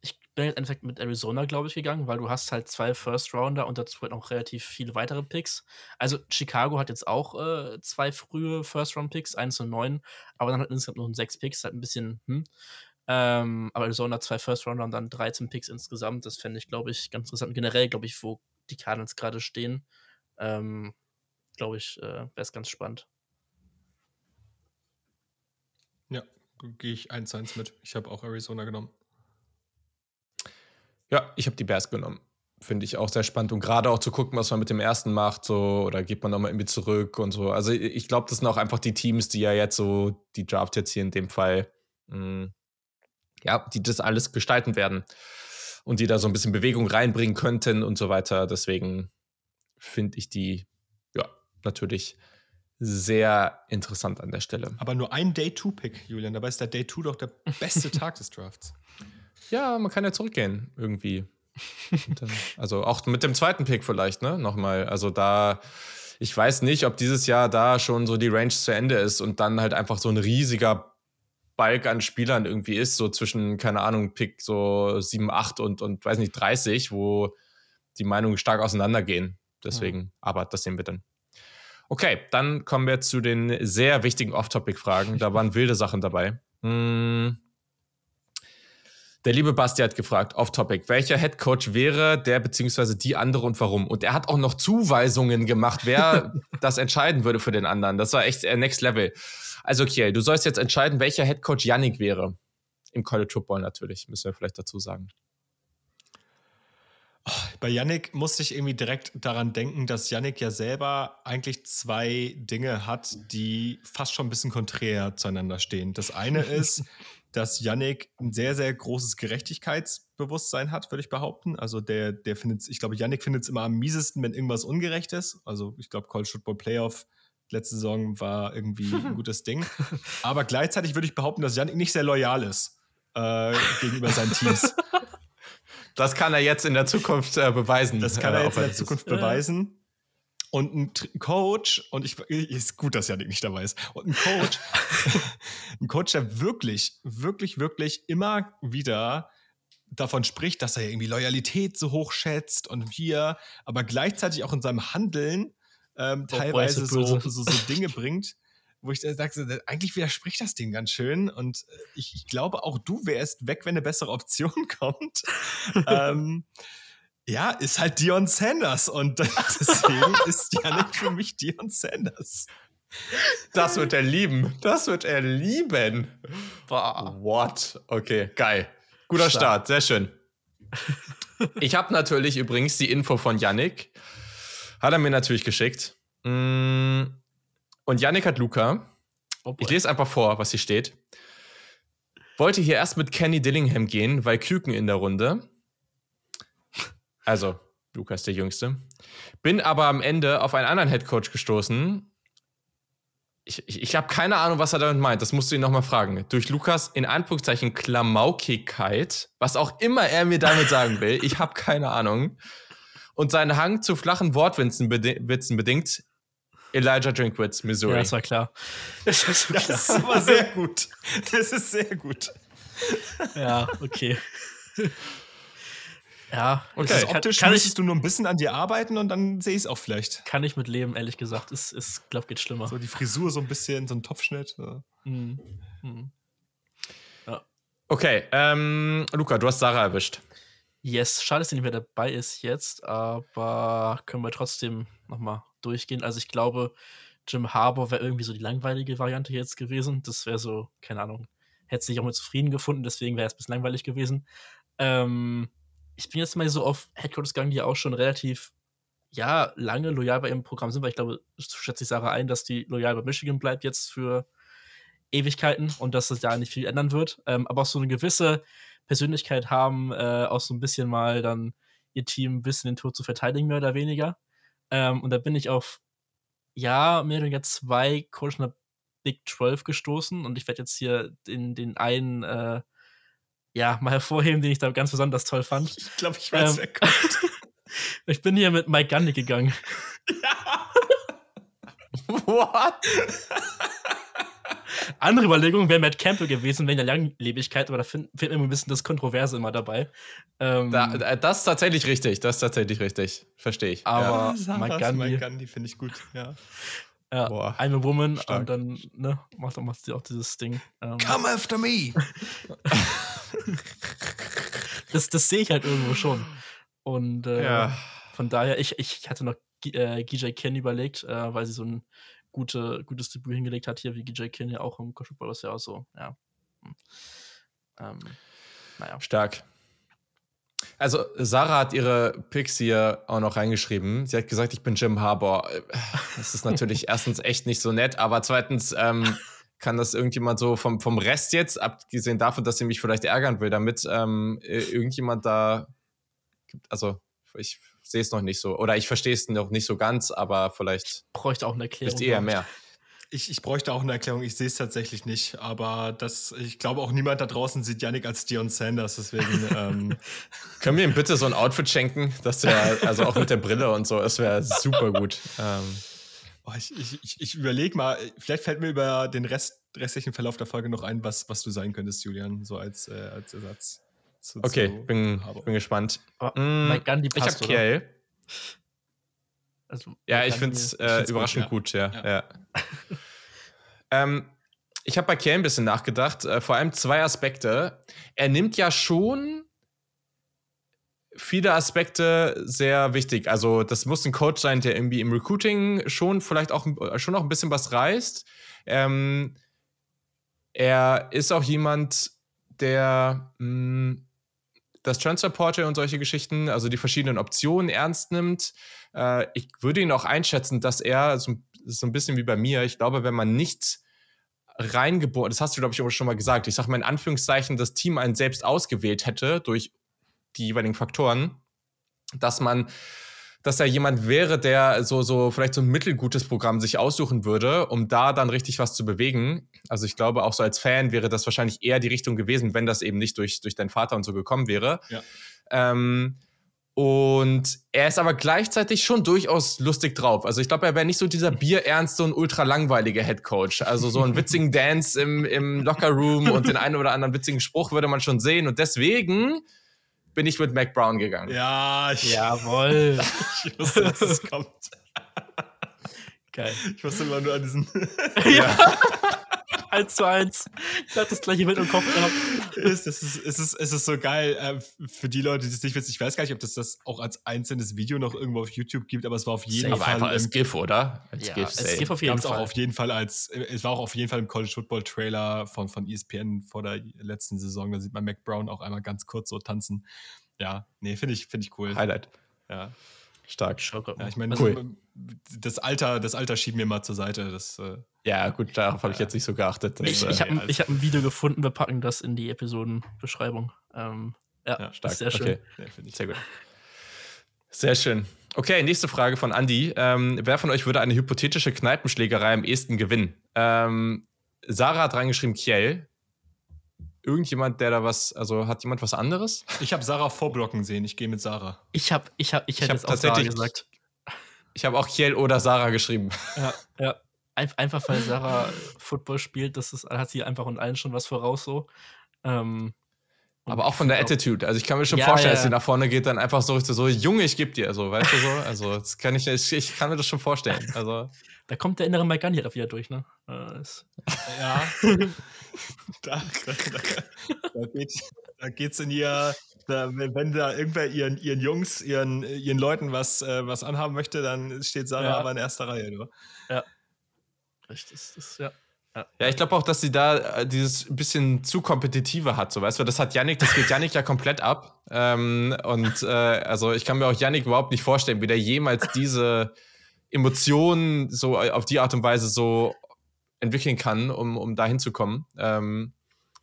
ich bin jetzt Endeffekt mit Arizona, glaube ich, gegangen, weil du hast halt zwei First-Rounder und dazu halt noch relativ viele weitere Picks. Also Chicago hat jetzt auch äh, zwei frühe First-Round-Picks, eins und neun, aber dann hat insgesamt noch sechs Picks, halt ein bisschen, hm. Ähm, aber Arizona zwei First Rounder und dann 13 Picks insgesamt. Das fände ich, glaube ich, ganz interessant. Generell, glaube ich, wo die Cardinals gerade stehen, ähm, glaube ich, äh, wäre es ganz spannend. Ja, gehe ich 1-1 mit. Ich habe auch Arizona genommen. Ja, ich habe die Bears genommen. Finde ich auch sehr spannend. Und gerade auch zu gucken, was man mit dem ersten macht, so, oder geht man nochmal irgendwie zurück und so. Also ich glaube, das sind auch einfach die Teams, die ja jetzt so, die Draft jetzt hier in dem Fall mh, mm, ja, die das alles gestalten werden und die da so ein bisschen Bewegung reinbringen könnten und so weiter. Deswegen finde ich die, ja, natürlich sehr interessant an der Stelle. Aber nur ein Day-2-Pick, Julian. Dabei ist der Day-2 doch der beste Tag des Drafts. Ja, man kann ja zurückgehen irgendwie. dann, also auch mit dem zweiten Pick vielleicht, ne? Nochmal. Also da, ich weiß nicht, ob dieses Jahr da schon so die Range zu Ende ist und dann halt einfach so ein riesiger Balk an Spielern irgendwie ist, so zwischen, keine Ahnung, Pick so 7, 8 und, und weiß nicht, 30, wo die Meinungen stark auseinandergehen. Deswegen, ja. aber das sehen wir dann. Okay, dann kommen wir zu den sehr wichtigen Off-Topic-Fragen. Da waren wilde Sachen dabei. Hm. Der liebe Basti hat gefragt, off-topic, welcher Head Coach wäre der beziehungsweise die andere und warum? Und er hat auch noch Zuweisungen gemacht, wer das entscheiden würde für den anderen. Das war echt next level. Also, okay, du sollst jetzt entscheiden, welcher Head Coach Yannick wäre. Im College Football natürlich, müssen wir vielleicht dazu sagen. Bei Yannick musste ich irgendwie direkt daran denken, dass Yannick ja selber eigentlich zwei Dinge hat, die fast schon ein bisschen konträr zueinander stehen. Das eine ist, dass Yannick ein sehr, sehr großes Gerechtigkeitsbewusstsein hat, würde ich behaupten. Also der, der findet, ich glaube, Yannick findet es immer am miesesten, wenn irgendwas ungerecht ist. Also ich glaube, College Football Playoff letzte Saison war irgendwie ein gutes Ding. Aber gleichzeitig würde ich behaupten, dass Yannick nicht sehr loyal ist äh, gegenüber seinen Teams. Das kann er jetzt in der Zukunft äh, beweisen. Das kann er äh, jetzt in der Zukunft beweisen. Und ein Coach, und ich ist gut, dass Janik nicht dabei ist, und ein Coach, ein Coach, der wirklich, wirklich, wirklich immer wieder davon spricht, dass er irgendwie Loyalität so hoch schätzt und hier, aber gleichzeitig auch in seinem Handeln ähm, teilweise so, so, so, Dinge bringt, wo ich sage, eigentlich widerspricht das Ding ganz schön. Und äh, ich, ich glaube, auch du wärst weg, wenn eine bessere Option kommt. ähm, ja, ist halt Dion Sanders. Und deswegen ist Janik für mich Dion Sanders. Das wird er lieben. Das wird er lieben. Boah. What? Okay, geil. Guter Start, sehr schön. Ich habe natürlich übrigens die Info von Yannick. Hat er mir natürlich geschickt. Mm, und Yannick hat Luca. Oh ich lese einfach vor, was hier steht. Wollte hier erst mit Kenny Dillingham gehen, weil Küken in der Runde. Also, Luca ist der Jüngste. Bin aber am Ende auf einen anderen Headcoach gestoßen. Ich, ich, ich habe keine Ahnung, was er damit meint. Das musst du ihn nochmal fragen. Durch Lukas in Anführungszeichen Klamaukigkeit, was auch immer er mir damit sagen will, ich habe keine Ahnung. Und seinen Hang zu flachen Wortwitzen bedingt Elijah Drinkwitz, Missouri. Ja, das war klar. Das, war so klar. das ist aber sehr gut. Das ist sehr gut. Ja, okay. Ja, okay. Also optisch kann, kann müsstest ich, du nur ein bisschen an dir arbeiten und dann sehe ich es auch vielleicht. Kann ich mit leben, ehrlich gesagt. Es, es glaube, geht schlimmer. So die Frisur so ein bisschen, so ein Topfschnitt. Ja. Mhm. Mhm. Ja. Okay, ähm, Luca, du hast Sarah erwischt. Yes, schade, dass sie nicht mehr dabei ist jetzt, aber können wir trotzdem nochmal durchgehen. Also ich glaube, Jim Harbour wäre irgendwie so die langweilige Variante jetzt gewesen. Das wäre so, keine Ahnung, hätte sich auch mit zufrieden gefunden, deswegen wäre es ein bisschen langweilig gewesen. Ähm, ich bin jetzt mal so auf Headquarters gegangen, die auch schon relativ, ja, lange loyal bei ihrem Programm sind, weil ich glaube, schätze ich Sarah ein, dass die loyal bei Michigan bleibt jetzt für Ewigkeiten und dass es da nicht viel ändern wird. Ähm, aber auch so eine gewisse Persönlichkeit haben, äh, auch so ein bisschen mal dann ihr Team ein bisschen den Tod zu verteidigen, mehr oder weniger. Ähm, und da bin ich auf, ja, mehr oder weniger zwei Coaches in der Big 12 gestoßen und ich werde jetzt hier den, den einen, äh, ja, mal hervorheben, den ich da ganz besonders toll fand. Ich glaube, ich weiß, ähm, wer kommt. ich bin hier mit Mike Gundy gegangen. Ja. What? Andere Überlegung wäre Matt Campbell gewesen, wegen der Langlebigkeit, aber da fehlt mir ein bisschen das Kontroverse immer dabei. Ähm, da, das ist tatsächlich richtig, das ist tatsächlich richtig. Verstehe ich. Aber ja. Mike Gandhi, Mike Gandhi finde ich gut, ja. Ja, Boah, I'm a Woman stark. und dann ne, macht, macht sie auch dieses Ding. Ähm, Come after me! das das sehe ich halt irgendwo schon. Und äh, ja. von daher, ich, ich hatte noch äh, Ken überlegt, äh, weil sie so ein gute, gutes Debüt hingelegt hat, hier wie GJ Kin ja auch im College Football ist ja auch so, ja. Hm. Ähm, naja. Stark. Also, Sarah hat ihre Picks hier auch noch reingeschrieben. Sie hat gesagt, ich bin Jim Harbour. Das ist natürlich erstens echt nicht so nett, aber zweitens ähm, kann das irgendjemand so vom, vom Rest jetzt, abgesehen davon, dass sie mich vielleicht ärgern will, damit ähm, irgendjemand da, also ich sehe es noch nicht so. Oder ich verstehe es noch nicht so ganz, aber vielleicht. Bräuchte auch eine Erklärung. Wisst ihr eher mehr. Ich, ich bräuchte auch eine Erklärung. Ich sehe es tatsächlich nicht. Aber das, ich glaube auch niemand da draußen sieht Yannick als Dion Sanders. Deswegen. ähm Können wir ihm bitte so ein Outfit schenken? Das wäre, also auch mit der Brille und so, das wäre super gut. Ähm. Oh, ich ich, ich überlege mal, vielleicht fällt mir über den Rest, restlichen Verlauf der Folge noch ein, was, was du sein könntest, Julian, so als, äh, als Ersatz. Zu, okay, zu bin, bin gespannt. Oh, mm, Gandhi ich habe Kiel. Also, ja, ich finde es äh, überraschend gut, ja. ja. ja. ähm, ich habe bei Kiel ein bisschen nachgedacht, äh, vor allem zwei Aspekte. Er nimmt ja schon viele Aspekte sehr wichtig. Also, das muss ein Coach sein, der irgendwie im Recruiting schon vielleicht auch schon noch ein bisschen was reißt. Ähm, er ist auch jemand, der mh, hm, das Transfer Portal und solche Geschichten, also die verschiedenen Optionen ernst nimmt. Äh, ich würde ihn auch einschätzen, dass er so, so ein bisschen wie bei mir, ich glaube, wenn man nicht reingeboren, das hast du, glaube ich, schon mal gesagt, ich sage mal in Anführungszeichen, das Team einen selbst ausgewählt hätte durch die jeweiligen Faktoren, dass man dass er jemand wäre, der so, so vielleicht so ein mittelgutes Programm sich aussuchen würde, um da dann richtig was zu bewegen. Also ich glaube, auch so als Fan wäre das wahrscheinlich eher die Richtung gewesen, wenn das eben nicht durch, durch deinen Vater und so gekommen wäre. Ja. Ähm, und er ist aber gleichzeitig schon durchaus lustig drauf. Also ich glaube, er wäre nicht so dieser bierernste und ultra langweilige Head Coach. Also so einen witzigen Dance im, im Locker Room und den einen oder anderen witzigen Spruch würde man schon sehen. Und deswegen bin ich mit Mac Brown gegangen. Ja, ich, jawohl. ich wusste, dass es kommt. Geil. Ich wusste immer nur an diesen. ja. Eins zu eins. Ich hatte das gleiche mit im Kopf gehabt. Es ist, es, ist, es ist so geil. Äh, für die Leute, die es nicht wissen, ich weiß gar nicht, ob das das auch als einzelnes Video noch irgendwo auf YouTube gibt, aber es war auf jeden Safe. Fall. Aber einfach als GIF, oder? Als ja, GIF, als GIF auf jeden Fall. Auch auf jeden Fall als, es war auch auf jeden Fall im College Football Trailer von, von ESPN vor der letzten Saison. Da sieht man Mac Brown auch einmal ganz kurz so tanzen. Ja, nee, finde ich, find ich cool. Highlight. Ja. Stark. Ja, ich meine, cool. Das Alter, das Alter schieben wir mal zur Seite. Das, äh, ja, gut, darauf habe ich jetzt nicht so geachtet. Das, ich, ich habe ja, hab ein Video gefunden, wir packen das in die Episodenbeschreibung. Ähm, ja, ja, stark. Sehr schön. Okay. Ja, sehr gut. Sehr schön. Okay, nächste Frage von Andy. Ähm, wer von euch würde eine hypothetische Kneipenschlägerei am ehesten gewinnen? Ähm, Sarah hat reingeschrieben, Kiel irgendjemand, der da was, also hat jemand was anderes? Ich habe Sarah vorblocken sehen. Ich gehe mit Sarah. Ich habe, ich habe, ich hätte ich jetzt auch Sarah gesagt. Ich habe auch Kiel oder Sarah geschrieben. Ja, ja. einfach weil Sarah Football spielt, das ist, hat sie einfach und allen schon was voraus so. Ähm, aber auch von der Attitude. Also ich kann mir schon ja, vorstellen, ja. dass sie nach vorne geht, dann einfach so, so Junge, ich geb dir, so, weißt du so? Also das kann ich, ich, ich kann mir das schon vorstellen. Also da kommt der innere Mike Gandhi wieder durch, ne? Äh, ja. da, da, da, geht, da geht's in ihr, da, wenn da irgendwer ihren, ihren Jungs, ihren, ihren Leuten was, äh, was anhaben möchte, dann steht Sarah ja. aber in erster Reihe, du. Ja. Richtig, das ist, ja. Ja, ja ich glaube auch, dass sie da äh, dieses bisschen zu kompetitive hat, so weißt du, das hat Yannick, das geht Yannick ja komplett ab. Ähm, und äh, also ich kann mir auch Yannick überhaupt nicht vorstellen, wie der jemals diese Emotionen so auf die Art und Weise so entwickeln kann, um, um da hinzukommen. Ähm,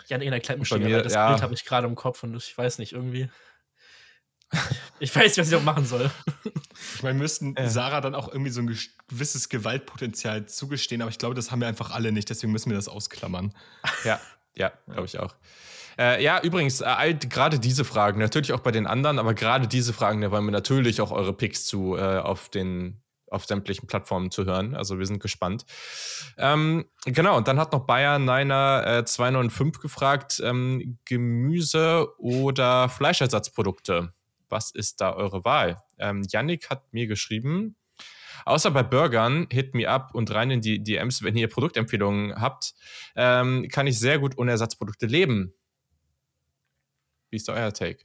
Yannick in der Klappenschlägerei, das ja. Bild habe ich gerade im Kopf und ich weiß nicht, irgendwie. Ich weiß nicht, was ich auch machen soll. Ich meine, müssten ja. Sarah dann auch irgendwie so ein gewisses Gewaltpotenzial zugestehen, aber ich glaube, das haben wir einfach alle nicht, deswegen müssen wir das ausklammern. Ja, ja, glaube ich auch. Äh, ja, übrigens, äh, gerade diese Fragen, natürlich auch bei den anderen, aber gerade diese Fragen, da wollen wir natürlich auch eure Picks zu äh, auf den auf sämtlichen Plattformen zu hören. Also wir sind gespannt. Ähm, genau, und dann hat noch Bayern Niner äh, 295 gefragt, ähm, Gemüse oder Fleischersatzprodukte was ist da eure Wahl? Ähm, Yannick hat mir geschrieben, außer bei Burgern, hit me up und rein in die DMs, wenn ihr Produktempfehlungen habt, ähm, kann ich sehr gut ohne Ersatzprodukte leben. Wie ist da euer Take?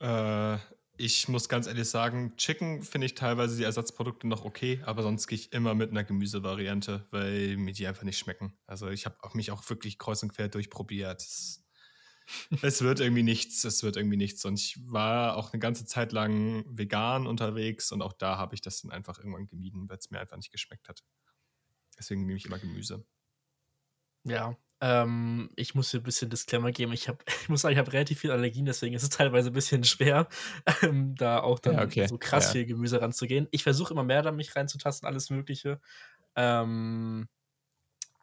Äh, ich muss ganz ehrlich sagen, Chicken finde ich teilweise die Ersatzprodukte noch okay, aber sonst gehe ich immer mit einer Gemüsevariante, weil mir die einfach nicht schmecken. Also ich habe mich auch wirklich kreuz und quer durchprobiert. Das es wird irgendwie nichts, es wird irgendwie nichts. Und ich war auch eine ganze Zeit lang vegan unterwegs und auch da habe ich das dann einfach irgendwann gemieden, weil es mir einfach nicht geschmeckt hat. Deswegen nehme ich immer Gemüse. Ja, ähm, ich muss hier ein bisschen Disclaimer geben. Ich, hab, ich muss sagen, ich habe relativ viel Allergien, deswegen ist es teilweise ein bisschen schwer, ähm, da auch dann ja, okay. so krass ja. viel Gemüse ranzugehen. Ich versuche immer mehr da mich reinzutasten, alles Mögliche. Ähm,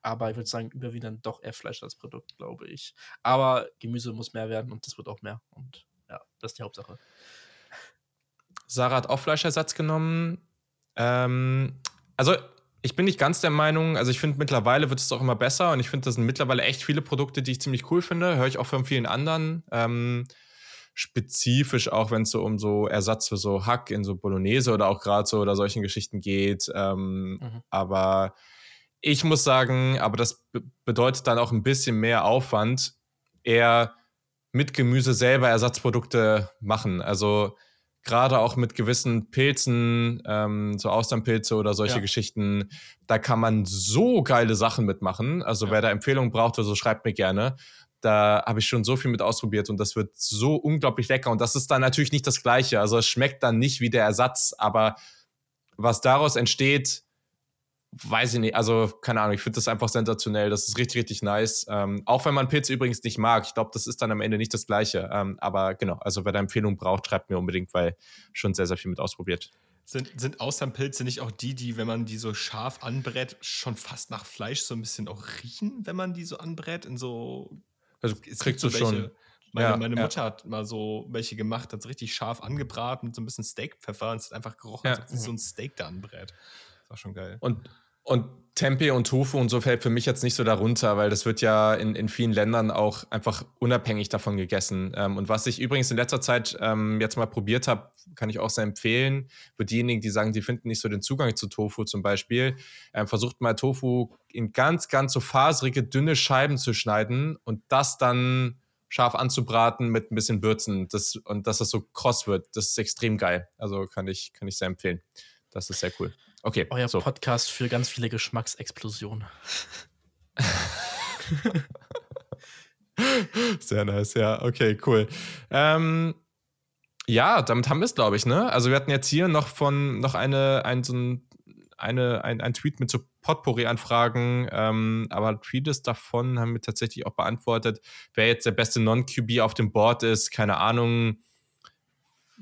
aber ich würde sagen, überwiegend doch eher Fleisch als Produkt, glaube ich. Aber Gemüse muss mehr werden und das wird auch mehr. Und ja, das ist die Hauptsache. Sarah hat auch Fleischersatz genommen. Ähm, also ich bin nicht ganz der Meinung, also ich finde mittlerweile wird es auch immer besser und ich finde, das sind mittlerweile echt viele Produkte, die ich ziemlich cool finde. Höre ich auch von vielen anderen. Ähm, spezifisch auch, wenn es so um so Ersatz für so Hack in so Bolognese oder auch gerade so oder solchen Geschichten geht. Ähm, mhm. Aber ich muss sagen, aber das bedeutet dann auch ein bisschen mehr Aufwand, eher mit Gemüse selber Ersatzprodukte machen. Also gerade auch mit gewissen Pilzen, ähm, so Austernpilze oder solche ja. Geschichten, da kann man so geile Sachen mitmachen. Also ja. wer da Empfehlungen braucht oder so, schreibt mir gerne. Da habe ich schon so viel mit ausprobiert und das wird so unglaublich lecker. Und das ist dann natürlich nicht das Gleiche. Also es schmeckt dann nicht wie der Ersatz, aber was daraus entsteht, weiß ich nicht, also keine Ahnung, ich finde das einfach sensationell. Das ist richtig, richtig nice. Ähm, auch wenn man Pilze übrigens nicht mag. Ich glaube, das ist dann am Ende nicht das Gleiche. Ähm, aber genau, also wer da Empfehlungen braucht, schreibt mir unbedingt, weil schon sehr, sehr viel mit ausprobiert. Sind, sind Austernpilze nicht auch die, die, wenn man die so scharf anbrät, schon fast nach Fleisch so ein bisschen auch riechen, wenn man die so anbrät? In so. Also kriegst du welche, schon. Meine, ja, meine Mutter ja. hat mal so welche gemacht, hat es richtig scharf angebraten mit so ein bisschen Steakpfeffer und es hat einfach gerochen, ja. als ob sie so ein Steak da anbrät. War schon geil. Und und Tempeh und Tofu und so fällt für mich jetzt nicht so darunter, weil das wird ja in, in vielen Ländern auch einfach unabhängig davon gegessen. Ähm, und was ich übrigens in letzter Zeit ähm, jetzt mal probiert habe, kann ich auch sehr empfehlen, für diejenigen, die sagen, die finden nicht so den Zugang zu Tofu zum Beispiel, ähm, versucht mal Tofu in ganz, ganz so faserige, dünne Scheiben zu schneiden und das dann scharf anzubraten mit ein bisschen Würzen das, und dass das so kross wird. Das ist extrem geil. Also kann ich, kann ich sehr empfehlen. Das ist sehr cool. Okay. Euer so. Podcast für ganz viele Geschmacksexplosionen. Sehr nice, ja. Okay, cool. Ähm, ja, damit haben wir es, glaube ich, ne? Also wir hatten jetzt hier noch von noch eine, ein, so ein, eine, ein, ein Tweet mit so Potpourri-Anfragen, ähm, aber vieles davon haben wir tatsächlich auch beantwortet. Wer jetzt der beste Non-QB auf dem Board ist, keine Ahnung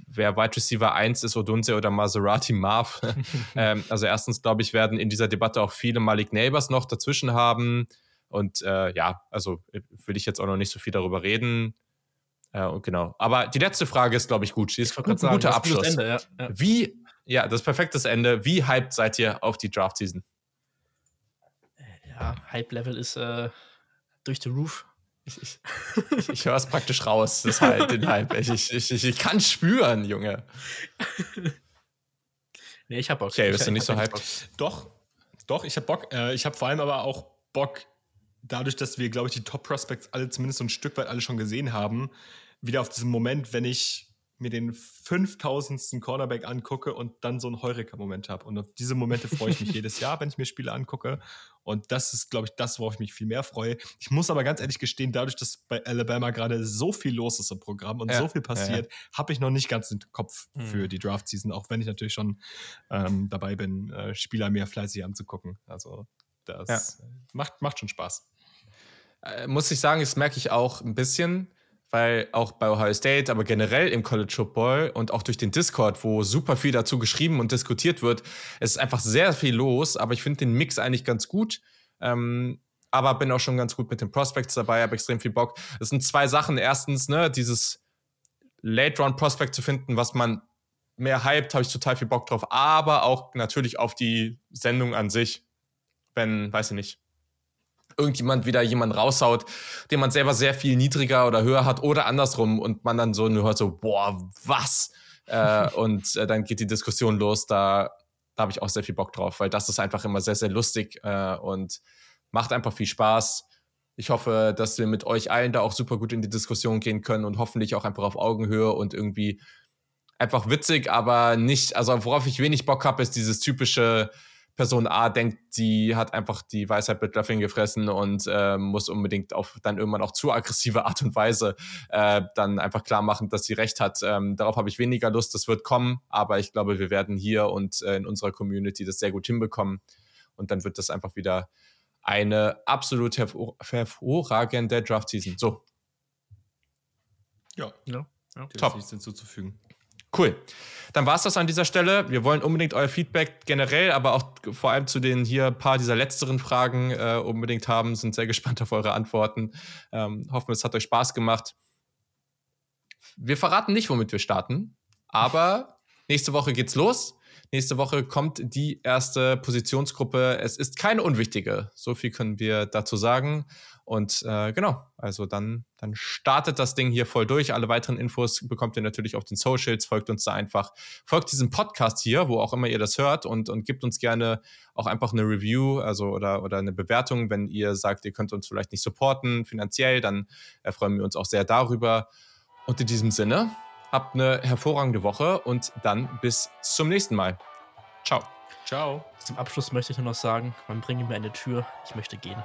wer Wide Receiver 1 ist, Odunze oder Maserati Marv. ähm, also erstens, glaube ich, werden in dieser Debatte auch viele Malik Neighbors noch dazwischen haben. Und äh, ja, also äh, will ich jetzt auch noch nicht so viel darüber reden. Äh, genau. Aber die letzte Frage ist, glaube ich, gut. Sie ist ein guter Abschluss. Ende, ja. Ja. Wie, ja, das perfektes Ende. Wie hyped seid ihr auf die Draft-Season? Ja, Hype-Level ist äh, durch the roof. Ich, ich, ich höre es praktisch raus, das halt, den Hype. Ich, ich, ich, ich kann spüren, Junge. Nee, ich habe Bock. Okay, bist du nicht so hype? Doch, doch, ich habe Bock. Äh, ich habe vor allem aber auch Bock, dadurch, dass wir, glaube ich, die Top Prospects alle zumindest so ein Stück weit alle schon gesehen haben, wieder auf diesen Moment, wenn ich mir den 5000. Cornerback angucke und dann so einen Heureka-Moment habe. Und auf diese Momente freue ich mich jedes Jahr, wenn ich mir Spiele angucke. Und das ist, glaube ich, das, worauf ich mich viel mehr freue. Ich muss aber ganz ehrlich gestehen, dadurch, dass bei Alabama gerade so viel los ist im Programm und ja, so viel passiert, ja. habe ich noch nicht ganz den Kopf mhm. für die Draft-Season, auch wenn ich natürlich schon ähm, dabei bin, äh, Spieler mehr fleißig anzugucken. Also das ja. macht, macht schon Spaß. Äh, muss ich sagen, das merke ich auch ein bisschen weil auch bei Ohio State, aber generell im College Football und auch durch den Discord, wo super viel dazu geschrieben und diskutiert wird, es ist einfach sehr viel los, aber ich finde den Mix eigentlich ganz gut. Ähm, aber bin auch schon ganz gut mit den Prospects dabei, habe extrem viel Bock. Es sind zwei Sachen. Erstens, ne, dieses Late-Round-Prospect zu finden, was man mehr hypt, habe ich total viel Bock drauf. Aber auch natürlich auf die Sendung an sich, wenn, weiß ich nicht, irgendjemand wieder jemand raushaut, den man selber sehr viel niedriger oder höher hat oder andersrum und man dann so nur hört so, boah, was? äh, und äh, dann geht die Diskussion los, da, da habe ich auch sehr viel Bock drauf, weil das ist einfach immer sehr, sehr lustig äh, und macht einfach viel Spaß. Ich hoffe, dass wir mit euch allen da auch super gut in die Diskussion gehen können und hoffentlich auch einfach auf Augenhöhe und irgendwie einfach witzig, aber nicht, also worauf ich wenig Bock habe, ist dieses typische, Person A denkt, sie hat einfach die Weisheit mit Löffeln gefressen und äh, muss unbedingt auf dann irgendwann auch zu aggressive Art und Weise äh, dann einfach klar machen, dass sie recht hat. Ähm, darauf habe ich weniger Lust, das wird kommen, aber ich glaube, wir werden hier und äh, in unserer Community das sehr gut hinbekommen und dann wird das einfach wieder eine absolut hervor hervorragende Draft-Season. So. Ja, ja. ja. Top. Nichts hinzuzufügen. Cool. Dann war es das an dieser Stelle. Wir wollen unbedingt euer Feedback generell, aber auch vor allem zu den hier paar dieser letzteren Fragen äh, unbedingt haben. Sind sehr gespannt auf eure Antworten. Ähm, hoffen, es hat euch Spaß gemacht. Wir verraten nicht, womit wir starten, aber nächste Woche geht's los. Nächste Woche kommt die erste Positionsgruppe. Es ist keine unwichtige. So viel können wir dazu sagen. Und äh, genau, also dann, dann startet das Ding hier voll durch. Alle weiteren Infos bekommt ihr natürlich auf den Socials. Folgt uns da einfach. Folgt diesem Podcast hier, wo auch immer ihr das hört und, und gebt uns gerne auch einfach eine Review, also oder, oder eine Bewertung, wenn ihr sagt, ihr könnt uns vielleicht nicht supporten finanziell, dann äh, freuen wir uns auch sehr darüber. Und in diesem Sinne, habt eine hervorragende Woche und dann bis zum nächsten Mal. Ciao. Ciao. Zum Abschluss möchte ich nur noch sagen, man bringe mir eine Tür, ich möchte gehen.